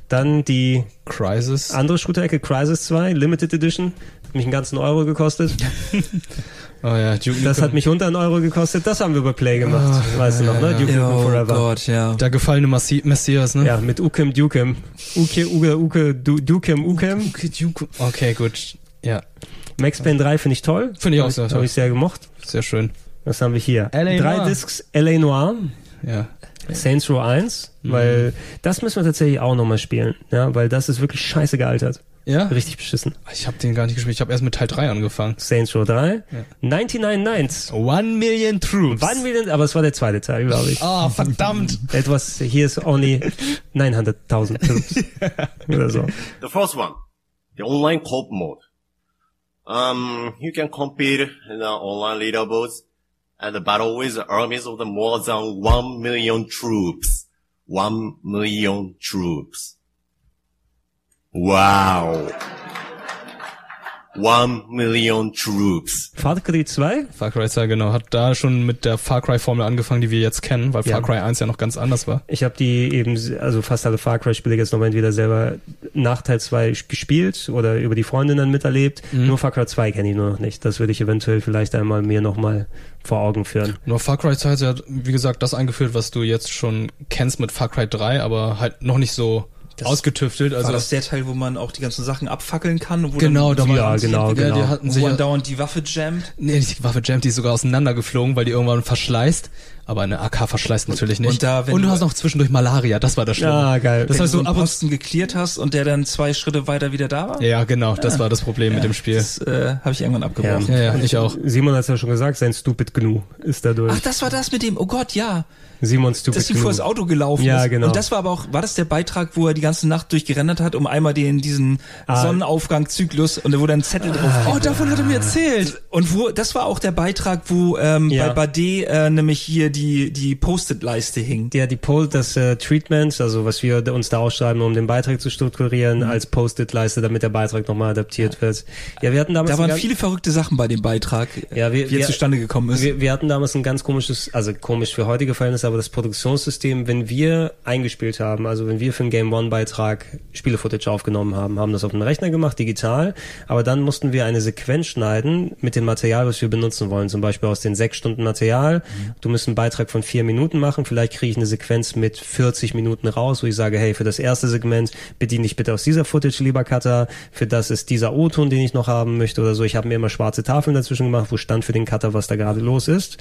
Dann die Crisis. andere Shooter-Ecke, Crisis 2, Limited Edition. Hat mich einen ganzen Euro gekostet. Oh ja, Duke Das Nukem. hat mich unter einen Euro gekostet. Das haben wir bei Play gemacht. weißt du noch, ne? Duke Nukem Oh Forever. Gott, ja. Der gefallene Massi Messias, ne? Ja, mit Ukem Dukem. Uke, Uke, Uke, Du- Dukem, Ukem. Okay, Duke. Okay, gut. Ja, Max Payne 3 finde ich toll. Finde ich auch sehr Habe toll. ich sehr gemocht. sehr schön. Was haben wir hier? L.A. Drei Noire. Discs L.A. Noir. Ja. Saints Row 1, weil das müssen wir tatsächlich auch nochmal spielen, ja, weil das ist wirklich scheiße gealtert. Ja? Richtig beschissen. Ich habe den gar nicht gespielt. Ich habe erst mit Teil 3 angefangen. Saints Row 3, 99 Nights. One Million Troops. Wann will aber es war der zweite Teil, glaube ich. Ah, verdammt. Etwas, hier ist only 900.000 Troops. Oder so. The first one, the online co-op mode. Um, you can compete in the online leaderboards and battle with armies of the more than one million troops. One million troops. Wow. One million troops. Far Cry 2? Far Cry 2, genau. Hat da schon mit der Far Cry Formel angefangen, die wir jetzt kennen, weil Ja. Far Cry 1 ja noch ganz anders war. Ich habe die eben, also fast alle Far Cry Spiele jetzt nochmal entweder selber nach Teil 2 gespielt oder über die Freundin dann miterlebt. Mhm. Nur Far Cry 2 kenne ich nur noch nicht. Das würde ich eventuell vielleicht einmal mir nochmal vor Augen führen. Nur Far Cry 2 hat ja, wie gesagt, das eingeführt, was du jetzt schon kennst mit Far Cry 3, aber halt noch nicht so ausgetüftelt. Also war das der Teil, wo man auch die ganzen Sachen abfackeln kann? Wo Genau, dann da war- Ja, genau, Ja, genau. die hatten Wo sich man ja, dauernd die Waffe jammt. nee, die Waffe Jam, die ist sogar auseinandergeflogen, weil die irgendwann verschleißt. Aber eine AK verschleißt natürlich nicht. und da, wenn und du du- hast noch zwischendurch Malaria, das war das Schlimme. Ah, geil. Das Wenn heißt, du so einen Posten geklärt hast und der dann zwei Schritte weiter wieder da war? Ja, genau, das war das Problem mit dem Spiel. Das äh, habe ich irgendwann abgebrochen. Ja, ja, ich auch. Simon hat es ja schon gesagt, sein Stupid Gnu ist dadurch. Ach, das war das mit dem, oh Gott, ja. Simon Stupid Dass die Gnu. vor das Auto gelaufen Ja, ist. genau. Und das war aber auch, war das der Beitrag, wo er die ganze Nacht durchgerendert hat, um einmal den, diesen Ah. Sonnenaufgang-Zyklus und da wurde ein Zettel drauf. Oh, davon hat er mir erzählt. Und wo, das war auch der Beitrag, wo ähm, Ja. bei Bade äh, nämlich hier die, die Post-it-Leiste hing. Ja, die Poll, das äh, Treatment, also was wir uns da ausschreiben, um den Beitrag zu strukturieren, Mhm. als Post-it-Leiste, damit der Beitrag nochmal adaptiert wird. Ja, wir hatten damals Da waren ganz- viele verrückte Sachen bei dem Beitrag, Ja, wir- wie er zustande gekommen ist. Wir, wir hatten damals ein ganz komisches, also komisch für heutige Verhältnisse, aber das Produktionssystem, wenn wir eingespielt haben, also wenn wir für einen Game One Beitrag Spiele-Footage aufgenommen haben, haben das auf dem Rechner gemacht, digital, aber dann mussten wir eine Sequenz schneiden mit dem Material, was wir benutzen wollen, zum Beispiel aus den sechs Stunden Material. Du musst einen Beitrag von vier Minuten machen, vielleicht kriege ich eine Sequenz mit 40 Minuten raus, wo ich sage, hey, für das erste Segment bediene ich bitte aus dieser Footage, lieber Cutter, für das ist dieser O-Ton, den ich noch haben möchte oder so. Ich habe mir immer schwarze Tafeln dazwischen gemacht, wo stand für den Cutter, was da gerade los ist.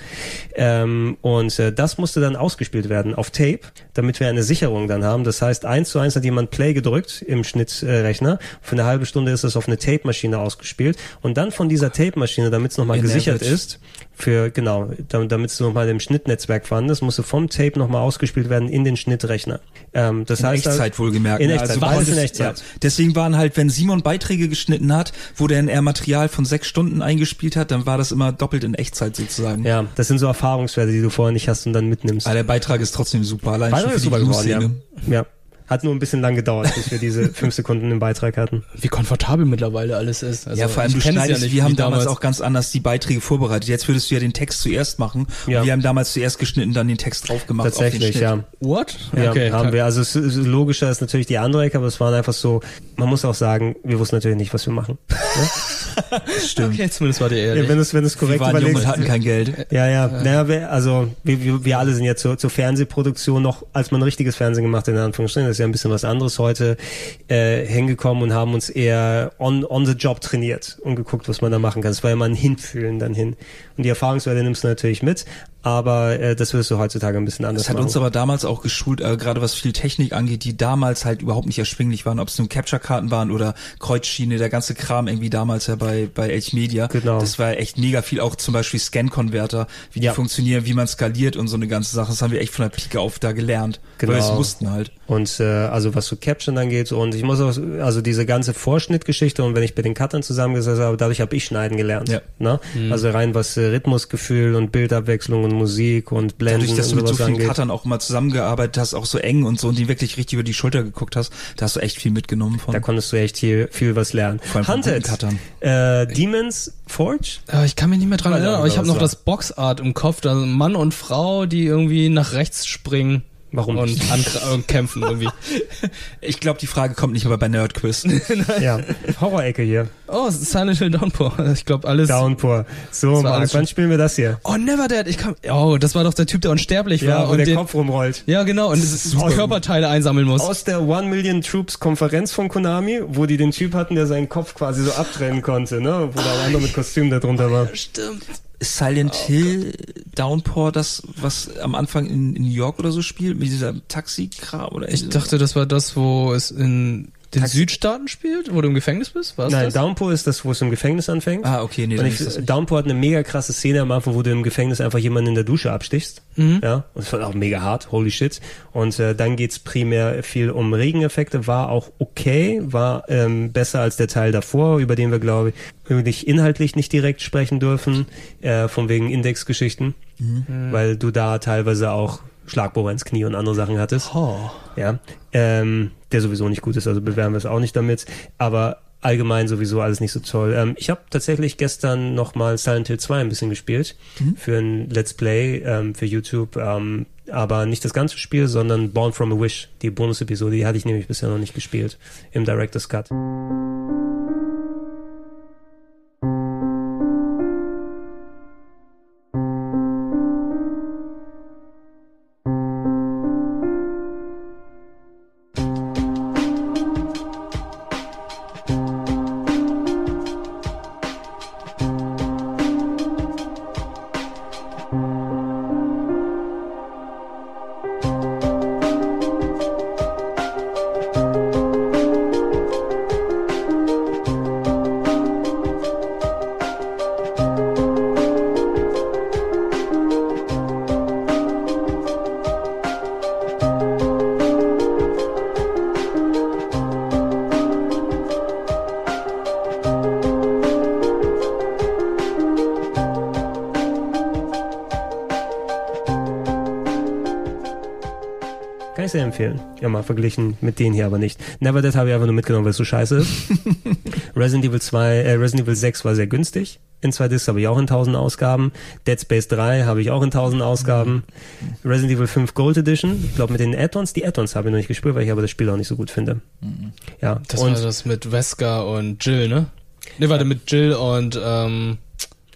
Ähm, und äh, das musste dann ausgespielt werden auf Tape, damit wir eine Sicherung dann haben. Das heißt, eins zu eins hat jemand Play gedrückt im Schnittrechner. Für eine halbe Stunde ist das auf eine Tape-Maschine ausgespielt. Und dann von dieser Tape-Maschine, damit es nochmal gesichert Average. ist, für, genau, damit es nochmal im Schnittnetzwerk vorhanden ist, musste vom Tape nochmal ausgespielt werden in den Schnittrechner. Ähm, das in heißt, Echtzeit wohlgemerkt. In ne? Echtzeit, Also beides- in Echtzeit. Ja. Deswegen waren halt, wenn Simon Beiträge geschnitten hat, wo dann er Material von sechs Stunden eingespielt hat, dann war das immer doppelt in Echtzeit sozusagen. Ja, das sind so Erfahrungswerte, die du vorher nicht hast und dann mitnimmst. Aber der Beitrag ist trotzdem super, allein Beitrag schon für super die geworden, ja. Ja. Hat nur ein bisschen lang gedauert, bis wir diese fünf Sekunden im Beitrag hatten. Wie komfortabel mittlerweile alles ist. Also, ja, vor allem du schneidest, ja nicht, wir haben damals auch ganz anders die Beiträge vorbereitet. Jetzt würdest du ja den Text zuerst machen. Ja. Und wir haben damals zuerst geschnitten, dann den Text drauf gemacht. auf den Tatsächlich, ja. What? Ja, okay, haben wir. Also es, es, logischer ist natürlich die andere Ecke, aber es waren einfach so, man muss auch sagen, wir wussten natürlich nicht, was wir machen. Stimmt. Okay, zumindest war der ehrlich. Ja, wenn es wenn es Wir korrekt waren jung überlegst. und hatten kein Geld. Ja, ja. Naja, wir, also wir, wir, wir alle sind ja zur, zur Fernsehproduktion noch, als man richtiges Fernsehen gemacht hat, in Anführungsstrichen, ist ja ein bisschen was anderes heute, äh, hingekommen und haben uns eher on, on the job trainiert und geguckt, was man da machen kann. Es war ja mal ein Hinfühlen dann hin. Und die Erfahrungswerte nimmst du natürlich mit, aber äh, das wirst du heutzutage ein bisschen anders Das hat machen. uns aber damals auch geschult, äh, gerade was viel Technik angeht, die damals halt überhaupt nicht erschwinglich waren, ob es nun Capture-Karten waren oder Kreuzschiene, der ganze Kram irgendwie damals ja bei, bei Elch Media. Genau. Das war echt mega viel, auch zum Beispiel Scan-Converter, wie die Ja. funktionieren, wie man skaliert und so eine ganze Sache. Das haben wir echt von der Pike auf da gelernt. Weil wir es Genau. wussten halt. Und äh, also was so Caption angeht und ich muss auch, also diese ganze Vorschnittgeschichte und wenn ich bei den Cuttern zusammengesessen habe, dadurch habe ich schneiden gelernt. Ja. Ne? Also rein was äh, Rhythmusgefühl und Bildabwechslung und und Musik und Blenden Dadurch, dass du mit so vielen angeht. Cuttern auch immer zusammengearbeitet hast, auch so eng und so und die wirklich richtig über die Schulter geguckt hast, da hast du echt viel mitgenommen von. Da konntest du echt hier viel was lernen. Vor allem Hunted, Cuttern. äh, Demons Forge? Äh, ich kann mich nicht mehr dran erinnern, aber ich habe noch das Boxart im Kopf, da sind Mann und Frau, die irgendwie nach rechts springen. Warum Und, und kämpfen irgendwie. Ich glaube, die Frage kommt nicht, aber bei Nerdquiz. Ja, Horror-Ecke hier. Oh, es ist Silent Hill Downpour. Ich glaube alles. Downpour. So, Marc, alles wann spielen wir das hier? Oh, Never Dead. Ich kann. Oh, das war doch der Typ, der unsterblich Ja, war und der den, Kopf rumrollt. Ja, genau. Und es ist Körperteile einsammeln muss. Aus der One Million Troops Konferenz von Konami, wo die den Typ hatten, der seinen Kopf quasi so abtrennen konnte, ne? Wo da ein anderer mit Kostüm da drunter war. Stimmt. Silent Hill Downpour das, was am Anfang in, in New York oder so spielt, mit dieser Taxikram oder Ich dachte, das war das, wo es in den Taxi- Südstaaten spielt, wo du im Gefängnis bist. Was Nein, das? Downpour ist das, wo es im Gefängnis anfängt. Ah, okay, nee, Und ich. Downpour hat eine mega krasse Szene am Anfang, wo du im Gefängnis einfach jemanden in der Dusche abstichst. Mhm. Ja, und das war auch mega hart, holy shit. Und äh, dann geht's primär viel um Regeneffekte, war auch okay, war ähm, besser als der Teil davor, über den wir, glaube ich, wirklich inhaltlich nicht direkt sprechen dürfen, äh, von wegen Indexgeschichten, weil du da teilweise auch Schlagbohrer ins Knie und andere Sachen hattest. Oh. Ja, ähm, der sowieso nicht gut ist, also bewerben wir es auch nicht damit. Aber allgemein sowieso alles nicht so toll. Ähm, ich habe tatsächlich gestern nochmal Silent Hill 2 ein bisschen gespielt für ein Let's Play ähm, für YouTube. Ähm, aber nicht das ganze Spiel, sondern Born from a Wish, die Bonus-Episode, die hatte ich nämlich bisher noch nicht gespielt im Director's Cut. Ja, mal verglichen mit denen hier aber nicht. Never Dead habe ich einfach nur mitgenommen, weil es so scheiße ist. Resident Evil 2, äh, Resident Evil 6 war sehr günstig. In zwei Discs habe ich auch in 1000 Ausgaben. Dead Space 3 habe ich auch in 1000 Ausgaben. Resident Evil 5 Gold Edition. Ich glaube mit den Add-ons. Die Add-ons habe ich noch nicht gespielt, weil ich aber das Spiel auch nicht so gut finde. Ja. Das und war das mit Wesker und Jill, ne? Ne, warte, mit Jill und ähm,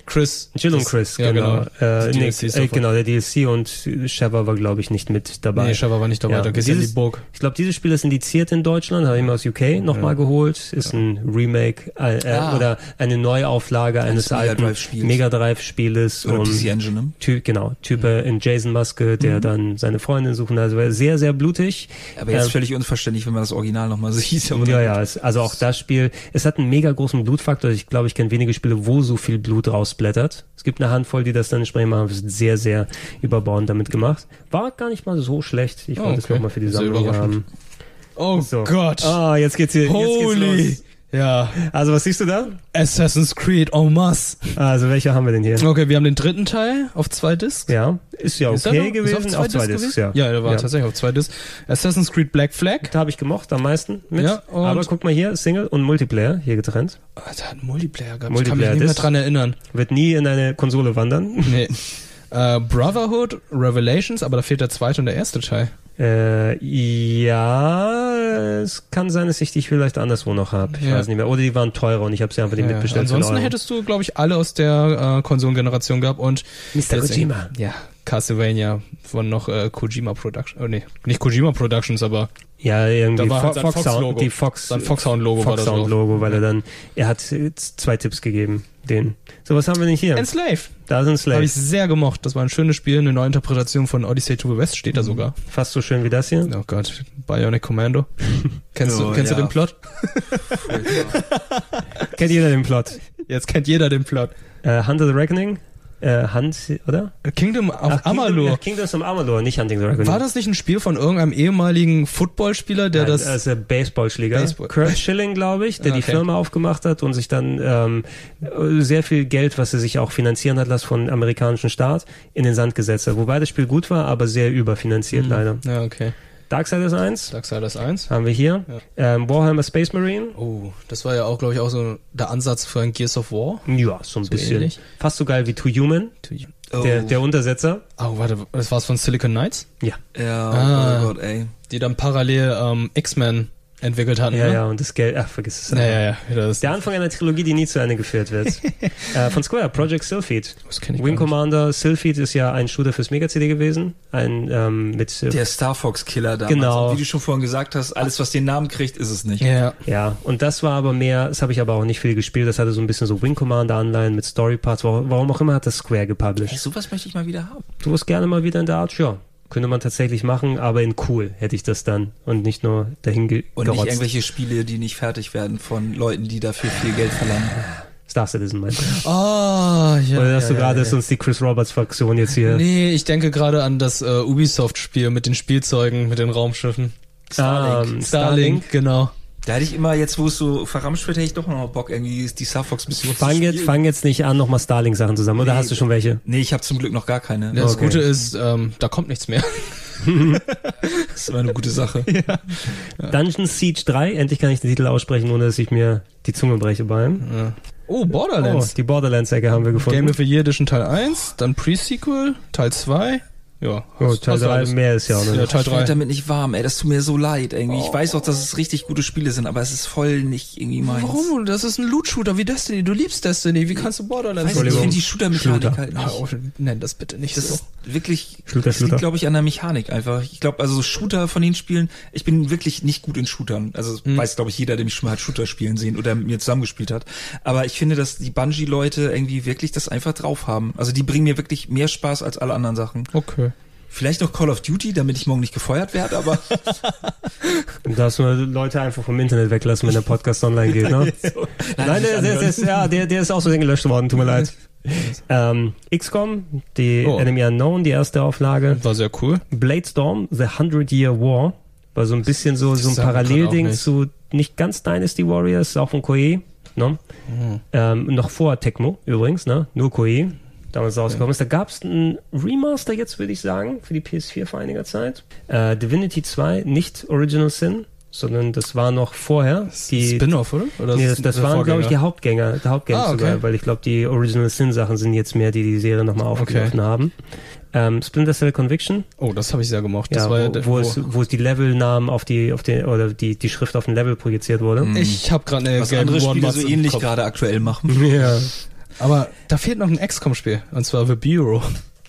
Chris. Jill und Chris, ja, genau. Äh, Die nee, DLCs äh, genau, der DLC und Sheva war, glaube ich, nicht mit dabei. Nee, Sheva war nicht dabei, da geht's ja in die Burg. Ich glaube, dieses Spiel ist indiziert in Deutschland, habe ich mir aus UK nochmal geholt. Ist ein Remake äh, äh, Ah. oder eine Neuauflage eines, Mega alten Drive-Spiels. Mega Drive Spieles. Oder um, PC Engine, ne? Typ, genau, Typ äh, in Jason Maske, der dann seine Freundin suchen. Also sehr, sehr blutig. Aber jetzt Ähm, völlig unverständlich, wenn man das Original nochmal sieht. Aber ja, ja, es, also auch das Spiel, es hat einen mega großen Blutfaktor. Ich glaube, ich kenne wenige Spiele, wo so viel Blut rausblättert. Es gibt eine Handvoll, die das dann entsprechend machen. Das ist sehr, sehr überbauend damit gemacht. War gar nicht mal so schlecht. Ich Oh, wollte es okay. nochmal für die Sammlung haben. Oh So. Gott. Ah, jetzt geht's hier. Jetzt Holy. geht's los. Ja. Also, was siehst du da? Assassin's Creed en masse. Also, welche haben wir denn hier? Okay, wir haben den dritten Teil auf zwei Discs. Ja, ist ja Ist er okay noch- ist gewesen. er auf zwei Discs Discs, gewesen? ja. Ja, der war tatsächlich auf zwei Discs. Assassin's Creed Black Flag. Da habe ich gemocht am meisten mit. Ja, Aber guck mal hier, Single und Multiplayer hier getrennt. Oh, der hat Multiplayer gehabt. ich kann Multiplayer mich nicht mehr dran erinnern. Wird nie in eine Konsole wandern. Nee. Äh, Brotherhood, Revelations, aber da fehlt der zweite und der erste Teil. Äh, ja, es kann sein, dass ich die vielleicht anderswo noch habe. Ich Ja. weiß nicht mehr. Oder die waren teurer und ich habe sie einfach nicht Ja, mitbestellt. ansonsten hättest du, glaube ich, alle aus der äh, Konsolengeneration gehabt und Mr. Kojima. Ja, Castlevania von noch äh, Kojima Production. Oh nee, nicht Kojima Productions, aber Ja, irgendwie Da war Fo halt Fox Sound, Fox-Logo. die Fox, Sein Foxhound-Logo war Fox da Sound drauf. Logo, weil er dann, er hat äh, zwei Tipps gegeben, den. So, was haben wir denn hier? Enslave. Da sind Habe Slaves. ich sehr gemocht. Das war ein schönes Spiel, eine neue Interpretation von Odyssey to the West steht da sogar. Fast so schön wie das hier. Oh Gott, Bionic Commando. kennst du, Oh, kennst ja. du den Plot? Kennt jeder den Plot? Jetzt kennt jeder den Plot. Äh, Hunter the Reckoning? Äh, Hand, oder? Kingdom of Ach, Kingdom, Amalur. ja, Kingdoms of Amalur, nicht Hunting the Dragon. War das nicht ein Spiel von irgendeinem ehemaligen Footballspieler, der Nein, das... Also Baseballschläger. Baseball. Kurt Schilling, glaube ich, der die Okay. Firma aufgemacht hat und sich dann ähm, sehr viel Geld, was er sich auch finanzieren hat lassen von amerikanischen Staat, in den Sand gesetzt hat. Wobei das Spiel gut war, aber sehr überfinanziert Hm. leider. Ja, okay. Darksiders 1 Darksiders 1. haben wir hier. Ähm, Warhammer Space Marine. Oh, das war ja auch, glaube ich, auch so der Ansatz für ein Gears of War. Ja, so ein So bisschen. ähnlich. Fast so geil wie Too Human, der, der Untersetzer. Oh, warte, das war's von Silicon Knights? Ja. Ja, Ah. oh Gott, ey. Die dann parallel ähm, X-Men entwickelt hatten, Ja, ne? ja, und das Geld, ach, vergiss es. Ja, ja, ja. Das, Der Anfang einer Trilogie, die nie zu Ende geführt wird. äh, von Square, Project Sylphid. das kenn ich Wing gar nicht. Commander Sylphid ist ja ein Shooter fürs Mega-CD gewesen. Ein ähm, mit äh, Der Star Fox Killer damals. Genau. Und wie du schon vorhin gesagt hast, alles, was den Namen kriegt, ist es nicht. Ja. ja, und das war aber mehr, das habe ich aber auch nicht viel gespielt. Das hatte so ein bisschen so Wing Commander Anleihen mit Story Parts. Warum, warum auch immer hat das Square gepublished. sowas möchte ich mal wieder haben. Du wirst gerne mal wieder in der Art, ja. Könnte man tatsächlich machen, aber in cool hätte ich das dann und nicht nur dahin ge Und nicht gerotzt. irgendwelche Spiele, die nicht fertig werden von Leuten, die dafür viel Geld verlangen. Star Citizen meinst du? Ah, ja. Oder hast ja, du ja, gerade ja. ist uns die Chris Roberts Fraktion jetzt hier? Nee, ich denke gerade an das äh, Ubisoft-Spiel mit den Spielzeugen, mit den Raumschiffen. Starlink. Starlink, genau. Da hätte ich immer, jetzt wo es so verramscht wird, hätte ich doch noch Bock, irgendwie die Star Fox Mission zu Fang jetzt, fang jetzt nicht an, nochmal Starlink-Sachen zusammen. Oder Nee. hast du schon welche? Nee, ich habe zum Glück noch gar keine. Das Okay. Gute ist, ähm, da kommt nichts mehr. Das ist immer eine gute Sache. Dungeon Siege 3, endlich kann ich den Titel aussprechen, ohne dass ich mir die Zunge breche beim. Oh, Oh, Borderlands. die Borderlands-Ecke haben wir gefunden. Game of the Year Edition Teil 1, dann Pre-Sequel, Teil 2. Ja, oh, hast- Teil hast du 3, alles. mehr ist ja auch noch Ja. Teil Ich werde 3. damit nicht warm, ey, das tut mir so leid irgendwie. Ich weiß auch, dass es richtig gute Spiele sind, aber es ist voll nicht irgendwie meins. Warum? Das ist ein Loot-Shooter wie Destiny. Du liebst Destiny. Wie kannst du Borderlands Weiß ich finde die Shooter-Mechanik Shooter. halt nicht. Oh, nenn das bitte nicht Das so. ist wirklich, Shooter, das liegt, glaube ich, an der Mechanik einfach. Ich glaube, also so Shooter von den Spielen, ich bin wirklich nicht gut in Shootern. Also Hm. weiß, glaube ich, jeder, der mich schon mal hat Shooter spielen sehen oder mit mir zusammengespielt hat. Aber ich finde, dass die Bungie-Leute irgendwie wirklich das einfach drauf haben. Also die bringen mir wirklich mehr Spaß als alle anderen Sachen. Okay. Vielleicht noch Call of Duty, damit ich morgen nicht gefeuert werde, aber Du darfst nur Leute einfach vom Internet weglassen, wenn der Podcast online geht, ne? Nein, der, der, der, ist, ja, der, der ist auch so gelöscht worden, tut mir leid. Ähm, XCOM, die Oh. Enemy Unknown, die erste Auflage. War sehr cool. Bladestorm, The Hundred Year War, war so ein bisschen so, so ein Parallelding zu nicht ganz Dynasty Warriors, auch von Koei, ne? Mhm. Ähm, noch vor Tecmo übrigens, ne? Nur Koei, damals rausgekommen ist. Da gab es ein Remaster jetzt, würde ich sagen, für die PS4 vor einiger Zeit. Äh, Divinity 2, nicht Original Sin, sondern das war noch vorher. Die, Spin-off, oder? oder Nee, das, das waren, glaube ich, die? Hauptgänger, der Hauptgänger Ah, okay. sogar, weil ich glaube, die Original Sin Sachen sind jetzt mehr, die die Serie nochmal aufgegriffen haben. Ähm, Splinter Cell Conviction, Oh, das habe ich sehr gemocht. Das ja, war ja wo, wo, es, wo es die Levelnamen auf die, auf den, oder die, die Schrift auf den Level projiziert wurde. Ich habe gerade eine was gelbe andere Spiele One-Matz so ähnlich gerade aktuell machen. Ja. Aber da fehlt noch ein XCOM-Spiel. Und zwar The Bureau.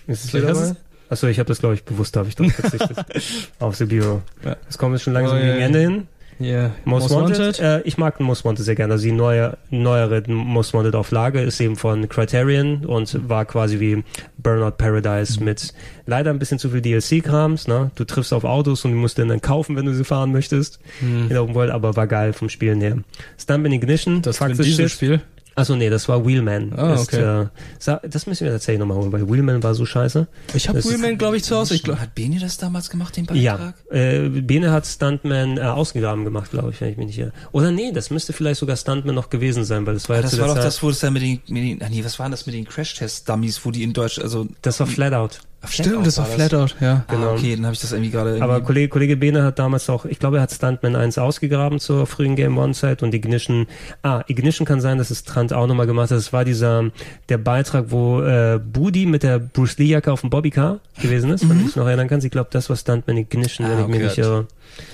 Ist es wieder mal? Achso, ich habe das, glaube ich, bewusst, habe ich doch verzichtet. auf The Bureau. Ja. Das kommt jetzt schon langsam Oh, gegen ja. Ende hin. Yeah. Most, Wanted. Äh, ich mag den Most Wanted sehr gerne. Also die neue, neuere Most Wanted Auflage ist eben von Criterion und war quasi wie Burnout Paradise mit leider ein bisschen zu viel DLC-Krams. Ne? Du triffst auf Autos und du musst den dann kaufen, wenn du sie fahren möchtest. In der World, aber war geil vom Spielen her. Stumpin' Ignition, Das Diesel Shit. Spiel. Achso, nee, das war Wheelman. Ah, ist, okay. äh, sa- das müssen wir tatsächlich nochmal holen, weil Wheelman war so scheiße. Ich habe ist- Wheelman, glaube ich, zu Hause. Ich glaub, Hat Bene das damals gemacht, den Ja, Beitrag? äh, Bene hat Stuntman äh, ausgegraben gemacht, glaube ich, wenn ich mich nicht irre. Oder nee, das müsste vielleicht sogar Stuntman noch gewesen sein, weil das war Ah, ja das war doch Zeit, das, wo es da mit den, mit den, ah nee, was waren das mit den Crash-Test-Dummies, wo die in Deutsch, also, das war Flatout. Stimmt, das war Flatout, ja. genau. Ah, okay, dann habe ich das irgendwie gerade Aber Kollege, Kollege Bene hat damals auch, ich glaube, er hat Stuntman 1 ausgegraben zur frühen Game One Zeit und Ignition, ah, Ignition kann sein, dass es Trant auch nochmal gemacht hat. Das war dieser, der Beitrag, wo äh, Budi mit der Bruce Lee Jacke auf dem Bobbycar gewesen ist, wenn du dich noch erinnern kannst. Ich glaube, das war Stuntman Ignition, wenn Ah, ich mich okay, nicht ja. irre.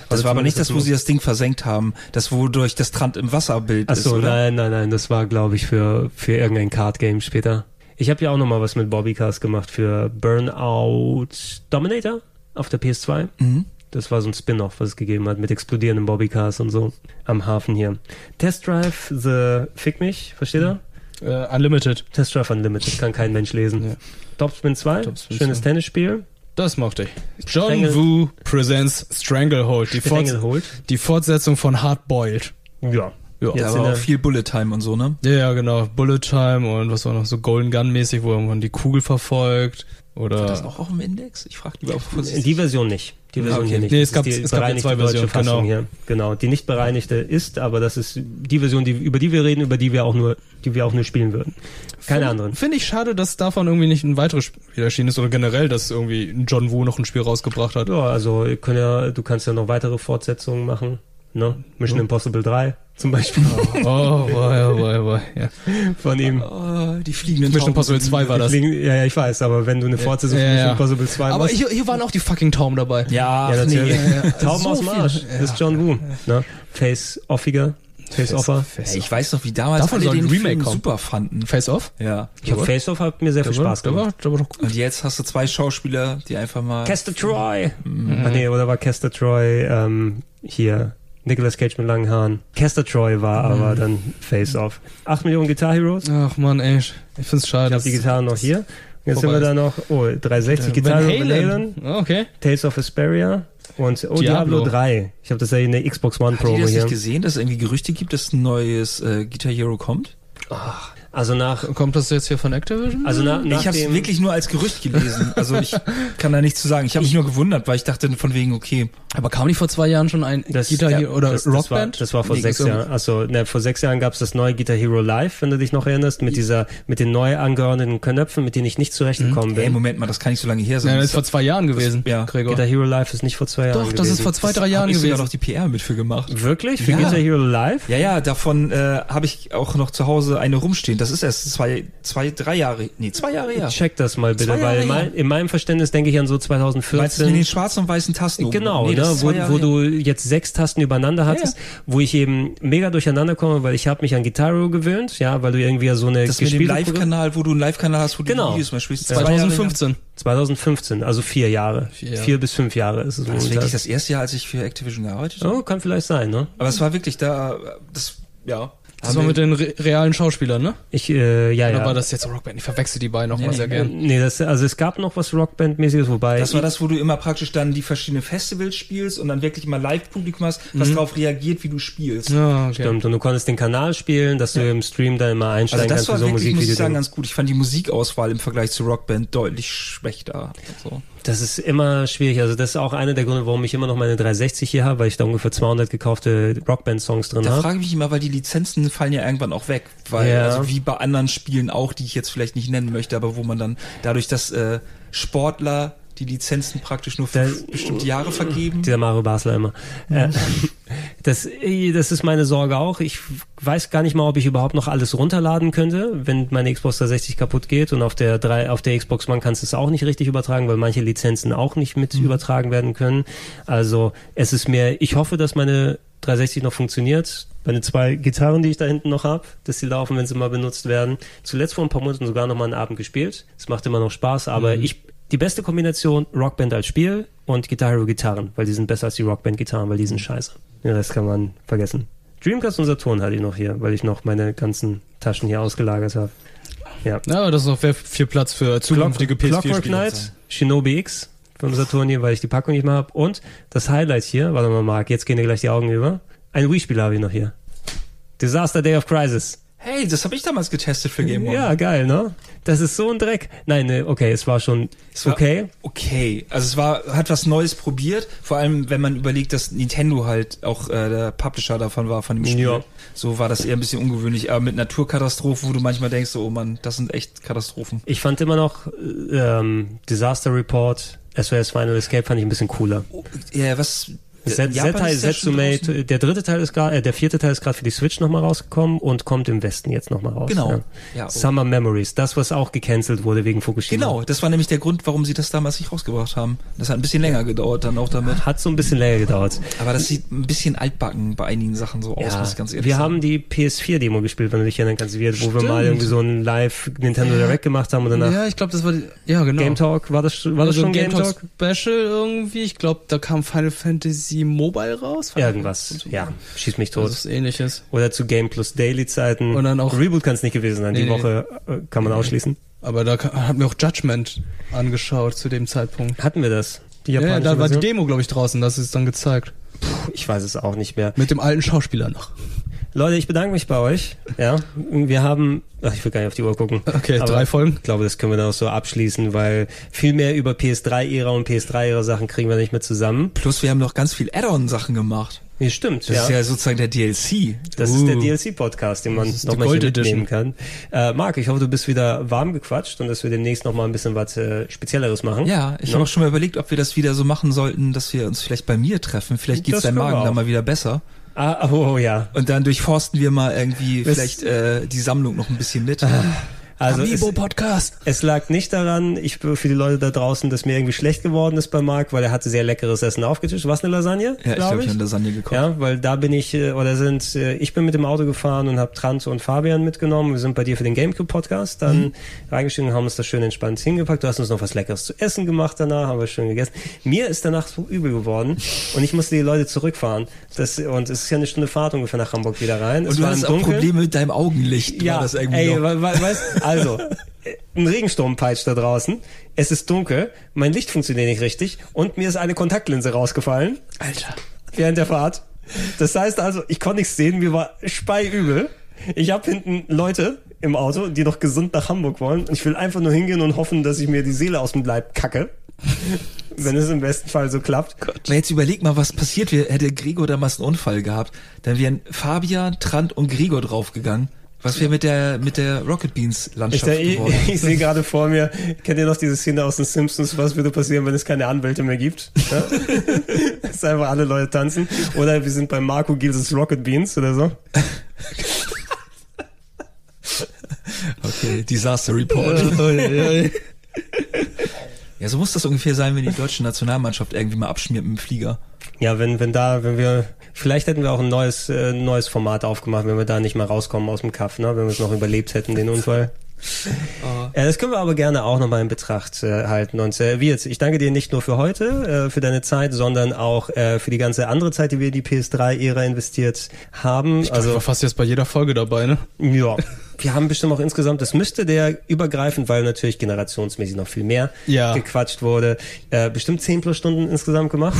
Das Also war aber nicht das, wo sie das Ding versenkt haben. Das, wo durch das Trant im Wasserbild Ach ist, so, oder? nein, nein, nein, das war, glaube ich, für, für irgendein Card-Game später. Ich habe ja auch noch mal was mit Bobbycars gemacht für Burnout Dominator auf der PS2. Mhm. Das war so ein Spin-off, was es gegeben hat mit explodierenden Bobbycars und so am Hafen hier. Test Drive, The Fick mich, versteht ihr? Äh, Unlimited. Test Drive Unlimited, kann kein Mensch lesen. Ja. Topspin 2, Topspin schönes 2. Tennisspiel. Das mochte ich. John Strangle- Woo presents Stranglehold. Die, Fort Stranglehold. die Fortsetzung von Hardboiled. Ja, Ja, Jetzt war auch viel Bullet Time und so, ne? Ja, ja, genau. Bullet Time und was war noch so Golden Gun mäßig, wo man die Kugel verfolgt. Oder. War das auch auf dem Index? Ich frage lieber vorsichtig. Die Version nicht. Die Version okay. hier nicht. Nee, es gab- die es gab zwei deutsche Versionen, Fassung genau. hier. Genau. Die nicht bereinigte ist, aber das ist die Version, die, über die wir reden, über die wir auch nur, die wir auch nur spielen würden. Keine anderen. Finde ich schade, dass davon irgendwie nicht ein weiteres Spiel erschienen ist oder generell, dass irgendwie John Woo noch ein Spiel rausgebracht hat. Ja, also ihr könnt ja, du kannst ja noch weitere Fortsetzungen machen. Ne? Mission Impossible 3 zum Beispiel Oh, boy, oh, boy, oh, boy. Ja. von ihm. Oh, die fliegenden Mission Tauben Impossible sind 2 war das. Fliegen- Ja, ja, ich weiß, aber wenn du eine Fortsetzung von Ja, Mission ja. Impossible 2 Aber machst, hier, hier waren auch die fucking Tauben dabei. Ja, ja, ach, nee. natürlich. Tauben So aus dem viele. Arsch. Das ist John Woo. Ne? Face-offiger. Face-offer. Ey, ich weiß noch, wie damals Davon alle den Remake Film kommen. super fanden. Face Off? Ja. Ich hab Face-off hat mir sehr viel Spaß der gemacht. war, der war doch gut. Und jetzt hast du zwei Schauspieler, die einfach mal... Kester Troy. Ach nee, oder war Kester Troy ähm, hier? Nicolas Cage mit langen Haaren. Kester Troy war aber dann Face-Off. 8 Millionen Guitar Heroes. Ach man, ey, ich find's schade. Ich habe die Gitarren noch hier. Jetzt sind wir da noch, oh, 360 Gitarre Van von Van Halen. Halen, Ah, Okay. Tales of Asperia und oh, Diablo, Diablo 3. Ich habe das ja in der Xbox One Habt ihr Promo das hier. nicht gesehen, dass es irgendwie Gerüchte gibt, dass ein neues äh, Guitar Hero kommt? Also nach, Kommt das jetzt hier von Activision? also nach, nach ich habe es wirklich nur als Gerücht gelesen. Also ich kann da nichts zu sagen. Ich habe mich nur gewundert, weil ich dachte von wegen, okay, Aber kam nicht vor zwei Jahren schon ein das, Guitar ja, Hero oder das, das war, Rockband? das war vor Nee, sechs Jahren. Also ne, vor sechs Jahren gab es das neue Guitar Hero Live, wenn du dich noch erinnerst, mit dieser, mit den neu angeordneten Knöpfen, mit denen ich nicht zurechtgekommen ey, bin. Moment mal, das kann nicht so lange her sein. ja, das ist vor zwei Jahren gewesen, ja. Gregor. Guitar Hero Live ist nicht vor zwei Jahren Doch, das ist gewesen. vor zwei, drei Jahren Hab ich gewesen. noch die PR mit für gemacht. Wirklich? Für Ja. Guitar Hero Live? Ja, ja, davon äh, habe ich auch noch zu Hause eine rumstehen. Das ist erst zwei, zwei, drei Jahre, nee, zwei Jahre her. Check das mal bitte, weil in, her. mein, in meinem Verständnis denke ich an so Meinst du mit 2014. den schwarzen und weißen Tasten? oben? Genau, Nee, das ne, wo, wo du jetzt sechs Tasten übereinander hattest, wo ich eben mega durcheinander komme, weil ich habe mich an Guitar gewöhnt, ja, weil du irgendwie so eine Das mit dem Live-Kanal, wo du einen Live-Kanal hast, wo du Genau. Videos mal spielst. zwei Jahre her. 2015. 2015, also vier Jahre. Vier Jahre. Vier bis fünf Jahre ist es War das wirklich das erste Jahr, als ich für Activision gearbeitet habe? Oh, kann vielleicht sein, ne? Aber es war wirklich da, das, ja. Das war mit den re realen Schauspielern, ne? Ich, äh, ja, Oder ja. war das jetzt Rockband? Ich verwechsel die beiden noch Nee, mal sehr nee, gern. Nee, das, also es gab noch was Rockband-mäßiges, wobei. Das war das, wo du immer praktisch dann die verschiedenen Festivals spielst und dann wirklich immer Live-Publikum hast, was darauf reagiert, wie du spielst. Ja, okay. Stimmt, und du konntest den Kanal spielen, dass du im Stream dann immer Also einsteigen das kannst war für so wirklich, muss ich sagen, ganz gut. Ich fand die Musikauswahl im Vergleich zu Rockband deutlich schlechter. Also. Das ist immer schwierig. Also das ist auch einer der Gründe, warum ich immer noch meine 360 hier habe, weil ich da ungefähr 200 gekaufte Rockband-Songs drin Da habe. frage ich mich immer, weil die Lizenzen fallen ja irgendwann auch weg. Weil, Ja. also wie bei anderen Spielen auch, die ich jetzt vielleicht nicht nennen möchte, aber wo man dann dadurch, dass äh, Sportler die Lizenzen praktisch nur für Da- bestimmte Jahre vergeben. Dieser Mario Basler immer. Äh, das, äh, das ist meine Sorge auch. Ich weiß gar nicht mal, ob ich überhaupt noch alles runterladen könnte, wenn meine Xbox 360 kaputt geht und auf der drei, auf der Xbox One kannst du es auch nicht richtig übertragen, weil manche Lizenzen auch nicht mit übertragen werden können. Also es ist mir, ich hoffe, dass meine 360 noch funktioniert. Meine zwei Gitarren, die ich da hinten noch habe, dass sie laufen, wenn sie mal benutzt werden. Zuletzt vor ein paar Monaten sogar noch mal einen Abend gespielt. Es macht immer noch Spaß, aber ich die beste Kombination Rockband als Spiel und Guitar Hero Gitarren, weil die sind besser als die Rockband Gitarren, weil die sind scheiße. Den Rest kann man vergessen. Dreamcast und Saturn hatte ich noch hier, weil ich noch meine ganzen Taschen hier ausgelagert habe. Ja. Ja, aber das ist noch sehr viel Platz für zukünftige Clockwork PS4-Spiele. Knight, Shinobi X vom Saturn hier, weil ich die Packung nicht mehr habe. Und das Highlight hier, warte mal, Marc, jetzt gehen dir gleich die Augen über. Ein Wii-Spiel habe ich noch hier. Disaster Day of Crisis. Hey, das habe ich damals getestet für Game One. Ja, geil, ne? Das ist so ein Dreck. Nein, ne, okay, es war schon Es war okay. Okay, also es war, hat was Neues probiert, vor allem wenn man überlegt, dass Nintendo halt auch äh, der Publisher davon war, von dem Spiel. Ja. So war das eher ein bisschen ungewöhnlich, aber mit Naturkatastrophen, wo du manchmal denkst, so, oh Mann, das sind echt Katastrophen. Ich fand immer noch ähm, Disaster Report, SOS Final Escape fand ich ein bisschen cooler. Ja, was Schon draußen. Zetsumate, der dritte Teil ist gerade, äh, der vierte Teil ist gerade für die Switch nochmal rausgekommen und kommt im Westen jetzt nochmal raus. Genau. Ja. Ja, oh. Summer Memories, das was auch gecancelt wurde wegen Fukushima. Genau, das war nämlich der Grund, warum sie das damals nicht rausgebracht haben. Das hat ein bisschen länger gedauert dann auch damit. Hat so ein bisschen länger gedauert. Aber das sieht ein bisschen altbacken bei einigen Sachen so aus, Ja, muss ich ganz ehrlich wir sagen. haben die PS4-Demo gespielt, wenn du dich erinnern kannst, wo wir mal Stimmt. irgendwie so ein Live Nintendo Direct gemacht haben und danach Ja, ich glaube, das war die, ja genau. Game Talk, war das, war das also schon Game Talk? Special irgendwie. Ich glaube, da kam Final Fantasy Mobile raus. Irgendwas, ja, schieß mich tot. Ist ähnliches. Oder zu Game Plus Daily Zeiten. Und dann auch- Reboot kann es nicht gewesen sein. Nee, die nee. Woche äh, kann man ausschließen. Aber da hat mir auch Judgment angeschaut zu dem Zeitpunkt. Hatten wir das? Die Ja, japanische da war die? Demo, glaube ich, draußen. Das ist dann gezeigt. Ich weiß es auch nicht mehr. Mit dem alten Schauspieler noch. Leute, ich bedanke mich bei euch. Ja, wir haben, ach, ich will gar nicht auf die Uhr gucken. Okay, drei Folgen. Ich glaube, das können wir dann auch so abschließen, weil viel mehr über PS3-Ära und PS3-Ära Sachen kriegen wir nicht mehr zusammen. Plus wir haben noch ganz viel Add-on-Sachen gemacht. Nee, stimmt. Das ist ja sozusagen der DLC. Das Uh. ist der DLC-Podcast, den man ist noch die mal hier Gold mitnehmen kann. Äh, Marc, ich hoffe, du bist wieder warm gequatscht und dass wir demnächst noch mal ein bisschen was äh, Spezielleres machen. Ja, ich No? habe auch schon mal überlegt, ob wir das wieder so machen sollten, dass wir uns vielleicht bei mir treffen. Vielleicht geht's Das deinem Magen dann mal wieder besser. Ah, oh, ja. Und dann durchforsten wir mal irgendwie Das- vielleicht äh, die Sammlung noch ein bisschen mit. Also es, Podcast. es lag nicht daran, ich für die Leute da draußen, dass mir irgendwie schlecht geworden ist bei Marc, weil er hatte sehr leckeres Essen aufgetischt. Was eine Lasagne? Ja, ich glaub glaube, ich habe Lasagne gekocht. Ja, weil da bin ich äh, oder sind äh, ich bin mit dem Auto gefahren und habe Trant und Fabian mitgenommen. Wir sind bei dir für den GameCube Podcast dann Mhm. reingestiegen und haben uns das schön entspannt hingepackt. Du hast uns noch was Leckeres zu essen gemacht danach, haben wir schön gegessen. Mir ist danach so übel geworden und ich musste die Leute zurückfahren. Das und es ist ja eine Stunde Fahrt ungefähr nach Hamburg wieder rein. Und es du hast auch. Probleme mit deinem Augenlicht. Ja, das irgendwie ey, noch. we we weißt, also, ein Regensturm peitscht da draußen, es ist dunkel, mein Licht funktioniert nicht richtig und mir ist eine Kontaktlinse rausgefallen Alter. während der Fahrt. Das heißt also, ich konnte nichts sehen, mir war speiübel. Ich habe hinten Leute im Auto, die noch gesund nach Hamburg wollen ich will einfach nur hingehen und hoffen, dass ich mir die Seele aus dem Leib kacke. Wenn es im besten Fall so klappt. Aber jetzt überleg mal, was passiert wäre, hätte Gregor damals einen Unfall gehabt. Dann wären Fabian, Trant und Gregor draufgegangen. Was wäre mit der, mit der Rocket Beans Ich, Landschaft ich, geworden? ich sehe gerade vor mir, kennt ihr noch diese Szene aus den Simpsons, was würde passieren, wenn es keine Anwälte mehr gibt? Ja? Dass einfach alle Leute tanzen. Oder wir sind bei Marco Gilses Rocket Beans oder so. Okay, Disaster Report. ja, so muss das ungefähr sein, wenn die deutsche Nationalmannschaft irgendwie mal abschmiert mit dem Flieger. Ja, wenn, wenn da, wenn wir, vielleicht hätten wir auch ein neues, äh, neues Format aufgemacht, wenn wir da nicht mal rauskommen aus dem Kaff, ne? wenn wir es noch überlebt hätten, den Unfall. Ja, das können wir aber gerne auch nochmal in Betracht äh, halten. Und äh, wie jetzt, ich danke dir nicht nur für heute, äh, für deine Zeit, sondern auch äh, für die ganze andere Zeit, die wir in die PS3-Ära investiert haben. Ich also, war fast jetzt bei jeder Folge dabei, ne? Ja. Wir haben bestimmt auch insgesamt, das müsste der übergreifend, weil natürlich generationsmäßig noch viel mehr Ja. gequatscht wurde, äh, bestimmt 10 plus Stunden insgesamt gemacht.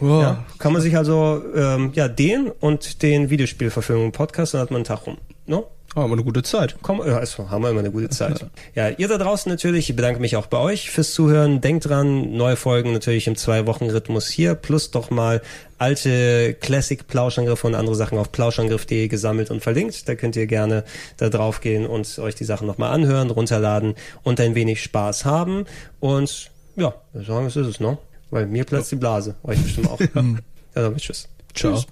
Wow. Ja, kann man sich also ähm, ja den und den Videospielverfilmung Podcast, dann hat man einen Tag rum. No? Haben wir eine gute Zeit. Komm, ja, also haben wir immer eine gute Zeit. Ja, ihr da draußen natürlich, ich bedanke mich auch bei euch fürs Zuhören. Denkt dran, neue Folgen natürlich im Zwei-Wochen-Rhythmus hier, plus doch mal alte Classic-Plauschangriffe und andere Sachen auf plauschangriff.de gesammelt und verlinkt. Da könnt ihr gerne da drauf gehen und euch die Sachen nochmal anhören, runterladen und ein wenig Spaß haben. Und ja, wir sagen, es ist es, ne? Weil mir platzt die Blase. Euch bestimmt auch. ja, damit tschüss. Ciao. Tschüss.